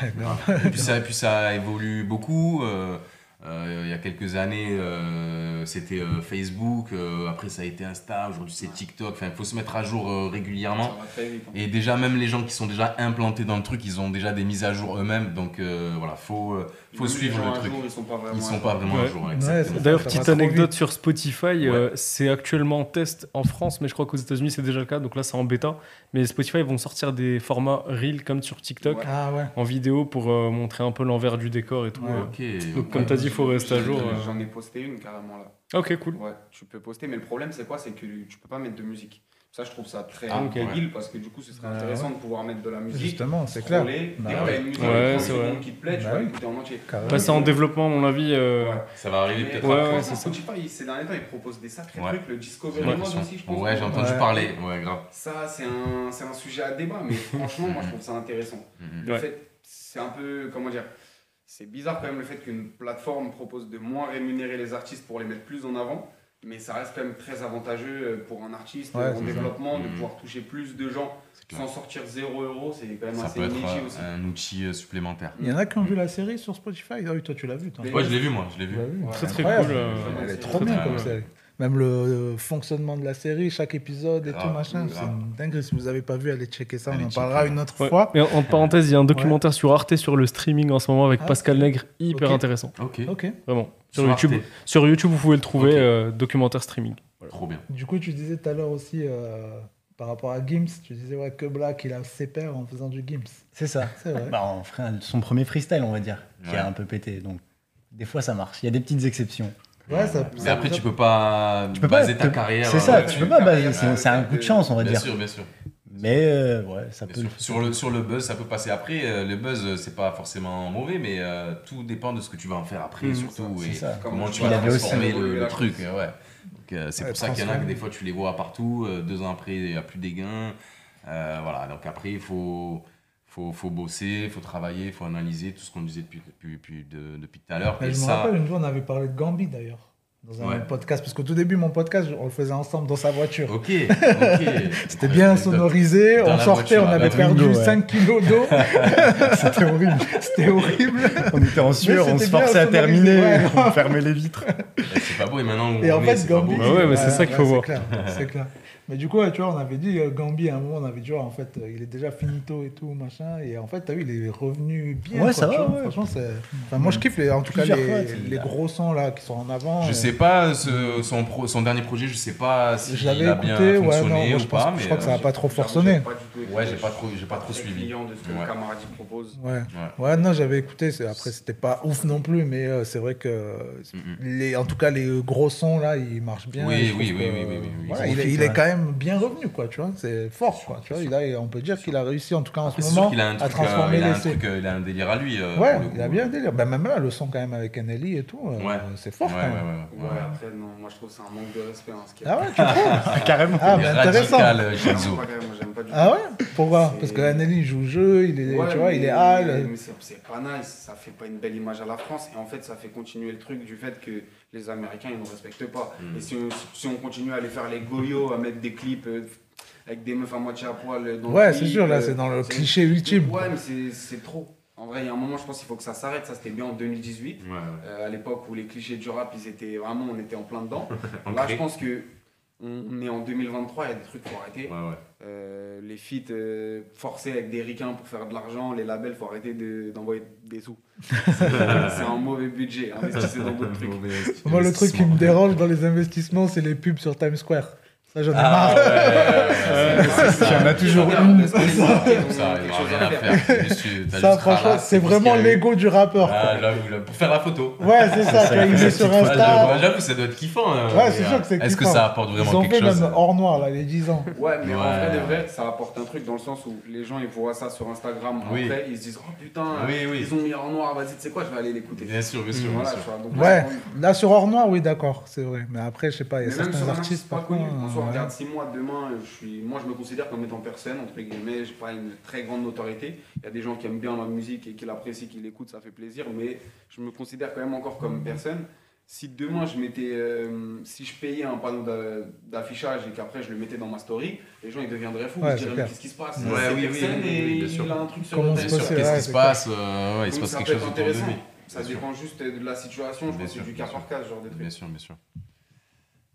Et puis ça, et puis ça évolue beaucoup. euh, euh, il y a quelques années, euh, c'était euh, Facebook. euh, après, ça a été Insta. Aujourd'hui, c'est TikTok. Enfin, il faut se mettre à jour euh, régulièrement. Vite. hein. Et déjà, même les gens qui sont déjà implantés dans le truc, ils ont déjà des mises à jour eux-mêmes. Donc euh, voilà, faut, euh, faut suivre le truc. jour, ils sont pas vraiment. Sont pas vraiment à jour. Ouais, D'ailleurs, petite anecdote sur Spotify, euh, c'est actuellement en test en France, mais je crois qu'aux États-Unis c'est déjà le cas, donc là c'est en bêta. Mais Spotify vont sortir des formats Reel comme sur TikTok Ouais. Ah ouais. en vidéo pour euh, montrer un peu l'envers du décor et tout. Donc, comme t'as dit, il faut rester à jour. euh. J'en ai posté une carrément là. Ok, cool. Ouais, tu peux poster, mais le problème c'est quoi? C'est que tu peux pas mettre de musique. Ça, je trouve ça très Ah, ok. débile parce que du coup, ce serait Bah, intéressant de pouvoir mettre de la musique. Justement, c'est clair. Bah dès que ouais. une musique Ouais, de 30 c'est vrai. secondes qui te plaît, tu Bah vas oui. l'écouter en entier. Bah, c'est en développement, à mon avis. euh, Ouais. Ça va arriver peut-être Ouais, après. ouais, franchement, c'est ça. Spotify, ces derniers temps, ils proposent des sacrés Ouais. trucs. Le Discovery Mode aussi, je pense. Ouais, j'ai entendu Ouais. parler. Ouais, grave. Ça, c'est un, c'est un sujet à débat, mais franchement, moi, je trouve ça intéressant. Mhm. Le fait, c'est un peu, comment dire, c'est bizarre quand même le fait qu'une plateforme propose de moins rémunérer les artistes pour les mettre plus en avant, mais ça reste quand même très avantageux euh, pour un artiste Ouais, en développement de Mhm. pouvoir toucher plus de gens sans sortir 0 euros, c'est quand même Ça assez peut être niché aussi. un outil euh, supplémentaire. Il y en a qui ont vu la série sur Spotify? Ah oui, toi tu l'as vu. toi. Ouais, je l'ai vu, moi, je l'ai vu. Ouais. Très très cool. euh, Elle est c'est trop bien comme série. Même le euh, fonctionnement de la série, chaque épisode et Grave, tout machin, c'est une dinguerie. Si vous n'avez pas vu, allez checker ça. Allez on en parlera une autre Ouais. fois. Mais entre parenthèses, il y a un documentaire sur Arte sur le streaming en ce moment avec Ah, Pascal. Nègre, hyper intéressant. Ok. Ok. Vraiment. Sur, Sur YouTube, Arte. sur YouTube, vous pouvez le trouver, euh, documentaire streaming. Trop bien. Du coup, tu disais tout à l'heure aussi euh, par rapport à Gims, tu disais ouais, que Black il a ses pairs en faisant du Gims. C'est ça. C'est vrai. Bah, on ferait un- son premier freestyle, on va dire, qui Ouais. a un peu pété. Donc, des fois, ça marche. Il y a des petites exceptions. Ouais, ça, Mais après, tu peux pas Tu peux pas. baser ta te- carrière. C'est ça, euh, tu peux pas pas baser. C'est euh, un coup de de- chance, on va Bien dire. sûr, bien sûr. Mais euh, ouais, ça Bien peut. sûr. Sur, le, sur le buzz, ça peut passer après. euh, le buzz, euh, c'est pas forcément mauvais, mais euh, tout dépend de ce que tu vas en faire après, Mhm. surtout. C'est et ça. comment Comme tu vas aussi transformer le, truc. euh, Ouais. Euh, c'est Ouais, pour ça qu'il y en a que des fois, tu les vois partout. euh, deux ans après, il n'y a plus des gains. Euh, voilà. Donc après, il faut. Faut, faut bosser, il faut travailler, il faut analyser tout ce qu'on disait depuis, depuis, depuis, de- depuis tout à l'heure. Mais Et je me rappelle, une fois, on avait parlé de Gambi d'ailleurs, dans un Ouais. podcast. Parce qu'au tout début, mon podcast, on le faisait ensemble dans sa voiture. Ok, ok. C'était bien sonorisé, Dans on sortait, voiture, on avait perdu ouais. 5 kilos d'eau. C'était horrible. C'était horrible. On était en sueur, on se forçait à terminer, ouais. on fermait les vitres. C'est pas beau et maintenant on Et en est, fait, c'est pas Gambi. beau. Ouais, mais c'est ça qu'il faut c'est voir. clair, C'est clair. Mais du coup, tu vois, on avait dit euh, Gambi à un moment, on avait dit, ouais, en fait, euh, il est déjà finito et tout, machin. Et en fait, t'as vu, il est revenu bien. Ouais, quoi, ça tu va, vois. ouais. Franchement, c'est. Enfin, moi, je kiffe, les, en tout cas, les, fois, c'est- les gros sons là qui sont en avant. Je euh, sais pas, ce- son, pro- son dernier projet, je sais pas si Je il a bien écouté, ouais, non, fonctionné moi, ou je pense- pas, je mais crois que ça a pas trop écouté. Ouais, j'ai pas trop, j'ai pas trop suivi. de ce que Ouais. le propose. Ouais. Ouais. Ouais, non, j'avais écouté. c'est- Après, c'était pas ouf non plus, mais euh, c'est vrai que, les, en tout cas, les gros sons là, ils marchent bien. Oui, je oui, oui, oui, oui, oui, oui. voilà, Ils il, est, il quand même bien revenu, quoi. Tu vois, c'est fort, quoi. Tu vois, il a, on peut dire qu'il a réussi, en tout cas en Après, ce moment, qu'il a un à truc, euh, transformer il a un l'essai. truc, euh, il a un délire à lui. euh, Ouais, il a bien un délire. Ben, même là, le son quand même avec Anneli et tout, euh, Ouais. c'est fort Ouais, quand ouais, même. ouais, ouais. Ouais, après, non, moi je trouve que c'est un manque de respect. Hein, ce qu'il y a. Ah ouais, tu trouves Carrément. Ah, intéressant. radical, euh, pas quand même, moi, j'aime pas du Ah tout. ouais Pourquoi Parce que Anneli joue le jeu, il est, Ouais, tu vois, il est hal. Mais c'est pas nice, ça fait pas une belle image à la France. Et en fait, ça fait continuer le truc du fait que les Américains, ils ne respectent pas. Mm. Et si on, si on continue à aller faire les goyos, à mettre des clips euh, avec des meufs à moitié à poil dans le Ouais, c'est sûr, là, euh, c'est dans le cliché ultime. Ouais, mais c'est- trop. En vrai, il y a un moment, je pense qu'il faut que ça s'arrête. Ça, c'était bien en 2018. Ouais, ouais. Euh, à l'époque où les clichés du rap, ils étaient vraiment, on était en plein dedans. Là, je pense que on est en 2023, il y a des trucs qu'il faut arrêter. Ouais, ouais. Euh, les feats euh, forcés avec des ricains pour faire de l'argent, les labels, faut arrêter de- d'envoyer des sous. C'est un mauvais budget. Investissez dans d'autres trucs. Moi, le truc qui me dérange dans les investissements, c'est les pubs sur Times Square. Ça, j'en ai Ah, marre. ouais, ouais, ouais, ouais. Il y en a toujours une. Ça, ils ont franchement, c'est vraiment l'ego du rappeur. Ah, pour faire la photo. Ouais, c'est ça, il sur Ah, Insta. j'avoue, ça doit être kiffant. hein, Ouais, c'est sûr que c'est Est-ce que ça apporte Ils vraiment ont quelque fait chose même hors noir, là, les 10 ans. Ouais, mais en vrai de vrai, ça apporte un truc dans le sens où les gens ils voient ça sur Instagram. Après, ils se disent Oh putain, ils ont mis en noir, vas-y, tu sais quoi, je vais aller l'écouter. Bien sûr, bien sûr. Ouais, là, sur hors noir, oui, d'accord, c'est vrai. Mais après, je sais pas, il y a certains artistes, artiste pas regarde 6 mois, demain, je suis, moi je me considère comme étant personne, entre guillemets, j'ai pas une très grande notoriété. Il y a des gens qui aiment bien ma musique et qui l'apprécient, qui l'écoutent, ça fait plaisir, mais je me considère quand même encore comme personne. Si demain je mettais, euh, si je payais un panneau d'a- d'affichage et qu'après je le mettais dans ma story, les gens ils deviendraient fous, Ouais, ils diraient qu'est-ce qui se passe? Ouais, oui, oui, oui, et oui, il a un truc sur Comment le qu'est-ce ouais, qui se passe euh, ouais, Il se passe ça quelque chose être autour de intéressant. lui. Ça dépend juste de la situation, je pense que sûr, c'est du cas par cas, genre de truc. Bien sûr, bien sûr.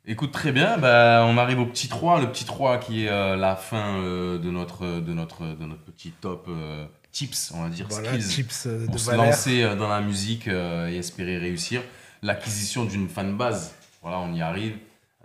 Écoute, très bien. Bah, on arrive au petit 3. Le petit 3 qui est euh, la fin euh, de, notre, de, notre, de notre petit top euh, tips, on va dire, Voilà, skills. euh, de pour se lancer euh, dans la musique euh, et espérer réussir. L'acquisition d'une fanbase, voilà, on y arrive.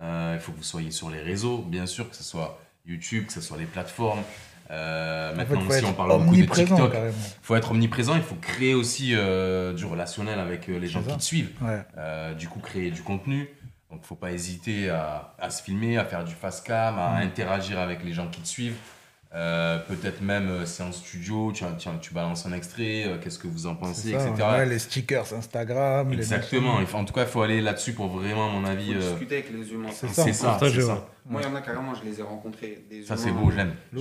Euh, il faut que vous soyez sur les réseaux, bien sûr, que ce soit YouTube, que ce soit les plateformes. Euh, maintenant aussi, on parle beaucoup de TikTok. Il faut être omniprésent, il faut créer aussi euh, du relationnel avec euh, les gens qui te suivent. Ouais. Euh, du coup, créer du contenu. Donc, faut pas hésiter à, à se filmer, à faire du fast cam, à Mm. interagir avec les gens qui te suivent. Euh, Peut-être même euh, c'est en studio, tu, tu balances un extrait, euh, qu'est-ce que vous en pensez, ça, etc. ouais, les stickers Instagram. Exactement. en tout cas, il faut aller là-dessus pour vraiment, à mon avis. faut euh, discuter avec les humains. C'est ça. ça. c'est ça, ouais. Moi, il y en a carrément, je les ai rencontrés. Des Ça, c'est beau, j'aime. Je,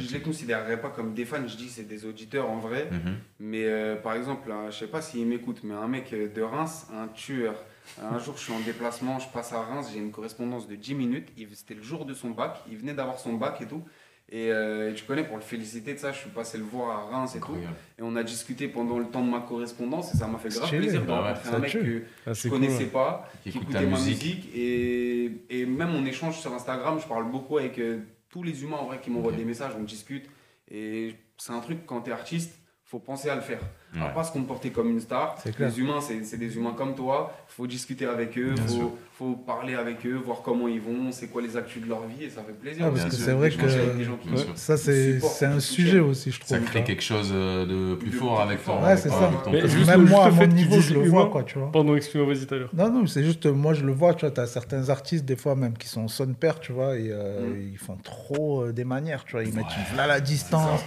je les considérerais pas comme des fans, je dis c'est des auditeurs en vrai. Mhm. Mais euh, par exemple, là, je sais pas s'ils m'écoutent, mais un mec de Reims, un tueur. Un jour, je suis en déplacement, je passe à Reims, j'ai une correspondance de 10 minutes. C'était le jour de son bac, il venait d'avoir son bac et tout. Et, euh, tu connais, pour le féliciter de ça, je suis passé le voir à Reims et tout. Et on a discuté pendant le temps de ma correspondance et ça m'a fait grave plaisir de Bah ouais, rencontrer un mec tue. que Ah, je connaissais cool, ouais. pas, Qui écoutait ma musique. musique. Et, et même on échange sur Instagram, je parle beaucoup avec euh, tous les humains en vrai qui m'envoient des messages, on discute. Et c'est un truc, quand tu es artiste, faut penser à le faire. Ouais. À pas se comporter comme une star. Les humains, c'est c'est des humains comme toi. faut discuter avec eux, faut, faut parler avec eux, voir comment ils vont, c'est quoi les actus de leur vie et ça fait plaisir. Ah, parce Bien que c'est vrai que-. Ça, c'est un sujet aussi, je trouve. Ça crée quelque chose euh, de plus De fort plus avec ton. Ouais, c'est ça. avec ton Mais contenu. juste Même moi, à mon niveau, je le vois, quoi, tu vois. Pardon, excuse-moi, vas-y tout à l'heure. Non, non, c'est juste, moi, je le vois, tu vois, t'as certains artistes, des fois même, qui sont son père, tu vois, et euh, Mm. ils font trop euh, des manières, tu vois, ils mettent là la distance.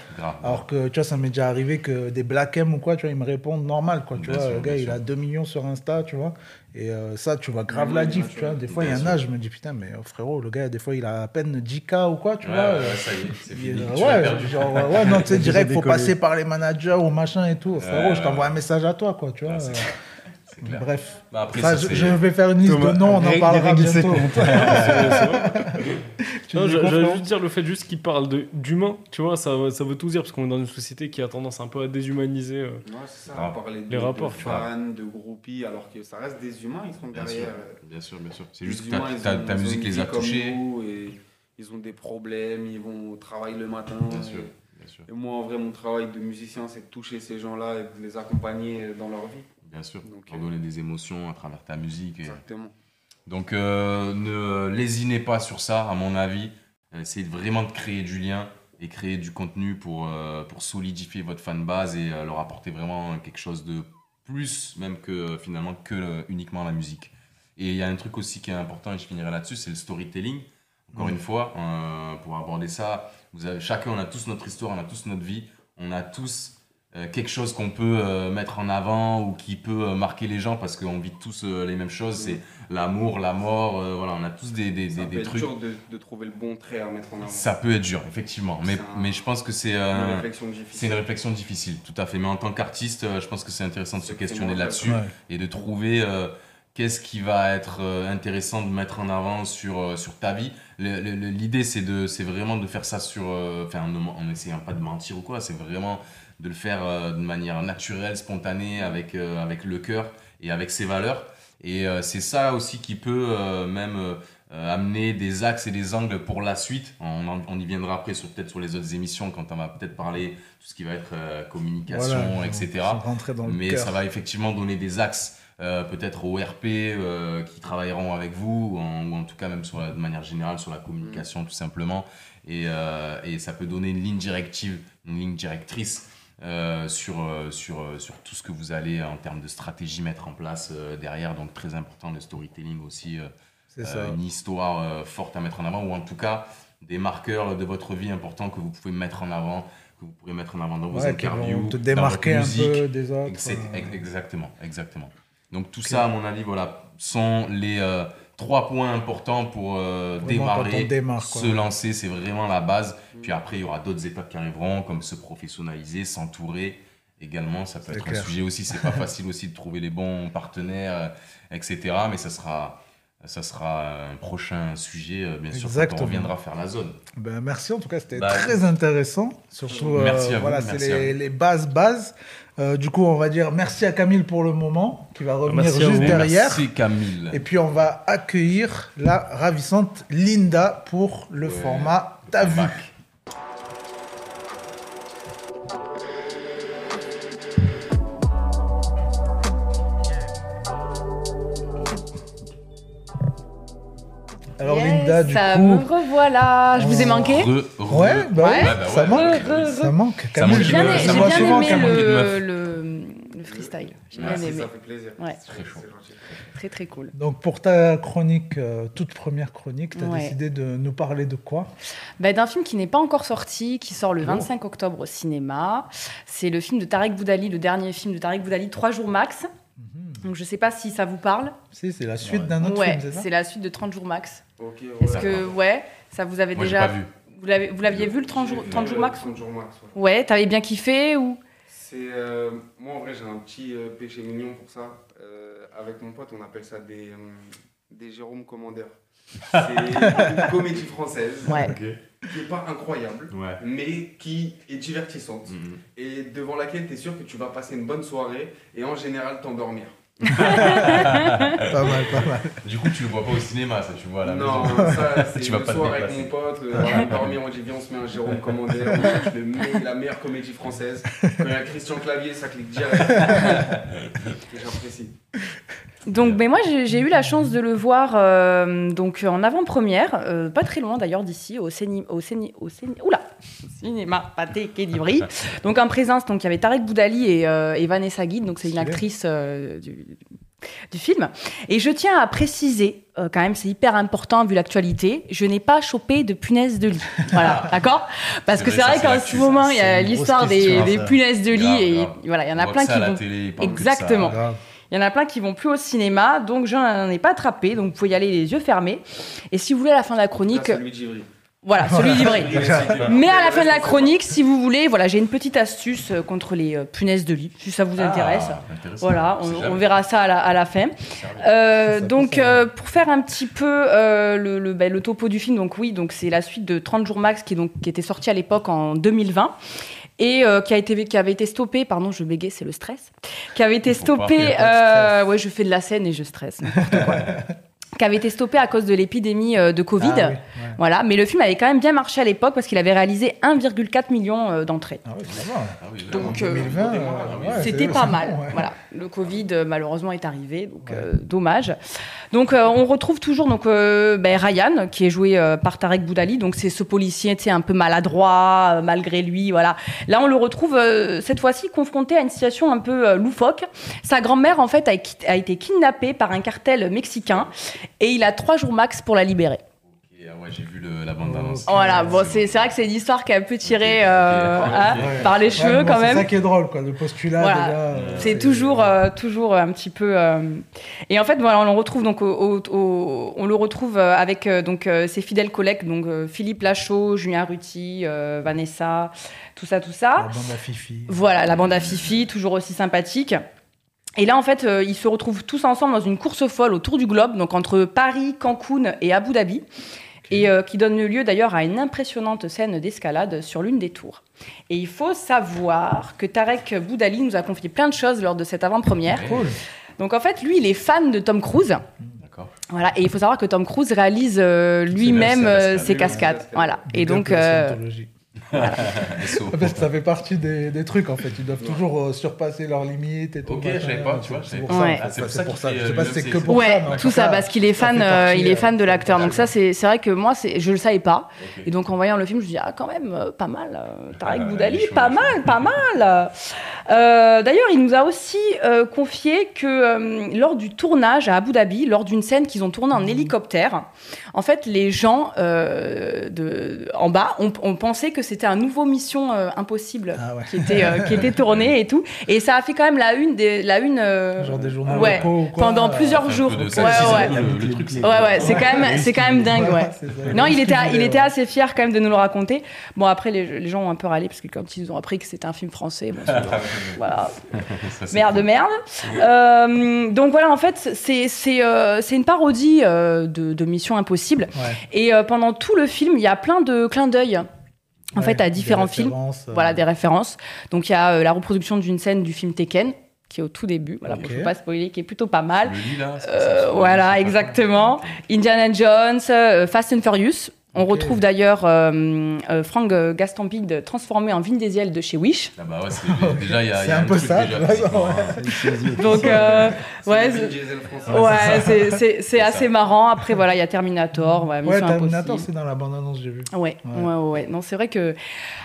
Alors que, tu vois, ça m'est déjà arrivé que des Black M ou quoi, tu vois, ils me répondent normal, quoi, tu Bien vois. sûr, le gars, il sûr. a 2 millions sur Insta, tu vois. Et euh, ça, tu vois grave la diff, tu vois. Des fois, il y en a, je me dis, putain, mais euh, frérot, le gars, des fois, il a à peine 10K ou quoi, tu Ouais, vois. ouais, euh, ça y est, c'est il- fini. euh, Tu l'as ouais, perdu. genre, ouais, non, tu sais, Il direct, faut passer par les managers ou machin et tout. Frérot, je t'envoie un message à toi, quoi, tu vois. Clair. Bref. Bah, après, Ça, ça, je, vais faire une liste Thomas, de noms, on en parlera bientôt. Non, je- Florent juste dire le fait juste qu'il parle de- d'humain, tu vois, ça, ça veut tout dire parce qu'on est dans une société qui a tendance un peu à déshumaniser. euh. Ouais, c'est ça, Ah. de, Les rapports, de fans, de groupies, alors que ça reste des humains, ils sont Bien sûr, derrière. euh, bien sûr, bien sûr. C'est juste que humains, ta, ta- ta musique les a touchés. et ils ont des problèmes, ils vont au travail le matin. Bien sûr, Et, bien sûr, et moi, en vrai, mon travail de musicien, c'est de toucher ces gens-là et de les accompagner dans leur vie. bien sûr. Euh, donner des émotions à travers ta musique. et- Exactement. Donc, euh, ne lésinez pas sur ça, à mon avis. Euh, Essayez vraiment de créer du lien et créer du contenu pour, euh, pour solidifier votre fanbase et euh, leur apporter vraiment quelque chose de plus, même que finalement, que uniquement la musique. Et il y a un truc aussi qui est important, et je finirai là-dessus, c'est le storytelling. Encore une fois, pour aborder ça, vous avez, chacun, on a tous notre histoire, on a tous notre vie, on a tous quelque chose qu'on peut euh, mettre en avant ou qui peut euh, marquer les gens parce qu'on vit tous euh, les mêmes choses. C'est l'amour, la mort, euh, voilà, on a tous des, des, Ça des- peut des être trucs. dur de, de trouver le bon trait à mettre en avant. Ça peut être dur, effectivement. Mais, C'est un- mais je pense que c'est C'est euh, une réflexion difficile. c'est une réflexion difficile, tout à fait. Mais en tant qu'artiste, euh, je pense que c'est intéressant de se C'est questionner là-dessus Ouais. et de trouver euh, qu'est-ce qui va être euh, intéressant de mettre en avant sur, euh, sur ta vie. L'idée, c'est de- c'est vraiment de faire ça sur. euh, Enfin, en, en essayant pas de mentir ou quoi, c'est vraiment de le faire euh, de manière naturelle, spontanée, avec, euh, avec le cœur et avec ses valeurs. Et euh, c'est ça aussi qui peut même amener des axes et des angles pour la suite. On, en- on y viendra après, sur- peut-être sur les autres émissions, quand on va peut-être parler tout ce qui va être communication, Voilà, etc. dans le Mais cœur. ça va effectivement donner des axes, euh, peut-être au RP euh, qui travailleront avec vous, ou en, ou en tout cas même sur la- de manière générale sur la communication tout simplement. Et, euh, et ça peut donner une ligne directive, une ligne directrice euh, sur, euh, sur, euh, sur tout ce que vous allez en termes de stratégie mettre en place derrière. Donc très important le storytelling aussi, C'est ça. une histoire forte à mettre en avant, ou en tout cas des marqueurs de votre vie importants que vous pouvez mettre en avant, que vous pourrez mettre en avant dans vos Ouais, interviews, te dans démarquer un votre musique. peu des autres. Ex- ex-. Exactement, exactement. Donc tout ça, à mon avis, voilà, sont les euh, trois points importants pour euh, démarrer, démarre, se lancer, c'est vraiment la base. Puis après, il y aura d'autres étapes qui arriveront, comme se professionnaliser, s'entourer. Également, ça peut être clair. un sujet aussi. C'est pas facile aussi de trouver les bons partenaires, euh, etc. Mais ça sera, ça sera un prochain sujet, euh, bien sûr, quand on reviendra faire la zone. Ben, merci, en tout cas, c'était Bah, très intéressant. Surtout, Merci euh, à vous, voilà, c'est merci à les, bases, bases. Euh, du coup, on va dire merci à Camille pour le moment, qui va revenir Merci juste derrière. Merci Camille. Et puis, on va accueillir la ravissante Linda pour le Ouais. format T'as vu Alors, Yes, Linda, du ça coup. me revoilà. Je vous ai manqué. Re- re- Ouais, bah Ouais. bah ça ouais. manque. Re- re- Ça manque. Ça Camille, manque J'ai bien, ça vois bien aimé le, le, le freestyle. J'ai bien Merci, aimé. ça fait plaisir. Ouais. C'est Très chaud. Très très cool. Donc, pour ta chronique, euh, toute première chronique, tu as Ouais. décidé de nous parler de quoi? Bah, D'un film qui n'est pas encore sorti, qui sort le Oh. 25 octobre au cinéma. C'est le film de Tarek Boudali, le dernier film de Tarek Boudali, 3 jours max. Donc je sais pas si ça vous parle. Si, c'est la suite Ouais. d'un autre ouais, film, c'est ça c'est la suite de 30 jours max. Ok, ouais. Est-ce que ouais, ça vous avez Moi, j'ai déjà pas vu. vous l'avez vous l'aviez vu le 30 jours, J'ai 30 vu jours max 30 jours max, ouais. Ouais, t'avais bien kiffé ou C'est euh, moi en vrai j'ai un petit euh, péché mignon pour ça. Euh, avec mon pote on appelle ça des euh, des Jérôme Commandeur. C'est une comédie française Ouais. qui est pas incroyable Ouais. mais qui est divertissante Mhm. et devant laquelle tu es sûr que tu vas passer une bonne soirée et en général t'endormir. Pas mal, pas mal. Du coup, tu le vois pas au cinéma, ça, tu vois à la non, maison. ça c'est Tu vas le pas te soir avec mon pote, euh, voilà, dormir on dit viens on se met un Jérôme Commandeur, on cherche le me- la meilleure comédie française. Quand il y a Christian Clavier ça clique direct. J'apprécie. Donc, ben moi, j'ai eu la chance de le voir euh, donc en avant-première, euh, pas très loin d'ailleurs d'ici, au ciné, au ciné, au ciné, oula, cinéma Pathé d'Ivry. Donc en présence, donc il y avait Tarek Boudali et, euh, et Vanessa Guide, donc c'est une actrice euh, du, du film. Et je tiens à préciser, euh, quand même, c'est hyper important vu l'actualité, je n'ai pas chopé de punaise de lit. Voilà, d'accord? Parce que c'est vrai qu'en ce moment, il y a l'histoire des, des punaises de lit Grave, et grave. voilà, il y en a On plein qui vont. télé. Exactement. Il y en a plein qui vont plus au cinéma, donc je n'en ai pas attrapé, donc vous pouvez y aller les yeux fermés. Et si vous voulez à la fin de la Là, chronique, celui voilà, celui d'Ivry. Mais Mais à la fin de la chronique, si vous voulez, voilà, j'ai une petite astuce euh, contre les euh, punaises de lit, si ça vous intéresse. Ah, intéressant. Voilà, On verra ça à la, à la fin. Euh, donc, euh, pour faire un petit peu euh, le, le, ben, le topo du film, donc oui, donc c'est la suite de 30 jours max qui, donc, qui était sortie à l'époque en 2020 et euh, qui, a été, qui avait été stoppé, pardon, je bégayais, c'est le stress, qui avait été stoppé, euh, ouais, je fais de la scène et je stresse, n'importe quoi. qui avait été stoppé à cause de l'épidémie euh, de Covid. Ah oui, ouais. Voilà, mais le film avait quand même bien marché à l'époque parce qu'il avait réalisé 1,4 million euh, d'entrées. Ah oui. Ah oui, Donc, euh, 2020, oui. ouais, C'était pas mal. bon, ouais. Voilà, le Covid malheureusement est arrivé, donc Ouais. euh, dommage. Donc euh, on retrouve toujours donc euh, ben, Ryan qui est joué euh, par Tarek Boudali, donc c'est ce policier, tu sais, un peu maladroit euh, malgré lui, voilà. Là on le retrouve euh, cette fois-ci confronté à une situation un peu euh, loufoque. Sa grand-mère en fait a été kidnappée par un cartel mexicain et il a trois jours max pour la libérer. Et, ah ouais, j'ai vu le- la bande-annonce. Voilà, bon c'est vrai que c'est une histoire qui est un peu tirée Ok, euh, hein. Ouais. par les Ouais, cheveux bon, quand même. C'est ça qui est drôle, quoi. Le postulat, Voilà. euh, C'est toujours, euh, toujours un petit peu. euh, Et en fait, voilà, on le retrouve donc, au, au- au- on le retrouve avec donc euh, ses fidèles collègues, donc euh, Philippe Lachaud, Julien Ruti, euh, Vanessa, tout ça, tout La ça. bande à Fifi. Voilà, la bande à Fifi, toujours aussi sympathique. Et là, en fait, euh, ils se retrouvent tous ensemble dans une course folle autour du globe, donc entre Paris, Cancun et Abu Dhabi, et euh, qui donne lieu d'ailleurs à une impressionnante scène d'escalade sur l'une des tours. Et il faut savoir que Tarek Boudali nous a confié plein de choses lors de cette avant-première. Cool. Donc en fait, lui, il est fan de Tom Cruise. Voilà, et il faut savoir que Tom Cruise réalise euh, lui-même ses cascades. Voilà. Et donc, euh. Parce que ça fait partie des, des trucs en fait. Ils doivent toujours euh, surpasser leurs limites et tout. Ok, je savais pas, tu vois, je C'est pour. Ouais. Ah, c'est pour pour ça. Je euh, sais pas si c'est que pour ouais, ça. tout ça, parce qu'il est fan, euh, il est euh, fan de l'acteur. Donc ça, c'est vrai que moi, je le savais pas. Et donc en voyant le film, je me dis ah quand même euh, pas mal. euh, Tarek Ah, Boudali, pas mal, pas mal. Euh, D'ailleurs, il nous a aussi euh, confié que euh, lors du tournage à Abu Dhabi, lors d'une scène qu'ils ont tournée en hélicoptère, en fait, les gens euh, de en bas ont, ont pensé que c'était un nouveau Mission euh, Impossible Ah ouais. qui était euh, qui était tourné et tout. Et ça a fait quand même la une des la une. euh, Genre des journaux ouais, locaux ou quoi, pendant plusieurs jours. Ouais, ouais. le- le truc, c'est- Ouais, ouais, c'est quand même, c'est quand même dingue, ouais. Non, il était, il était assez fier quand même de nous le raconter. Bon, après, les, les gens ont un peu râlé parce que quand ils ont appris que c'était un film français, bon, c'est- voilà, merde, cool. merde. Euh, donc voilà, en fait, c'est c'est euh, c'est une parodie euh, de, de Mission Impossible. Ouais. Et euh, pendant tout le film, il y a plein de clins d'œil. En Ouais, fait, à différents films. euh, Voilà, des références. Donc il y a euh, la reproduction d'une scène du film Tekken, qui est au tout début. Voilà, Ok. pour ne pas spoiler, qui est plutôt pas mal. Lit, là, Euh, ça, voilà, exactement. Indiana Jones, euh, Fast and Furious. On Ok. retrouve d'ailleurs euh, euh, Frank Gastambide transformé en Vin Diesel de chez Wish. Ah bah ouais, c'est- déjà, il y a, C'est a un peu truc ça, déjà ouais. Donc, euh, C'est ouais, c'est- ouais, c'est- c'est c'est C'est assez ça. marrant. Après, voilà, il y a Terminator, ouais, Terminator, c'est dans la bande-annonce, j'ai vu. Ouais, ouais, Ouais. Non, c'est vrai que.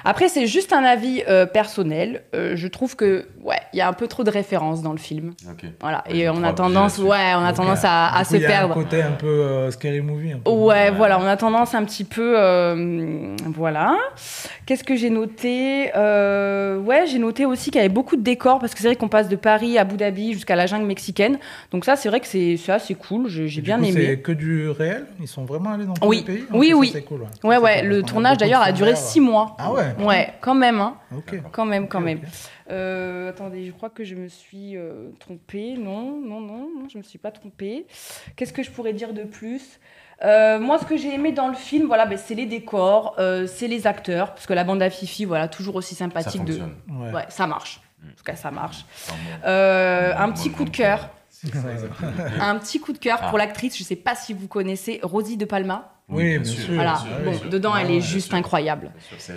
Après, c'est juste un avis euh, personnel. Euh, je trouve que, ouais, il y a un peu trop de références dans le film. Ok. Voilà. Ouais, Et on a tendance, ouais, on a tendance à, se il y a perdre. un côté un peu euh, scary movie. un. Ouais, voilà, on a tendance un petit peu. euh, voilà. Qu'est-ce que j'ai noté Euh, Ouais, j'ai noté aussi qu'il y avait beaucoup de décors parce que c'est vrai qu'on passe de Paris à Abu Dhabi jusqu'à la jungle mexicaine. Donc, ça, c'est vrai que c'est c'est assez cool. J'ai bien coup, aimé. C'est que du réel? Ils sont vraiment allés dans tous Oui. les pays? Oui, oui. C'est cool. Ouais, Ouais, cool, le tournage d'ailleurs a duré six mois. Ah ouais? Ouais, quand même, hein. Ok. Quand même, quand même. Euh, attendez, je crois que je me suis euh, trompée. Non, non, non, non, je me suis pas trompée. Qu'est-ce que je pourrais dire de plus? Euh, moi, ce que j'ai aimé dans le film, voilà, ben, c'est les décors, euh, c'est les acteurs, parce que la bande à Fifi, voilà, toujours aussi Ça sympathique. de... fonctionne. Ouais. Ouais, ça marche. En tout cas, ça marche. Euh, un petit coup de cœur. Un petit coup de cœur Ah. pour l'actrice, je sais pas si vous connaissez Rosie de Palma. Oui, bien sûr. Voilà, bien sûr, bon, bien sûr. dedans, elle Ouais, est juste sûr. incroyable. C'est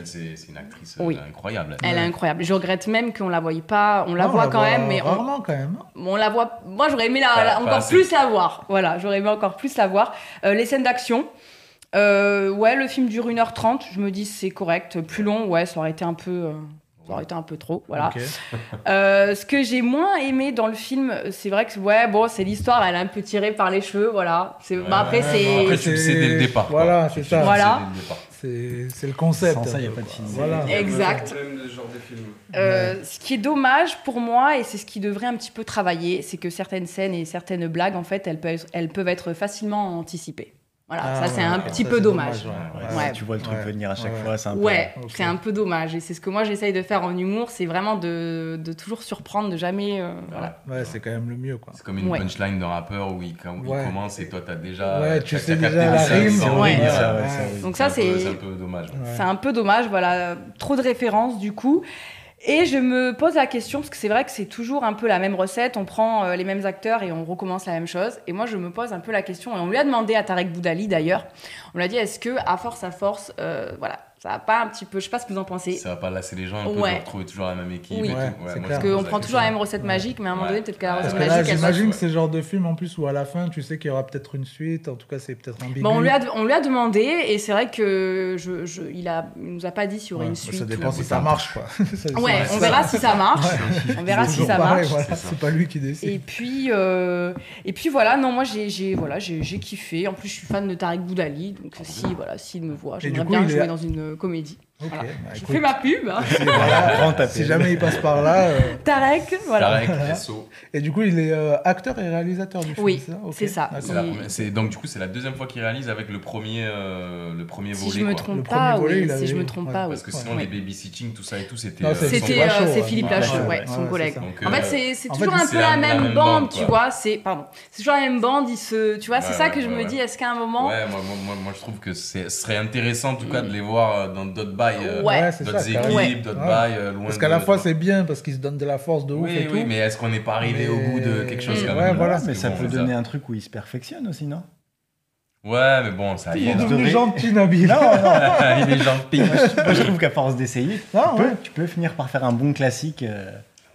une actrice Oui. euh, incroyable. Elle est incroyable. Je regrette même qu'on la voyait pas. On la Non, voit quand même, mais on, Rarement quand même. on la voit. Moi, j'aurais aimé la, Pas- la- encore assez. plus la voir. Voilà, j'aurais aimé encore plus la voir. Euh, les scènes d'action. Euh, ouais, le film dure 1h30. Je me dis c'est correct. Plus long, ouais, ça aurait été un peu. euh, ça aurait été un peu trop, voilà. Euh, ce que j'ai moins aimé dans le film, c'est vrai que ouais, bon, c'est l'histoire, elle est un peu tirée par les cheveux, voilà. C'est, bah, après, Ouais, c'est, Après, tu le sais dès le départ. Voilà, c'est le ça. Voilà. dès le départ. C'est c'est le concept. Sans ça, un y a pas de film. Voilà. Exact. Euh, ce qui est dommage pour moi, et c'est ce qui devrait un petit peu travailler, c'est que certaines scènes et certaines blagues, en fait, elles peuvent, elles peuvent être facilement anticipées. Voilà, Ah, ça c'est ouais, un petit ça, peu dommage. ouais. Ouais, Ouais. si tu vois le truc Ouais. venir à chaque Ouais. fois, c'est un peu. Ouais, c'est un peu dommage. Et c'est ce que moi j'essaye de faire en humour, c'est vraiment de, de toujours surprendre, de jamais. euh, voilà. Ouais, c'est quand même le mieux, quoi. C'est comme une Ouais. punchline d'un rappeur où il, quand il Ouais. commence et toi t'as déjà. Ouais, tu sais déjà la rime. Donc ça c'est C'est un peu dommage. Ouais. c'est un peu dommage. Voilà, trop de références du coup. Et je me pose la question, parce que c'est vrai que c'est toujours un peu la même recette, on prend euh, les mêmes acteurs et on recommence la même chose. Et moi, je me pose un peu la question, et on lui a demandé à Tarek Boudali d'ailleurs, on lui a dit, est-ce que à force à force, euh, voilà, ça va pas un petit peu, je sais pas ce que vous en pensez, Ça va pas lasser les gens un peu Ouais. de retrouver toujours la même équipe. Oui. et tout. Ouais, moi, clair. parce qu'on prend toujours la même recette Ouais. magique, mais à un moment Ouais. donné, peut-être que la Parce recette là, magique, j'imagine que c'est le genre de film en plus où à la fin, tu sais qu'il y aura peut-être une suite. En tout cas, c'est peut-être ambigu. Bon, on lui a, on lui a demandé, et c'est vrai que je, je- il, a, il nous a pas dit s'il y aurait Ouais, une Ça suite. dépend ou- si ça marche, quoi. Ça- Ouais, ça- on verra si ça marche. On verra si ça marche. C'est ça. Pas lui qui décide. Et puis, euh, et puis voilà, non, moi j'ai, j'ai, voilà, j'ai, j'ai kiffé. En plus, je suis fan de Tarek Boudali, donc si, voilà, s'il me voit, j'aimerais bien jouer dans une comédie. Ok, Voilà. bah, Je écoute, fais ma pub. hein. si, voilà, jamais il passe par là. euh, Tarek, voilà. Tarek, SO. Et du coup, il est euh, acteur et réalisateur du film. Oui, c'est ça Il- donc du coup c'est la deuxième fois qu'il réalise avec le premier euh, le premier Si volet je me quoi. trompe Le pas, volet, oui. il Si avait- je me trompe ouais, pas, oui. parce que sinon Ouais. les babysitting tout ça et tout c'était euh, C'était euh, c'est ouais. Philippe Lachaud, ouais, son collègue. en fait, c'est toujours un peu la- même bande, tu vois. C'est pardon, c'est toujours la même bande. Ils se, tu vois, c'est ça que je me dis. Est-ce qu'à un moment, Ouais, moi, moi, moi, moi, je trouve que ce serait intéressant en tout cas de les voir dans d'autres bails, euh, Ouais. D'autres ça. équipes, carrément. Ouais. d'autres Ouais. bails, euh, loin Parce qu'à la fois, c'est bien parce qu'il se donne de la force de ouf Oui, et tout. mais est-ce qu'on n'est pas arrivé au bout de quelque chose Mm. quand Ouais, même voilà. Parce mais ça bon, peut ça- donner un truc où il se perfectionne aussi, non? Ouais, mais bon, ça y Il est. devenu gentil, Nabil. Non, non. Il est gentil. Moi, je trouve qu'à force d'essayer, ouais. tu peux finir par faire un bon classique.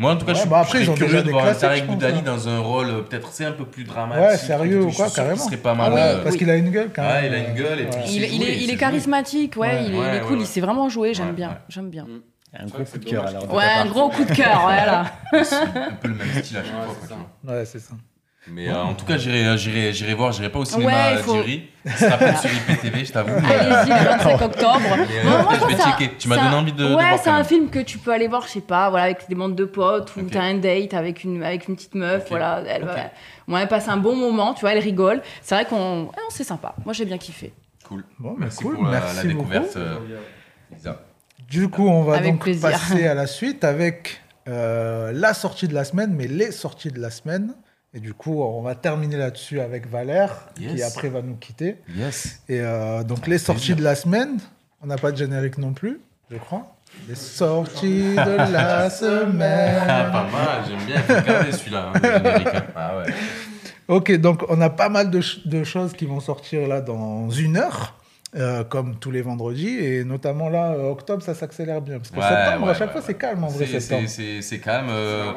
Moi, en tout cas, Ouais, je suis bah après, déjà curieux de voir Tarek Boudali hein. dans un rôle euh, peut-être c'est un peu plus dramatique. Ouais, sérieux ou quoi, suis carrément. serait pas Ah mal. ouais, euh, parce qu'il a une gueule quand même. Ouais, il a une gueule et puis Ouais. il, est, il est charismatique, ouais, Ouais. il, est, il Ouais, est cool, ouais, il sait vraiment jouer. J'aime Ouais, bien, ouais. j'aime bien. Un gros coup de cœur alors. Ouais, un gros coup de cœur, voilà. C'est un peu le même style à chaque fois. Ouais, c'est ça. Mais euh, en tout cas, j'irai, euh, j'irai, j'irai voir. J'irai pas au cinéma Ouais, euh, faut-. Ce sera peut-être sur IPTV, je t'avoue. Allez-y, le 25 octobre. Mais, euh, Non, moi, je vais que checker. Tu m'as donné envie de- de Ouais, voir c'est un même. film que tu peux aller voir, je sais pas, voilà, avec des bandes de potes ou Ok. t'as un date avec une, avec une petite meuf, Ok. voilà. Elle, Ok. va- ouais, elle passe un bon moment, tu vois, elle rigole. C'est vrai qu'on. ah non, c'est sympa. Moi, j'ai bien kiffé. Cool. Bon, bah, Merci cool, pour la, merci la beaucoup. découverte, euh, Lisa. Du coup, on va Avec donc plaisir. passer à la suite avec euh, la sortie de la semaine, mais les sorties de la semaine. Et du coup, on va terminer là-dessus avec Valère, qui après va nous quitter. Yes. Et euh, donc, les sorties de la semaine, on n'a pas de générique non plus, je crois. Les sorties de la Ah, semaine. pas mal. J'aime bien. Regarder celui-là. hein, hein. Ah ouais. Ok, donc on a pas mal de, ch- de choses qui vont sortir là dans une heure, euh, comme tous les vendredis, et notamment là, euh, octobre, ça s'accélère bien. Parce que Ouais, septembre, ouais, à chaque ouais, fois, ouais. c'est calme en vrai, C'est, septembre. c'est, c'est, c'est calme. euh,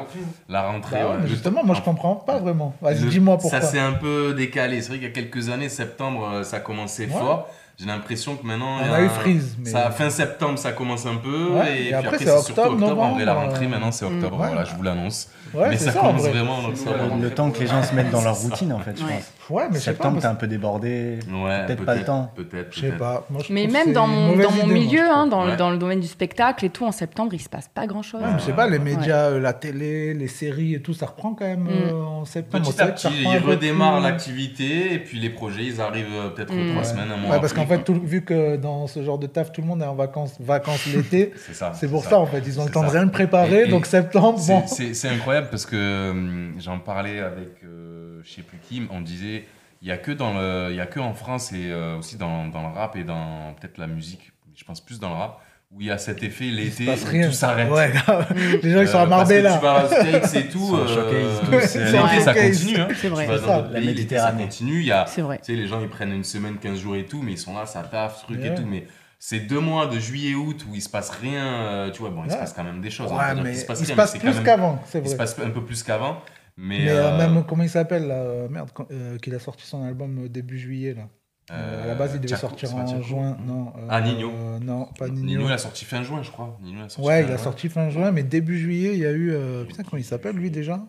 la rentrée. Bah justement, moi je comprends pas vraiment. Vas-y, Le- dis-moi pourquoi. Ça s'est un peu décalé. C'est vrai qu'il y a quelques années, septembre, ça commençait Ouais. fort. J'ai l'impression que maintenant. On a eu Freeze, mais- Ça, fin septembre, ça commence un peu. Ouais, et, et puis après, après, c'est octobre, octobre. En vrai, la rentrée, euh, maintenant, c'est octobre. ouais. Voilà, je vous l'annonce. Ouais, mais ça, ça, en commence vrai. vraiment en octobre. Le temps que les gens se mettent dans leur routine, en fait, je Ouais. pense. Ouais, mais. Septembre, t'es un peu débordé. Ouais, Peut-être pas le temps. Peut-être. Je sais pas. Moi, je Mais même dans mon, milieu, hein, dans, le, dans le domaine du spectacle et tout, en septembre, il se passe pas grand-chose. Je sais pas, les médias, euh, la télé, les séries et tout, ça reprend quand même euh, en septembre. Petit C'est à petit, ils redémarrent plus- l'activité et puis les projets, ils arrivent peut-être Mm. trois Ouais. semaines, un mois. Ouais, parce qu'en fait, tout- vu que dans ce genre de taf, tout le monde est en vacances, vacances l'été, c'est ça. c'est pour ça. en fait. Ils ont le temps de ça. rien préparer, Et- et donc septembre, bon. C'est incroyable parce que hum, j'en parlais avec euh, je sais plus qui, on disait il y a que dans le il y a que en France et euh, aussi dans, dans le rap et dans peut-être la musique, je pense plus dans le rap où il y a cet effet l'été tout s'arrête. Ouais, grave. les gens, ils sont Euh, à parce que Marbella. Tu vas à States et tout, euh, l'été, euh, ça continue. Hein. C'est vrai. Tu vas dans ça. d'autres La pays, l'été, ça Méditerranée. continue. Il y a, C'est vrai. tu sais, les gens ils prennent une semaine, 15 jours et tout, mais ils sont là, ça taffe, truc Ouais. et tout. Mais c'est deux mois de juillet-août où il se passe rien. euh, tu vois, bon, il se passe quand même des choses. on Ouais, mais il se rien, passe plus qu'avant, c'est Il se vrai. passe un peu plus qu'avant. Mais, Mais euh, euh, même, comment il s'appelle là Merde, euh, qu'il a sorti son album début juillet là. Euh, à la base, il devait Tchaco, sortir en juin. Non. euh, Ah, Nino. euh, non, pas Nino. Nino, il a sorti fin juin, je crois. Nino, il a sorti Ouais, fin il a juin. sorti fin juin, mais début juillet, il y a eu. euh, Putain, comment il s'appelle lui déjà?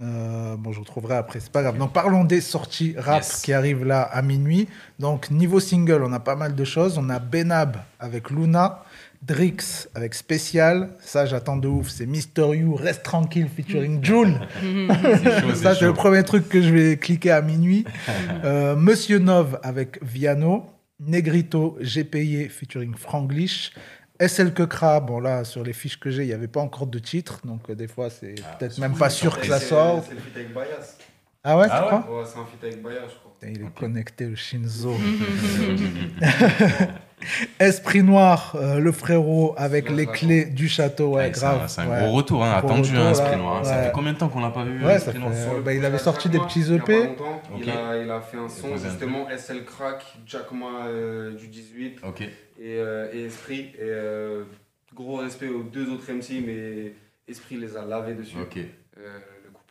Euh, Bon, je retrouverai après, c'est pas grave. Donc, parlons des sorties rap Yes. qui arrivent là à minuit. Donc, niveau single, on a pas mal de choses. On a Benab avec Luna, Drix avec Spécial. Ça, j'attends de ouf. C'est Mister You, Reste Tranquille featuring chaud, Ça, c'est c'est le premier truc que je vais cliquer à minuit. Euh, Monsieur Nov avec Viano. Negrito, J'ai payé featuring Franglish. SL Kekra, bon là, sur les fiches que j'ai, il n'y avait pas encore de titre. Donc, euh, des fois, c'est Ah, peut-être même pas sûr que ça C'est- sort. C'est le feat avec Bias. Ah ouais, tu Ah ouais crois? Ouais, c'est un feat avec Bias, je crois. Putain, Il est connecté, le Shinzo. Esprit Noir, euh, le frérot avec les clés du château. Ouais, Ouais, c'est grave. un- C'est un, Ouais. gros retour, hein, attendu, retour, hein. Esprit Noir. Ça fait combien de temps qu'on l'a pas vu Ouais, Esprit Noir bah, il avait sorti des petits il y a EP. Il, a, il a fait un son justement SL Crack, Jackma euh, du 18 Ok. et, euh, et Esprit. Et euh, gros respect aux deux autres MC, mais Esprit les a lavés dessus. Ok.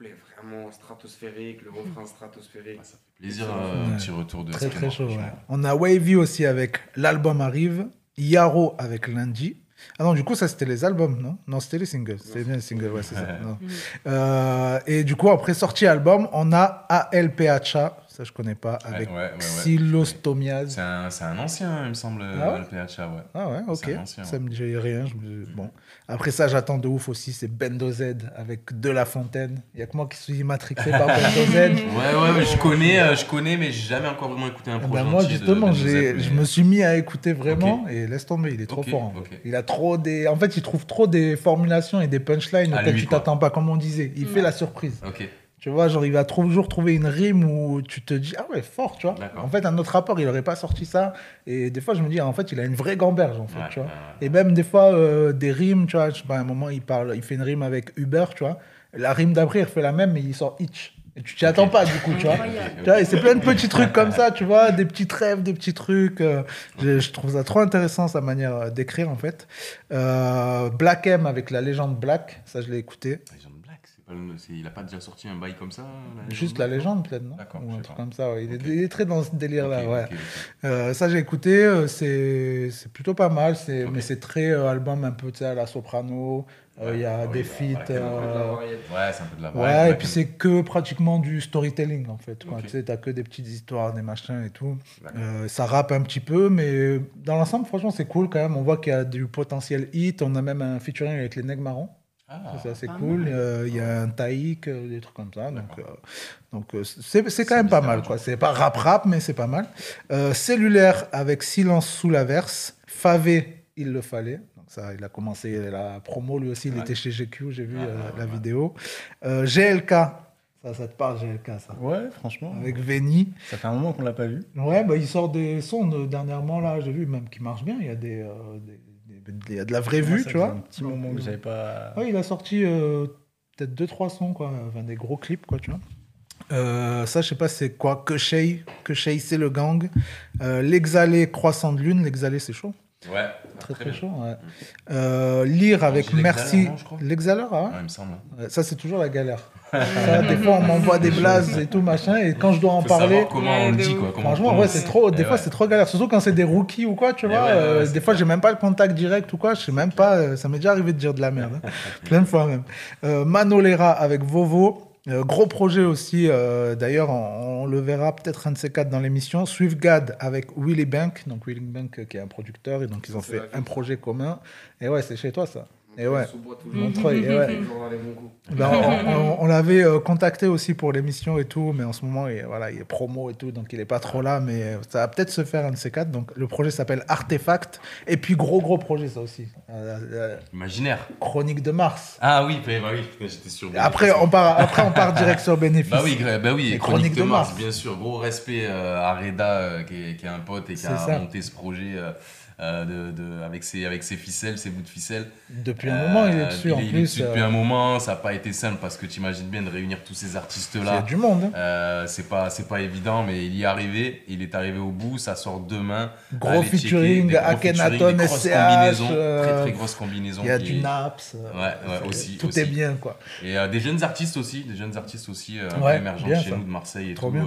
Le couplet vraiment stratosphérique, le refrain stratosphérique. Ça fait plaisir, euh, un Ouais. petit retour de Très très chaud. ouais. On a Wavy aussi avec l'album arrive. Yaro avec lundi. Ah non, du coup, ça c'était les albums, non? Non, c'était les singles. C'était bien les singles, ouais, c'est ça. Non. Euh, et du coup, après sortie album, on a ALPHA ça je connais pas, avec ouais, ouais, ouais. Xylostomiase. C'est un, c'est un ancien, il me semble, Ah ouais le PHA, ouais. Ah ouais, ok. C'est un ancien, ça me dit rien. je me- Bon. Après ça, j'attends de ouf aussi, c'est Bendo Z avec De La Fontaine. Il y a que moi qui suis matrixé par Bendo Z. Ouais, ouais, mais je connais, euh, je connais, mais j'ai jamais encore vraiment écouté un Eh projet ben moi justement, Joseph, je me suis mis à écouter vraiment et laisse tomber, il est trop fort. en ok. fait. Il a trop des, en fait, il trouve trop des formulations et des punchlines auxquelles tu t'attends pas, comme on disait. Il fait la surprise. Ok. Tu vois, genre il va toujours trouver une rime où tu te dis ah ouais fort, tu vois. En fait, un autre rapport, il aurait pas sorti ça. Et des fois, je me dis en fait, il a une vraie gamberge en fait, Ouais, tu vois. ouais, Et même des fois euh, des rimes, tu vois. Je sais pas, à un moment, il parle, il fait une rime avec Uber, tu vois. La rime d'après, il refait la même, mais il sort Itch. Et tu t'y attends pas du coup, tu vois. Tu vois, et c'est plein de petits trucs comme ça, tu vois, des petits rêves, des petits trucs. euh, je, je trouve ça trop intéressant, sa manière euh, d'écrire, en fait. Euh, Black M avec la légende Black, ça, je l'ai écouté. Il a pas déjà sorti un bail comme ça la Juste la légende, peut-être, non D'accord, Ou je un sais truc pas. comme ça, ouais. il, est, Ok. il est très dans ce délire-là, ouais. Euh, ça, j'ai écouté, euh, c'est plutôt pas mal, mais c'est très euh, album un peu, à la soprano. euh, Il y a des feats. euh, Ouais, c'est un peu de la Ouais, et puis c'est que pratiquement du storytelling en fait. Tu sais, t'as que des petites histoires, des machins et tout. Euh, ça rappe un petit peu, mais dans l'ensemble, franchement, c'est cool quand même. On voit qu'il y a du potentiel hit. On a même un featuring avec les Nègres Marrons. Ah, Ça, c'est assez pas cool. Euh, Il y a un taïk, euh, des trucs comme ça. Donc, euh, donc euh, c'est c'est quand même pas mal. quoi. C'est pas rap-rap, mais c'est pas mal. Euh, cellulaire avec Silence sous l'averse. Favé, il le fallait. Donc ça, il a commencé la promo, lui aussi. Il Ouais. était chez GQ, j'ai vu Ah, euh, ouais, la ouais. vidéo. Euh, GLK, ça, ça te parle, GLK, ça? Ouais, franchement. Avec Veni. Ça fait un moment qu'on l'a pas vu. Ouais, bah, il sort des sons dernièrement, là, j'ai vu, même qui marchent bien. Il y a, euh, des- il y a de la vraie Moi, vue, ça tu vois. un petit moment que j'avais pas. Ouais, il a sorti euh, peut-être deux trois sons quoi, enfin des gros clips quoi, tu vois. Euh, ça, je sais pas c'est quoi. Que Shay, que Shay, c'est le gang. Euh, L'exhalé croissant de lune. L'exhalé, c'est chaud. Ouais, Très très, chaud. Ouais. Euh, lire avec merci. non, je crois L'exhaleur, ah ouais Ouais, il me semble. Ouais, Ça, c'est toujours la galère. Ça, des fois, on m'envoie des blazes et tout machin, et quand je dois en Faut parler. comment on le dit, quoi. Franchement, ouais, c'est trop. Des Et fois, ouais. c'est trop galère. Surtout quand c'est des rookies ou quoi, tu vois. ouais, euh, des fois, j'ai même pas le contact direct ou quoi. Je sais même pas. euh, ça m'est déjà arrivé de dire de la merde. hein. Plein de fois même. Euh, Manolera avec Vovo. Euh, gros projet aussi. euh, D'ailleurs, on, on le verra peut-être un de ces quatre dans l'émission. Swiftgad avec Willy Bank. Donc, Willy Bank euh, qui est un producteur. Et donc, ils ont fait un projet commun. Et ouais, c'est chez toi, ça. Et ouais. Toujours. Montreuil, et ouais. Ben, on on- on l'avait euh, contacté aussi pour l'émission et tout, mais en ce moment, il, voilà, il est promo et tout, donc il est pas trop là, mais euh, ça va peut-être se faire un de ces quatre. Donc le projet s'appelle Artefact, et puis gros gros projet ça aussi, Euh, euh, Imaginaire. Chronique de Mars. Ah oui, bah, bah oui, j'étais sûr. Après on part, après on part direct sur bénéfice. Bah oui, bah oui, et Chronique de Mars, Mars. bien sûr. Gros respect euh, à Reda, euh, qui, est, qui est un pote et qui a ça. monté ce projet euh, euh, de, de- avec, ses, avec ses ficelles, ses bouts de ficelle. Depuis un moment, il est Euh, dessus en il est plus. dessus depuis euh, un moment, ça n'a pas été simple parce que tu imagines bien de réunir tous ces Il y a artistes-là. du monde. hein. Euh, c'est pas c'est pas évident mais il y est arrivé il est arrivé au bout ça sort demain Gros featuring, Akhenaton, SCH, euh, très très grosses combinaisons Il y a du Naps. euh, Ouais, aussi, Tout aussi. est bien quoi. et euh, des jeunes artistes aussi des jeunes artistes aussi euh, émergents chez ça. nous de Marseille et Trop tout bien.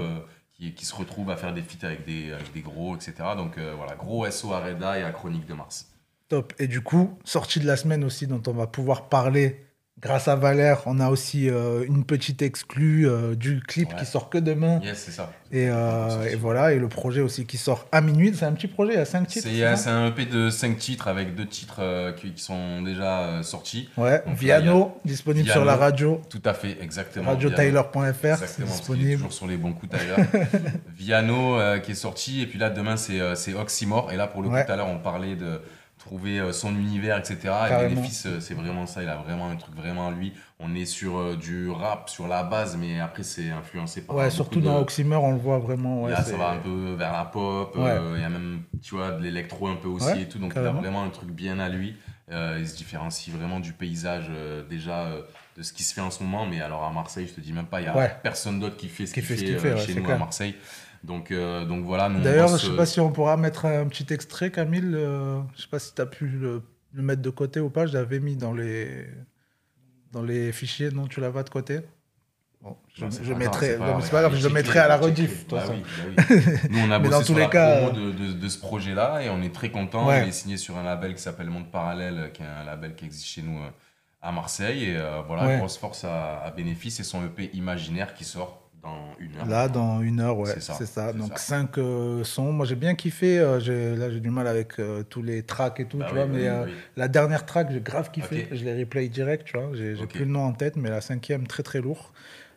Qui, se retrouvent à faire des feats avec des avec des gros etc donc euh, voilà gros SO à Reda et à Chronique de Mars Top. Et du coup, sortie de la semaine aussi, dont on va pouvoir parler grâce à Valère. On a aussi euh, une petite exclue euh, du clip Ouais. qui sort que demain. yes c'est ça Et, euh, et voilà, et le projet aussi qui sort à minuit. C'est un petit projet, il y a 5 titres. c'est un EP de 5 titres avec deux titres qui, qui sont déjà sortis Ouais, Donc Viano, disponible sur la radio. tout à fait exactement Radiotyler.fr, est disponible. toujours sur les bons coups d'ailleurs. Viano qui est sorti, et puis là demain c'est Oxymore, et là pour le coup tout à l'heure on parlait de trouver euh, son univers, etc. Et Carrément. Bénéfice, euh, c'est vraiment ça, il a vraiment un truc vraiment à lui. On est sur euh, du rap, sur la base, mais après c'est influencé par Ouais, surtout de- dans Oxymer, on le voit vraiment. Ouais, Là, ça va un peu vers la pop, Ouais. euh, il y a même, tu vois, de l'électro un peu aussi Ouais, et tout, donc carrément. il a vraiment un truc bien à lui. Euh, il se différencie vraiment du paysage euh, déjà de ce qui se fait en ce moment, mais alors à Marseille, je te dis même pas, il y a Ouais. personne d'autre qui fait ce Qui qu'il fait fait, ce euh, fait, ouais, chez nous à Marseille. Donc, euh, donc voilà, D'ailleurs, je sais euh, pas si on pourra mettre un petit extrait, Camille. euh, je sais pas si tu as pu le, le mettre de côté ou pas. Je l'avais mis dans les, dans les fichiers. Non, tu l'as pas de côté? Bon, je, non, c'est je pas mettrai. grave, pas grave, je le mettrai à la rediff. Bah oui, bah oui. Nous, on a bossé dans tous sur les la cas, promo de, de- de ce projet-là et on est très content. Ouais. Il est signé sur un label qui s'appelle Monde Parallèle, qui est un label qui existe chez nous euh, à Marseille. Et euh, voilà, Ouais. grosse force à, à bénéfice. Et son EP Imaginaire qui sort dans une heure. Là, dans une heure, ouais, C'est ça, Donc, ça. cinq euh, sons. Moi, j'ai bien kiffé. euh, j'ai- là, j'ai du mal avec euh, tous les tracks et tout, Bah tu oui, vois. oui, mais oui, euh, la dernière track, j'ai grave kiffé. Je l'ai replay direct, tu vois. J'ai plus le nom en tête, mais la cinquième, très, très lourd.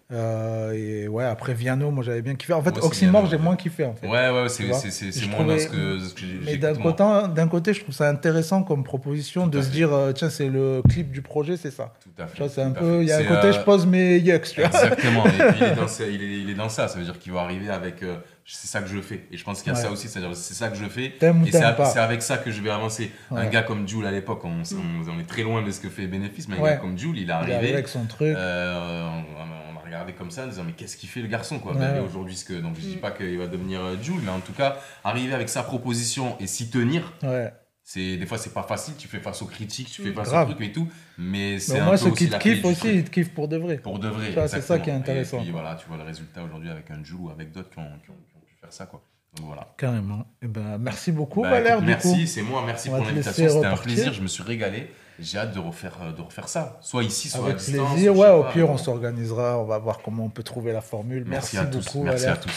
Euh, et ouais, après Viano, moi, j'avais bien kiffé. En fait, Moi Oxymore, j'ai moins kiffé, en fait. Ouais, ouais, c'est moins trouvais- ce que, ce que Mais d'un côté, d'un côté, je trouve ça intéressant comme proposition de se fait. dire, euh, tiens, c'est le clip du projet, c'est ça. Tout à fait. C'est un peu, il y a un côté, euh, je pose mes yucks, tu vois. Exactement. Et puis il est, dans, ce- il, est, il est dans ça. Ça veut dire qu'il va arriver avec. euh, c'est ça que je fais. Et je pense qu'il y a Ouais. ça aussi. C'est-à-dire, c'est ça que je fais. Et c'est avec ça que je vais avancer. Ouais. Un gars comme Jules à l'époque, on, on- on est très loin de ce que fait Bénéfice, mais un gars comme Jules, il est Il est arrivé. avec son truc. euh, on, regardé comme ça en disant mais qu'est-ce qu'il fait le garçon quoi Ouais. Ben, aujourd'hui ce que donc je dis pas qu'il va devenir euh, Jules mais en tout cas arriver avec sa proposition et s'y tenir Ouais. c'est des fois c'est pas facile tu fais face aux critiques tu fais face Grave. aux trucs et tout mais c'est un moins, peu ceux aussi qui te kiffent aussi, ils te kiffent pour de vrai. pour de vrai c'est ça qui est intéressant. et puis voilà tu vois le résultat aujourd'hui avec un Jules ou avec d'autres qui ont, qui ont- qui ont pu faire ça quoi donc voilà Carrément. Eh ben, merci beaucoup, Bah, Valère, merci, c'est moi, merci On pour l'invitation. C'était un plaisir, je me suis régalé. J'ai hâte de refaire, euh, de refaire ça. Soit ici, soit à Avec plaisir. Ouais, sais au pas, pire, on s'organisera. On va voir comment on peut trouver la formule. Merci, Merci, à tous. beaucoup, Merci à tous.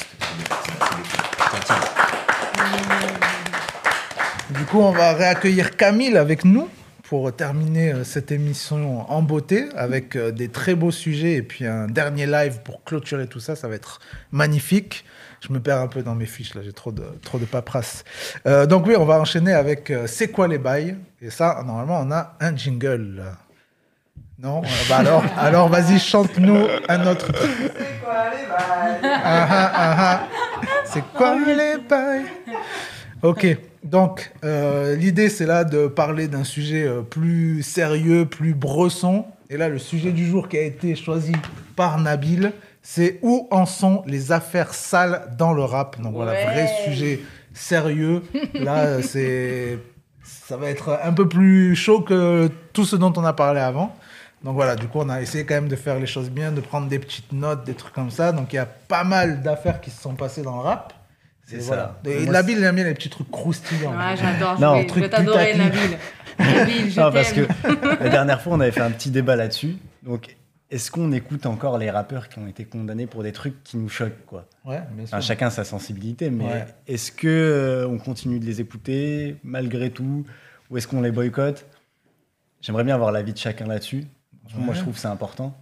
Du coup, on va réaccueillir Camille avec nous pour terminer euh, cette émission en beauté avec euh, des très beaux sujets et puis un dernier live pour clôturer tout ça. Ça va être magnifique. Je me perds un peu dans mes fiches là, j'ai trop de, trop de paperasse. Euh, donc oui, on va enchaîner avec euh, C'est quoi les bails? Et ça, normalement, on a un jingle. Non? Euh, bah alors, alors vas-y, chante-nous un autre. C'est quoi les bails? Ah, ah, ah, ah. C'est quoi les bails? Ok, donc euh, l'idée c'est là de parler d'un sujet euh, plus sérieux, plus bresson. Et là, le sujet du jour qui a été choisi par Nabil, c'est où en sont les affaires sales dans le rap? Donc voilà, Ouais. vrai sujet sérieux. Là, euh, c'est ça va être un peu plus chaud que tout ce dont on a parlé avant. Donc voilà, du coup, on a essayé quand même de faire les choses bien, de prendre des petites notes, des trucs comme ça. Donc il y a pas mal d'affaires qui se sont passées dans le rap. C'est Et ça. voilà. Et Nabil, il aime bien les petits trucs croustillants. Ouais, j'adore. Non, je vais- je truc vais t'adorer. Nabil. Nabil, je Non, parce que la dernière fois, on avait fait un petit débat là-dessus. Donc, est-ce qu'on écoute encore les rappeurs qui ont été condamnés pour des trucs qui nous choquent, quoi? Ouais, bien sûr. Enfin, Chacun sa sensibilité, mais Ouais. est-ce que euh, on continue de les écouter malgré tout, ou est-ce qu'on les boycotte? J'aimerais bien avoir l'avis de chacun là-dessus. Franchement, Moi, je trouve que c'est important.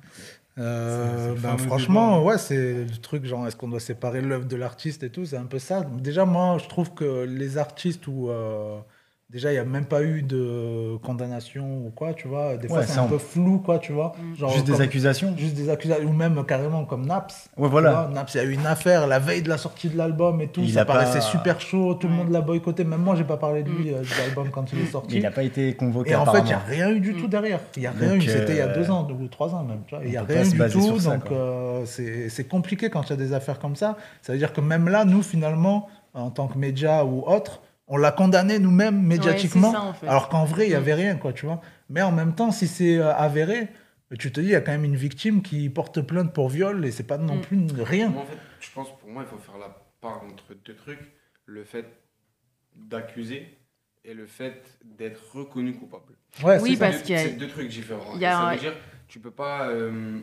Euh, ben, fameux franchement, ouais, c'est le truc genre est-ce qu'on doit séparer l'œuvre de l'artiste et tout, c'est un peu ça. Déjà, moi, je trouve que les artistes où euh, déjà il n'y a même pas eu de condamnation ou quoi, tu vois, des fois Ouais, c'est un peu flou, quoi, tu vois. Genre, Juste des accusations Juste des accusations, ou même carrément comme Naps. Ouais, Tu voilà. vois, Naps, il y a eu une affaire la veille de la sortie de l'album et tout, Il ça pas- paraissait super chaud, tout le monde l'a boycotté, même moi j'ai pas parlé de Mm. lui euh, de l'album quand il est Mais sorti. il n'a pas été convoqué Et en fait, il n'y a rien eu du tout derrière. Il n'y a rien Donc, eu. C'était il y a euh, deux ans ou trois ans même. tu vois. Il n'y a rien du tout. ça, donc, euh, c'est c'est compliqué quand il y a des affaires comme ça. Ça veut dire que même là, nous, finalement, en tant que média ou autre, on l'a condamné nous-mêmes médiatiquement. Ouais, ça, en fait. Alors qu'en vrai, il n'y Mm. avait rien, quoi, tu vois. Mais en même temps, si c'est euh, avéré, tu te dis, il y a quand même une victime qui porte plainte pour viol et c'est pas non Mm. plus rien. Moi, en fait, je pense pour moi, il faut faire la part entre deux trucs le fait d'accuser et le fait d'être reconnu coupable. Ouais, Oui, parce qu'il y a- C'est deux trucs différents. il y a ça un- veut dire, tu peux pas. euh,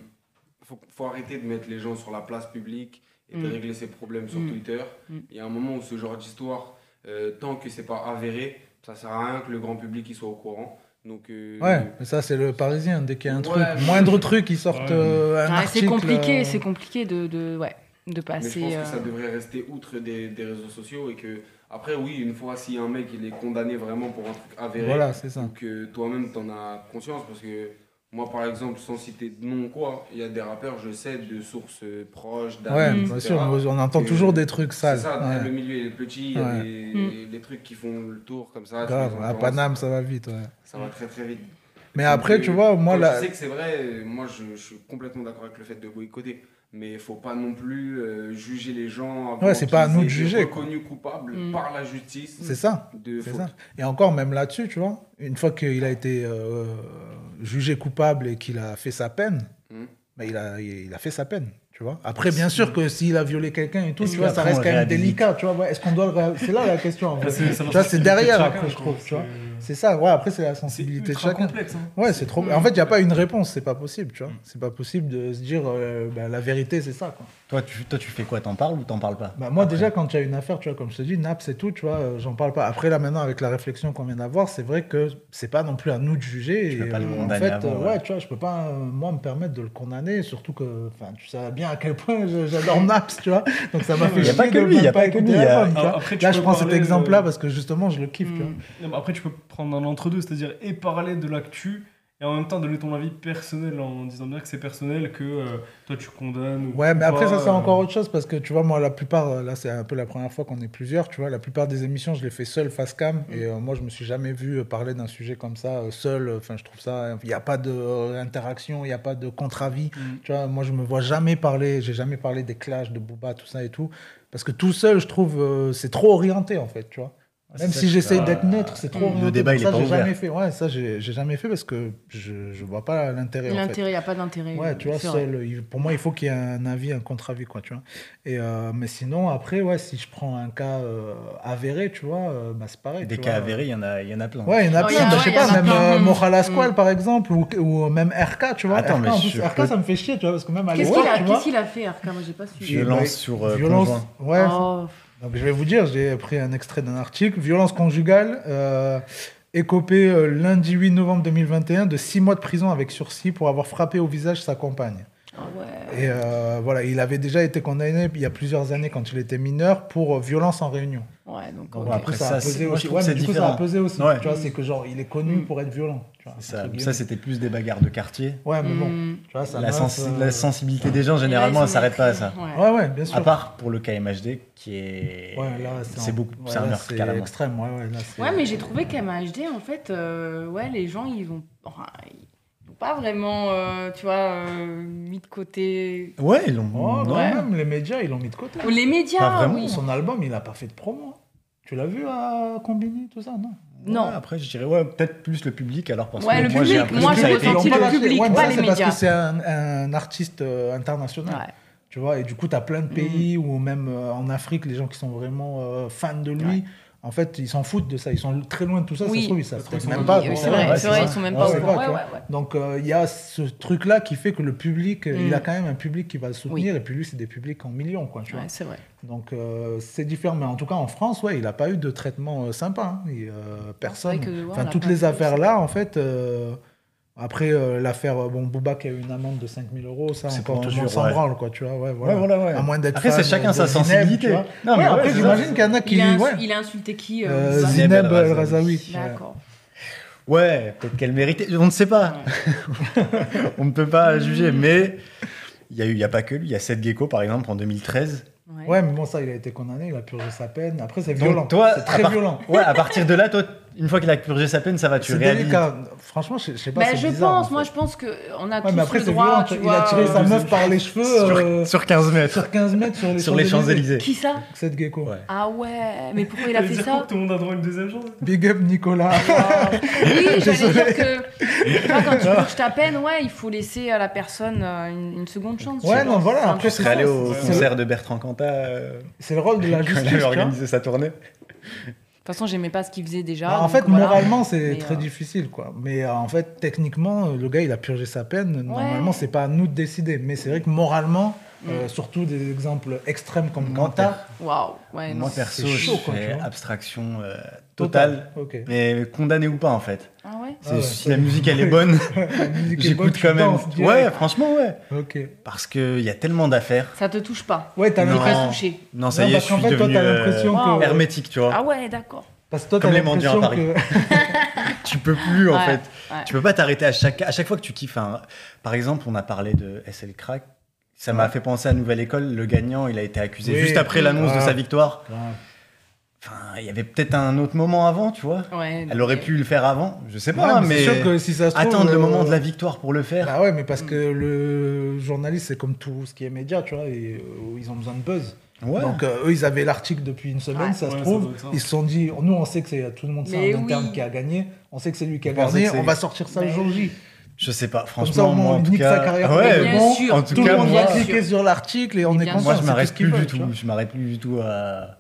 faut, faut arrêter de mettre les gens sur la place publique et de Mm. régler ses problèmes sur Mm. Twitter. Mm. Il y a un moment où ce genre d'histoire, euh, tant que c'est pas avéré, ça sert à rien que le grand public il soit au courant. Donc, euh, Ouais, mais ça, c'est le parisien. Dès qu'il y a un Ouais, truc, mais- moindre truc, ils sortent Ouais. euh, Ouais, c'est compliqué, euh, c'est compliqué de, de, ouais, de Mais je passer. pense euh, que ça devrait rester outre des, des réseaux sociaux et que, après, oui, une fois, si un mec il est condamné vraiment pour un truc avéré, Voilà, c'est ça. que toi-même t'en as conscience, parce que moi, par exemple, sans citer de nom ou quoi, il y a des rappeurs, je sais, de sources euh, proches, d'amis, Ouais, bien sûr, on entend toujours des trucs C'est sales. ça, Ouais. le milieu est petit, il y a Ouais. des, des trucs qui font le tour comme ça. Grave, à Paname, ça- ça va vite. Ouais. Ça va très très vite. Mais Donc, après, tu vois, moi, là. Je sais que c'est vrai, moi je, je suis complètement d'accord avec le fait de boycotter. Mais il faut pas non plus euh, juger les gens. Ouais, c'est pas à nous de juger, reconnus coupables Mm. par la justice C'est ça. de C'est faute. ça. Et encore, même là-dessus, tu vois, une fois qu'il a été euh, jugé coupable et qu'il a fait sa peine, il, a, il a fait sa peine. Tu vois? Après, bien sûr que s'il a violé quelqu'un et tout, tu vois, ça reste quand même délicat, tu vois. Est-ce qu'on doit le C'est là la question, en fait. c'est- Tu c'est derrière, de après, je chacun, trouve, tu vois. C'est ça, ouais, après, c'est la C'est sensibilité de chacun. complexe. hein. Ouais, c'est trop. En fait, il n'y a pas une réponse, c'est pas possible, tu vois. C'est pas possible de se dire, euh, ben, la vérité, c'est ça, quoi. Toi, tu, toi, tu fais quoi? T'en parles ou t'en parles pas? Bah, moi, Après. déjà, quand il y a une affaire, tu vois, comme je te dis, naps et tout, tu vois, euh, j'en parle pas. Après, là, maintenant, avec la réflexion qu'on vient d'avoir, c'est vrai que c'est pas non plus à nous de juger. Tu peux et, pas le euh, en fait, avant, euh, ouais. ouais, tu vois, je peux pas, moi, me permettre de le condamner, surtout que, enfin, tu sais bien à quel point j'adore naps, tu vois. Donc, ça m'a fait Il y a chier pas que lui, il y même a pas que lui, Là, je prends cet exemple-là parce que justement, je le kiffe, tu vois. Mm. Non, mais Après, tu peux prendre un entre-deux, c'est-à-dire et parler de l'actu et en même temps donner ton avis personnel en disant bien que c'est personnel, que euh, toi tu condamnes. ou Ouais, mais après, pas, ça, c'est euh, encore autre chose parce que tu vois, moi, la plupart, euh, là, c'est un peu la première fois qu'on est plusieurs, tu vois, la plupart des émissions, je les fais seul, face cam, et euh, moi, je me suis jamais vu parler d'un sujet comme ça, seul. Enfin, je trouve ça, il n'y a pas d'interaction, il n'y a pas de contre-avis. Mm. Tu vois, moi, je me vois jamais parler, j'ai jamais parlé des clashs, de Booba, tout ça et tout, parce que tout seul, je trouve, c'est trop orienté, en fait, tu vois. Même c'est si j'essaye d'être pas- neutre, c'est trop Le débat, il est ça, pas j'ai ouvert. jamais fait. Ouais, ça, j'ai jamais fait parce que je, je vois pas l'intérêt. L'intérêt, il n'y a pas d'intérêt. Ouais, tu vois, seul, pour moi, il faut qu'il y ait un avis, un contre-avis, quoi, tu vois. Et, euh, mais sinon, après, ouais, si je prends un cas euh, avéré, tu vois, euh, bah, c'est pareil. Des tu cas vois. avérés, il y en a, y en a plein. Ouais, il y en a Oh, plein, a- bah, je sais pas, même euh, Mm. Par exemple, ou, ou même RK, tu vois. Attends, RK, mais en plus, RK, peux- ça me fait chier, tu vois, parce que même à Qu'est-ce qu'il a, tu vois. qu'est-ce qu'il a fait, RK Moi, j'ai pas suivi. Violence sur violence, conjoint. ouais. Je vais vous dire, j'ai pris un extrait d'un article. Violence conjugale, euh, écopé euh, lundi 8 novembre 2021 de 6 mois de prison avec sursis pour avoir frappé au visage sa compagne. Ouais. Et euh, voilà, il avait déjà été condamné il y a plusieurs années quand il était mineur pour euh, violence en réunion. Ouais, donc. Bon, ok. Du après, ça, ça, a pesé aussi. trouve Ouais, que mais c'est du coup, ça a pesé aussi. Ouais. Tu vois, c'est que genre, il est connu Mm. pour être violent. tu vois, C'est ça. c'était plus des bagarres de quartier. Ouais, mais bon, Hmm. tu vois, ça La, meuf, sensi- euh, la sensibilité des gens, généralement, elle s'arrête pas à ça. Ouais. Ouais, ouais, bien sûr. À part pour le cas MHD, qui est. Ouais, là, c'est en- beaucoup. ouais, c'est un meurtre, carrément. extrême. Ouais, ouais, là, Ouais, mais j'ai trouvé qu'MHD, en fait, euh, ouais, les gens, ils vont. Pas vraiment, euh, tu vois, euh, mis de côté. Ouais, ils l'ont. Oh, non. Ouais. même, les médias, ils l'ont mis de côté. Ou les médias, Pas vraiment. oui. Son album, il a pas fait de promo. Tu l'as vu à Combini, tout ça, non? Non. Ouais, après, je dirais, ouais, peut-être plus le public, alors parce Ouais, que le moi, public, j'ai moi, j'ai ressenti le public, Ouais, pas ça, les c'est parce médias. que c'est un, un artiste euh, international. Ouais. Tu vois, et du coup, tu as plein Mm. de pays ou même euh, en Afrique, les gens qui sont vraiment euh, fans de lui, Ouais. En fait, ils s'en foutent de ça. Ils sont très loin de tout ça. Ça Oui. se trouve, ils savent Ils même pas c'est vrai, ouais, vrai, ça. ils sont même pas Ouais, ouais. Donc, euh, il y a ce truc-là qui fait que le public, euh, Mm. il a quand même un public qui va le soutenir. Et puis lui, c'est des publics en millions, quoi, c'est vrai. Donc, euh, c'est différent. Mais en tout cas, en France, ouais, il n'a pas eu de traitement euh, sympa. hein. Et, euh, personne. que, ouais, on enfin, toutes les affaires-là, en fait. Après, euh, l'affaire, euh, bon, Booba qui a eu une amende de 5000 euros, ça, C'est encore pour tout le monde injure, s'en ouais. branle, quoi, tu vois. Ouais, voilà. Ouais, voilà, ouais. À moins d'être Après, c'est chacun sa Zineb, sensibilité. tu vois. Non, mais ouais, après, j'imagine qu'il y en a qui. Il a, ins- ouais. il a insulté qui euh, Euh, Zineb El Razaoui. D'accord. Ouais, peut-être qu'elle méritait. On ne sait pas. On ne peut pas juger, mais il y a eu, il y a pas que lui. Il y a Seth Gecko, par exemple, en 2013. Ouais. Ouais, mais bon, ça, il a été condamné, il a purgé sa peine. Après, c'est violent. toi, c'est très part- violent. Ouais, à partir de là, toi, une fois qu'il a purgé sa peine, ça va, tu C'est réhabilites. délicat. Franchement, je, je sais pas. Bah, c'est je bizarre, pense, en moi fait. je pense qu'on a Ouais, tous mais après, le c'est droit, violent. tu tu- Il vois, a tiré sa euh, meuf par les cheveux Sur, euh, sur 15 mètres. sur 15 mètres sur les Sur les Champs-Élysées. Qui ça Cette gecko. Ouais. Ah ouais, mais pourquoi il a fait ça que Tout le monde a droit à une deuxième chance Big up Nicolas. Ah. Oui, j'allais dire que quand tu purges ta peine, ouais, il faut laisser à la personne euh, une, une seconde chance. Ouais, non, voilà, C'est après, peu Je serais ça, allé au c'est- c'est- concert de Bertrand Cantat euh, C'est le rôle de la quand justice. il vois. organisé sa tournée. De toute façon, j'aimais pas ce qu'il faisait déjà. Bah, en fait, voilà. moralement, c'est très euh, difficile, quoi. Mais euh, en fait, techniquement, le gars, il a purgé sa peine. Normalement, c'est pas à nous de décider. Mais c'est vrai que moralement. Euh, surtout des exemples extrêmes comme Moi, Kanta, Waouh, ouais, non. Moi, perso, chaud, je quoi, fais tu vois. abstraction euh, totale. Ok. Mais condamné ou pas, en fait. Ah ouais C'est- Ah ouais, si la musique, elle est bonne, La musique est bonne, j'écoute tu quand même. danses direct. Ouais, franchement, ouais. Ok. Parce qu'il y a tellement d'affaires. Ça te touche pas. Ouais, t'as Non. L'impression. pas touché. Non, ça Non, y est, parce je qu'en suis fait, toi, devenu t'as euh, l'impression que. hermétique, tu vois. Ah ouais, d'accord. Parce que toi, Comme t'as les mendiants à l'impression que. Tu peux plus, en Ouais, fait. ouais. Tu peux pas t'arrêter à chaque, à chaque fois que tu kiffes. un- Par exemple, on a parlé de SL Crack. Ça m'a fait penser à Nouvelle École. Le gagnant, il a été accusé Oui. juste après l'annonce de Ah. sa victoire. Ouais. Enfin, il y avait peut-être un autre moment avant, tu vois. Ouais, Elle aurait pu le faire avant, je sais Ouais, pas, mais mais, c'est sûr que si ça se trouve. attendre le euh, moment de la victoire pour le faire. Bah ouais, mais parce que le journaliste, c'est comme tout ce qui est média, tu vois, et, euh, ils ont besoin de buzz. ouais. Donc euh, eux, ils avaient l'article depuis une semaine, Ouais. ça se trouve. ça. ils se sont dit, nous, on sait que c'est tout le monde sait Mais en interne oui. qui a gagné. On sait que c'est lui qui a gagné. c'est On va sortir ça le jour J. Je sais pas, Comme franchement, ça, moi, on en tout nique cas, sa carrière. ouais, Bien bon, sûr. en tout tout le cas, monde moi, va cliquer sur l'article et on est content. moi, je tout m'arrête plus du tout. Je m'arrête plus du tout à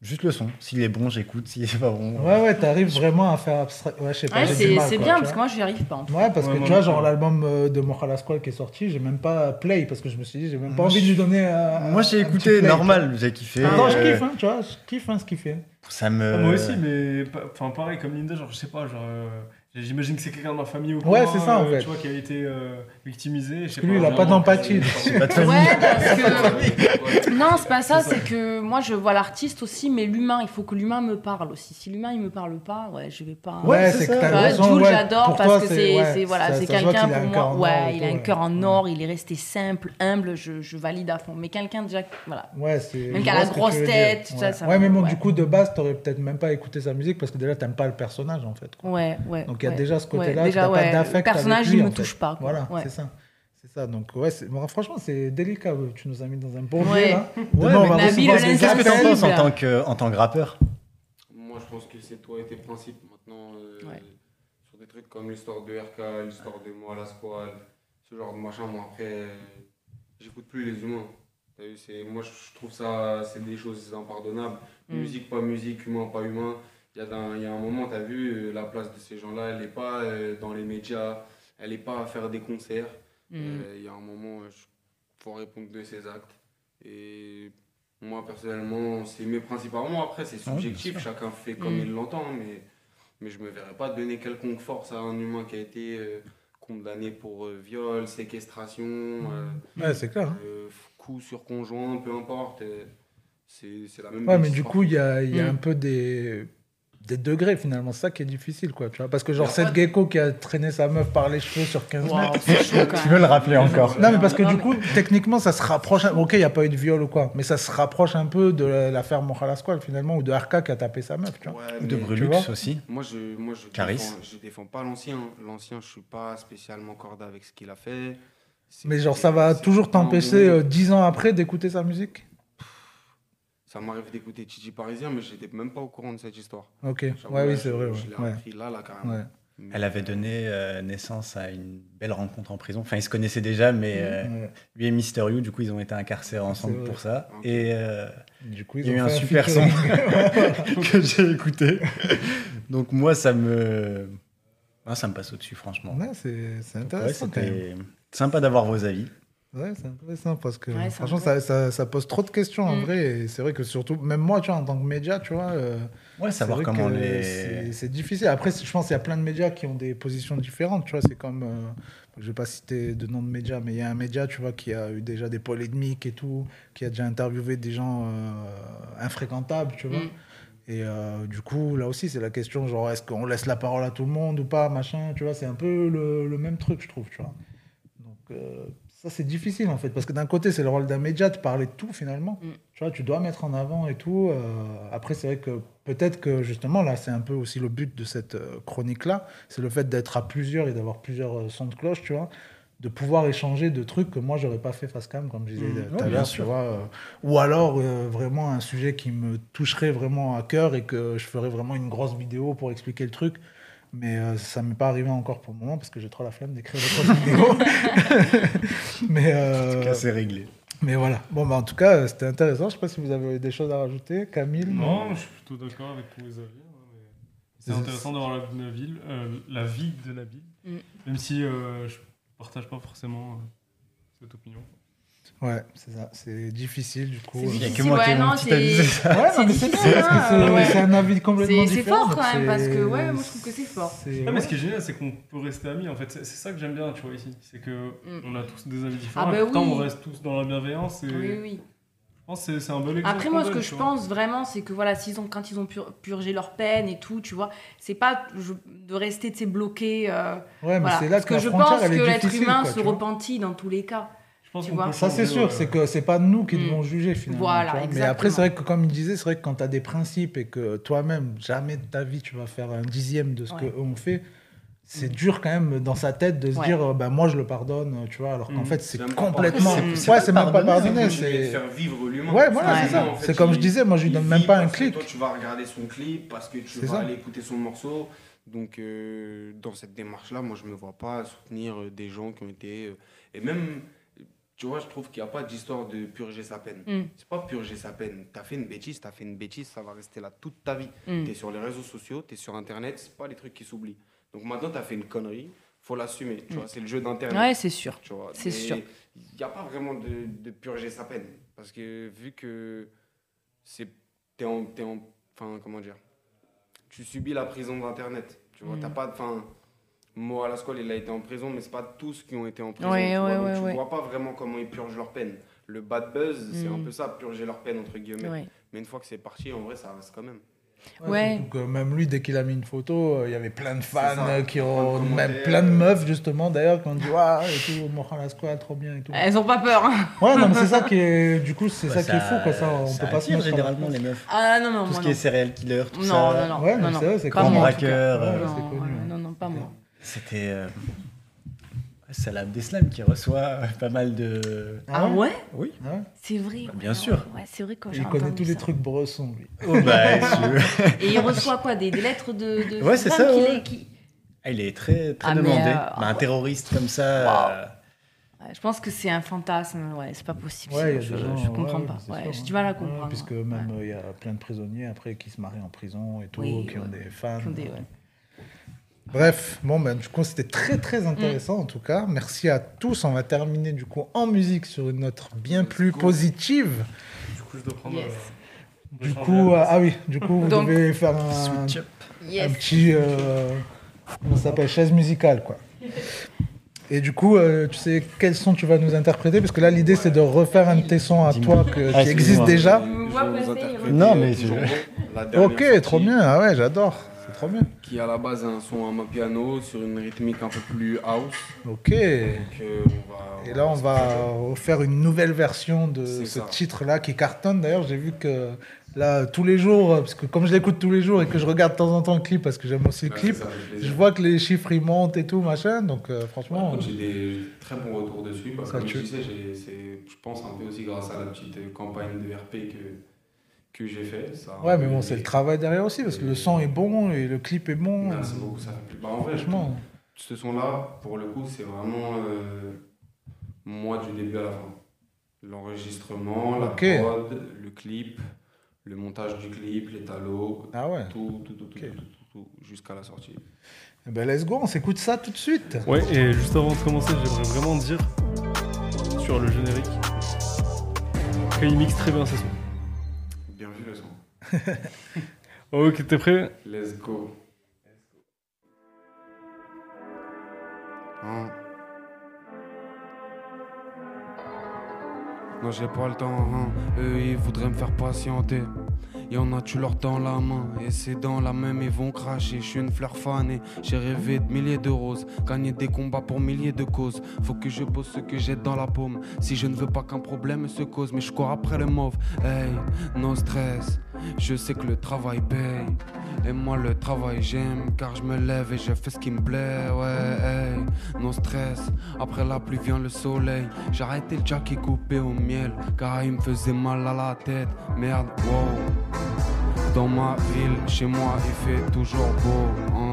juste le son. S'il est bon, j'écoute. S'il est pas bon, Ouais, ouais, t'arrives vraiment à faire abstrait. Ouais, je sais pas. Ouais, c'est quoi, bien parce que moi, j'y arrive pas. en tout cas. Ouais, parce Ouais, que moi tu vois, genre l'album euh, de Moral Squad qui est sorti, j'ai même pas play parce que je me suis dit, j'ai même pas Moi, envie de lui donner. un- Moi, j'ai écouté play, normal, j'ai kiffé. vois. Non, je euh, kiffe, hein, tu vois, je kiffe hein, ce qu'il fait. Ça me. Ah, moi aussi, mais enfin pareil comme Linda, genre je sais pas, genre euh, j'imagine que c'est quelqu'un de ma famille ou quoi. Ouais, c'est ça, en fait. Tu vois qui a été euh, victimisé. Parce que lui, il a genre, pas d'empathie. Famille. Ouais, parce que. Non, c'est pas ça, c'est que moi je vois l'artiste aussi, mais l'humain, il faut que l'humain me parle aussi. Si l'humain il me parle pas, ouais, je vais pas. Ouais, c'est que ça. t'as Jules, ouais, j'adore parce toi, que c'est voilà, c'est quelqu'un a pour un moi. cœur en or Ouais, il a un cœur en or, il est resté simple, humble, je, je valide à fond. Mais quelqu'un déjà, voilà. Ouais, c'est. Même qu'à vois la grosse tête, tout ça, Ouais. mais bon, du coup, de base, t'aurais peut-être même pas écouté sa musique parce que déjà, t'aimes pas le personnage en fait. Ouais, ouais. Y a ouais. déjà ce Ouais, côté-là, déjà, t'as pas ouais, d'affect Le personnage, il en me fait. touche pas. quoi. Voilà, Ouais. c'est ça. C'est ça. Donc ouais, c'est- bon, franchement, c'est délicat. ouais. Tu nous as mis dans un bon Ouais. lieu, là. Demain, on va recevoir Qu'est-ce que t'en appels. penses en tant que, en tant que rappeur Moi, je pense que c'est toi et tes principes. Maintenant, euh, Ouais. sur des trucs comme l'histoire de RK, l'histoire de moi, la squale, ce genre de machin, moi, après, euh, j'écoute plus les humains. T'as vu, c'est- moi, je trouve ça, c'est des choses impardonnables. Mm. Musique, pas musique, humain, pas humain. Il y, a y un moment, tu as vu, euh, la place de ces gens-là, elle n'est pas euh, dans les médias, elle n'est pas à faire des concerts. Mm. Euh, Il y a un moment, il faut répondre de ses actes. Et moi, personnellement, c'est mes moi, après, c'est Ah oui, subjectif, chacun fait comme Mm. il l'entend, mais, mais je me verrais pas donner quelconque force à un humain qui a été euh, condamné pour euh, viol, séquestration, euh, Ouais, c'est clair. hein. coup sur conjoint, peu importe. c'est la même Ouais, bêtise, mais du coup, il y a, y a un peu des, des degrés finalement. C'est ça qui est difficile, quoi. Tu vois Parce que, genre, cette gecko qui a traîné sa meuf par les cheveux sur 15 Waouh, mètres. Tu veux le rappeler encore Non, mais parce que Non, du mais- coup, techniquement, ça se rapproche. Ok, il n'y a pas eu de viol ou quoi, mais ça se rapproche un peu de l'affaire Moral Squad finalement, ou de RK qui a tapé sa meuf, tu vois. Ouais, Ou de mais- Brulux aussi. Moi, je, moi, je Caris. défends, je défends pas l'ancien. L'ancien, je suis pas spécialement cordé avec ce qu'il a fait. Mais genre, ça va toujours t'empêcher, euh, dix ans après, d'écouter sa musique? Ça m'arrive d'écouter Titi Parisien, mais j'étais même pas au courant de cette histoire. Ok, ouais, là, oui, c'est je- vrai. Je l'ai appris là, là, carrément. Ouais. Mais- Elle avait donné euh, naissance à une belle rencontre en prison. Enfin, ils se connaissaient déjà, mais euh, Ouais. lui et Mister You, du coup, ils ont été incarcérés ensemble pour ça. Et euh, Du coup, il y a eu un super son que j'ai écouté. Donc moi, ça me, Ah, ça me passe au-dessus, franchement. Ouais, c'est Ouais, intéressant. c'était sympa d'avoir vos avis. Ouais, c'est intéressant parce que Ouais, franchement, ça, ça, ça pose trop de questions en Mm. vrai. Et c'est vrai que surtout, même moi, tu vois, en tant que média, tu vois, euh, Ouais, c'est savoir vrai comment que les. c'est- difficile. Après, je pense qu'il y a plein de médias qui ont des positions différentes. Tu vois, c'est comme. euh, je vais pas citer de nom de média, mais il y a un média, tu vois, qui a eu déjà des polémiques et tout, qui a déjà interviewé des gens euh, infréquentables, tu vois. Mm. Et euh, du coup, là aussi, c'est la question, genre, est-ce qu'on laisse la parole à tout le monde ou pas, machin, tu vois, c'est un peu le, le même truc, je trouve, tu vois. Donc, euh, ça, c'est difficile, en fait, parce que d'un côté, c'est le rôle d'un média de parler de tout, finalement. Mm. Tu vois, tu dois mettre en avant et tout. euh, après, c'est vrai que peut-être que, justement, là, c'est un peu aussi le but de cette euh, chronique-là, c'est le fait d'être à plusieurs et d'avoir plusieurs euh, sons de cloche, tu vois de pouvoir échanger de trucs que moi j'aurais pas fait face cam comme je disais Mm. tout à l'heure tu vois euh, ou alors euh, vraiment un sujet qui me toucherait vraiment à cœur et que je ferais vraiment une grosse vidéo pour expliquer le truc mais euh, ça m'est pas arrivé encore pour le moment parce que j'ai trop la flemme d'écrire des grosses vidéos mais En tout euh, cas, c'est réglé. mais voilà bon bah en tout cas euh, c'était intéressant je sais pas si vous avez des choses à rajouter Camille Non, je suis plutôt d'accord avec tous les avis. hein, mais C'est intéressant d'avoir la, la ville, euh, la vie de Nabil, Mm. même si euh, je partage pas forcément euh, cette opinion. Ouais c'est ça c'est difficile du coup euh, Il y a que moi qui ai ouais, non, c'est- non, hein, c'est un avis complètement C'est c'est différent. fort quand même, parce que ouais, moi je trouve que c'est fort. c'est- Ah, mais ce qui est génial, c'est qu'on peut rester amis. En fait, c'est ça que j'aime bien, tu vois, ici. C'est que Mm. on a tous des avis différents. Ah bah et pourtant, oui. on reste tous dans la bienveillance. Et Oui, oui. Je pense que c'est- un bon exemple. Après, moi, ce que je pense vraiment, c'est que voilà, s'ils ont, quand ils ont pur- purgé leur peine et tout, tu vois, c'est pas je- de rester, tu sais, bloqué. euh, Ouais, mais voilà. c'est là Parce que, je pense que l'être humain quoi, se repentit dans tous les cas. Pense qu'on peut Ça, c'est sûr, euh, c'est que c'est pas nous qui Mm. devons juger finalement. Voilà. Mais après, c'est vrai que comme il disait, c'est vrai que quand tu as des principes et que toi-même, jamais de ta vie, tu vas faire un dixième de ce Ouais. qu'eux ont fait, c'est dur quand même dans sa tête de se Ouais. dire, euh, bah, moi je le pardonne, tu vois, alors qu'en Mhm. fait c'est complètement. c'est- Ouais, c'est même pas pardonner, c'est. faire vivre l'humain. Ouais, voilà, c'est ça. En fait, C'est comme je disais, moi je lui donne même pas un clic. Toi, tu vas regarder son clip parce que tu vas ça. aller écouter son morceau. Donc, euh, dans cette démarche-là, moi, je me vois pas soutenir des gens qui ont été. euh, et même, tu vois, je trouve qu'il n'y a pas d'histoire de purger sa peine. Mm. C'est pas purger sa peine. Tu as fait une bêtise, tu as fait une bêtise, ça va rester là toute ta vie. Mm. Tu es sur les réseaux sociaux, tu es sur Internet, c'est pas les trucs qui s'oublient. Donc maintenant, tu as fait une connerie, faut l'assumer. Tu vois, c'est le jeu d'Internet. Mm. Ouais, c'est sûr. Tu vois. C'est sûr. Il n'y a pas vraiment de, de purger sa peine. Parce que vu que c'est. T'es en. T'es en. Enfin, comment dire Tu subis la prison d'Internet. Tu vois, Mm. t'as pas. Enfin. Mo à la scola, il a été en prison, mais c'est pas tous qui ont été en prison. Ouais, tu vois, ouais, donc ouais, tu ouais. vois pas vraiment comment ils purgent leur peine. Le bad buzz, c'est Mm. un peu ça, purger leur peine, entre guillemets. Ouais. Mais une fois que c'est parti, en vrai, ça reste quand même. Ouais. que même lui, dès qu'il a mis une photo, euh, il y avait plein de fans ça, qui plein de ont. Même plein de meufs, justement, d'ailleurs, qui ont dit Waouh, et tout, trop bien et tout. Elles ont pas peur. hein. Ouais, non, mais c'est ça qui est. Du coup, c'est Ouais, ça qui est fou, quoi. Ça, on ça peut pas se mettre généralement les meufs. Ah non, non, Tout ce qui non. est serial killer, tout Non, ça. non, non. Ouais, non, c'est vrai, c'est Pas moi, en tout cas. ouais, Non, non, pas moi. C'était euh, Salah Abdeslam qui reçoit euh, pas mal de. Ah ouais Oui. Ouais. C'est vrai. Bah, bien ouais, sûr. Ouais, c'est vrai quand j'ai Il connaît tous les trucs bressons, lui. Oh, bah, Et il reçoit quoi des, des lettres de, de Ouais, c'est femmes ça, qui- Ah, il est très, très Ah, demandé. euh, Bah, un terroriste comme ça. Euh, je pense que c'est un fantasme. Ouais, c'est pas possible. Ouais, je, gens, je comprends ouais, pas. Ouais, j'ai hein. du mal à Ouais, comprendre. puisque Ouais. même euh, il y a plein de prisonniers après qui se marient en prison et tout, Oui, qui ont des. Qui ont des- ouais. Bref, bon, ben, du coup, c'était très très intéressant en tout cas. Merci à tous. On va terminer du coup en musique sur une note bien plus positive. Du coup, je dois prendre. Yes. euh, Du coup, euh, ah oui, du coup, vous Donc- devez faire un, petit. euh, comment ça s'appelle Chaise musicale, quoi. Et du coup, euh, tu sais quel son tu vas nous interpréter? Parce que là, l'idée, c'est de refaire un de tes sons à toi que- Ah, qui existe déjà. Je vous Non, mais je- Ok, trop bien. Ah ouais, j'adore. C'est trop bien. Qui à la base un son à ma piano sur une rythmique un peu plus house. Ok. Et Donc, euh, on va- là, on va faire une nouvelle version de ce titre-là qui cartonne. D'ailleurs, j'ai vu que là, tous les jours, parce que comme je l'écoute tous les jours et que je regarde de temps en temps le clip parce que j'aime aussi le clip, ça, je vois que les chiffres ils montent et tout, machin. Donc, euh, franchement. J'ai des très bons retours dessus. Parce que Ça comme j'ai- c'est, je pense un peu aussi grâce à la petite campagne de RP que, que j'ai fait. Ça Ouais, mais bon, c'est le travail derrière aussi parce que le son est bon et le clip est bon. Merci beaucoup, ça fait plus. Bah, en vrai, Franchement. ce son-là, pour le coup, c'est vraiment euh, moi du début à la fin. L'enregistrement, la Ok. prod, le clip, le montage du clip, les talos, Ah ouais. tout, tout, tout, tout, tout, tout, tout, jusqu'à la sortie. Eh ben, let's go, on s'écoute ça tout de suite. Ouais, et juste avant de commencer, j'aimerais vraiment dire sur le générique qu'il mixe très bien ses sons. Ok, t'es prêt? Let's go. Hein? Non, j'ai pas le temps, hein. Eux, ils voudraient me faire patienter. Y'en a, tu leur tends la main. Et c'est dans la même, ils vont cracher. Je suis une fleur fanée. J'ai rêvé de milliers de roses. Gagner des combats pour milliers de causes. Faut que je pose ce que j'ai dans la paume. Si je ne veux pas qu'un problème se cause, mais je cours après le mauve. Hey, no stress. Je sais que le travail paye. Et moi, le travail, j'aime. Car je me lève et je fais ce qui me plaît. Ouais, hey, no stress. Après la pluie vient le soleil. J'ai le jack coupé au miel. Car il me faisait mal à la tête. Merde, wow. Dans ma ville, chez moi, il fait toujours beau. Hein.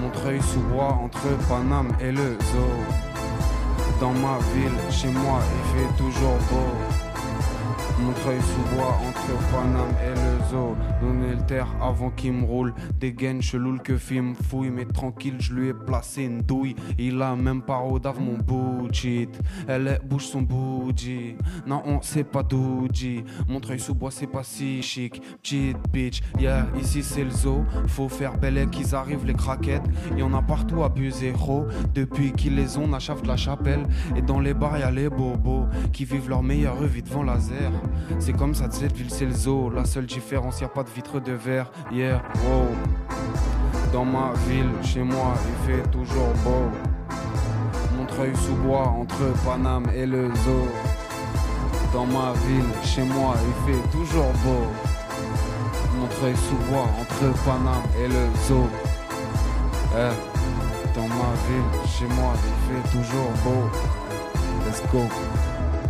Montreuil sous bois entre Paname et le zoo. Dans ma ville, chez moi, il fait toujours beau. Montreuil sous bois entre Paname et le zoo. Donner le terre avant qu'il me roule. Des gaines chelou que film fouille. Mais tranquille, je lui ai placé une douille. Il a même pas rodave mon bullshit. Elle bouge son bougie. Non, on sait pas d'où dit. Montreuil sous bois, c'est pas si chic. Petite bitch, yeah, ici c'est le zoo. Faut faire belle qu'ils arrivent les craquettes. Y en a partout abusé, gros. Depuis qu'ils les ont, on achève de la chapelle. Et dans les bars, y a les bobos qui vivent leur meilleure vie devant laser. C'est comme ça de cette ville, c'est le zoo. La seule différence, y a pas de vitre de verre. Yeah, wow. Dans ma ville, chez moi, il fait toujours beau. Montreuil sous bois entre Paname et le zoo. Dans ma ville, chez moi, il fait toujours beau. Montreuil sous bois entre Paname et le zoo. Eh. dans ma ville, chez moi, il fait toujours beau. Let's go.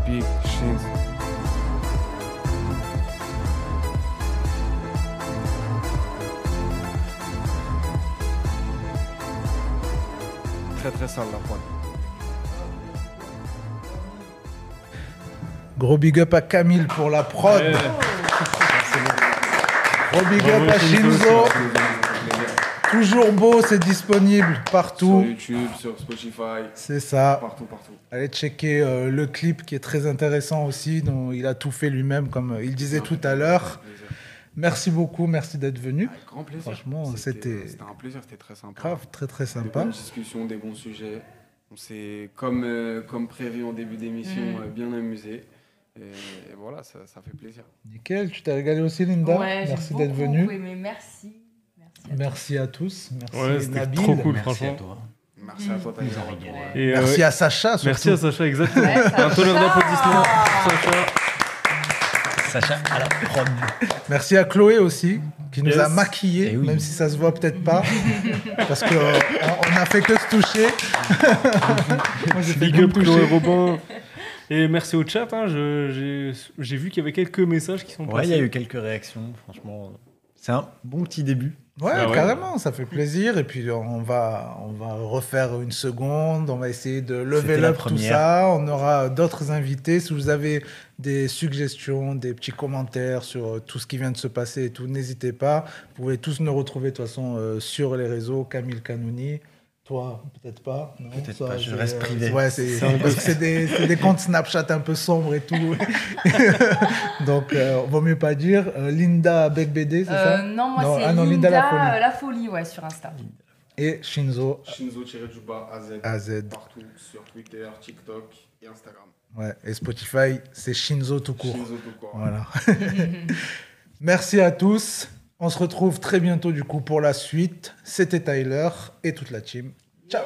Big Shins. Très très sale la pointe. Gros big up à Camille pour la prod. Ouais. Gros big Bravo, up à Shinzo. Toujours beau, c'est disponible Sur partout. YouTube, sur Spotify, C'est ça. partout, partout. Allez checker euh, le clip qui est très intéressant aussi, dont il a tout fait lui-même, comme il disait tout à l'heure. Merci beaucoup, merci d'être venu. Avec grand plaisir. Franchement, c'était- C'était un plaisir, c'était très sympa. Grave, très très Des sympa. bonnes discussions, des bons sujets. On s'est, comme, euh, comme prévu en début d'émission, Mm. euh, bien amusé. Et, et voilà, ça, ça fait plaisir. Nickel, tu t'es régalé aussi Linda. Ouais, merci d'être venu. merci. Merci. à Merci à tous. Merci Ouais, Nabil. trop cool, Merci à franchement. toi. Merci à toi. Et, euh, Merci à Sacha surtout. merci à Sacha, exactement. Ouais, Sacha. Un tonnerre d'applaudissements. Sacha. Sacha à la prod. Merci à Chloé aussi, qui nous Yes. a maquillés, Eh oui. même si ça se voit peut-être pas. parce qu'on on a fait que se toucher. Moi, j'ai fait Big up. Chloé Robin. Et merci au chat. hein, J'ai vu qu'il y avait quelques messages qui sont Ouais, il y a passés. eu quelques réactions, franchement. C'est un bon petit début. Ouais, Ah ouais. carrément, ça fait plaisir. Et puis on va, on va refaire une seconde, on va essayer de lever up tout ça. On aura d'autres invités. Si vous avez des suggestions, des petits commentaires sur euh, tout ce qui vient de se passer et tout, n'hésitez pas. Vous pouvez tous nous retrouver de toute façon euh, sur les réseaux. Camille Canouni. Toi, peut-être pas. non Peut-être Ça, pas, je c'est, reste euh, privé. Ouais, c'est parce que c'est des, c'est des comptes Snapchat un peu sombres et tout. Donc, euh, vaut mieux pas dire. Euh, Linda Beck BD, c'est Euh, ça non, moi Non, c'est ah non, Linda, Linda La Folie. euh, La Folie, ouais, sur Insta. Et Shinzo? Shinzo-du-bas AZ. AZ. Partout, sur Twitter, TikTok et Instagram. Ouais, et Spotify, c'est Shinzo tout court. Shinzo tout court. Voilà. Merci à tous. On se retrouve très bientôt du coup pour la suite. C'était Tyler et toute la team. Ciao.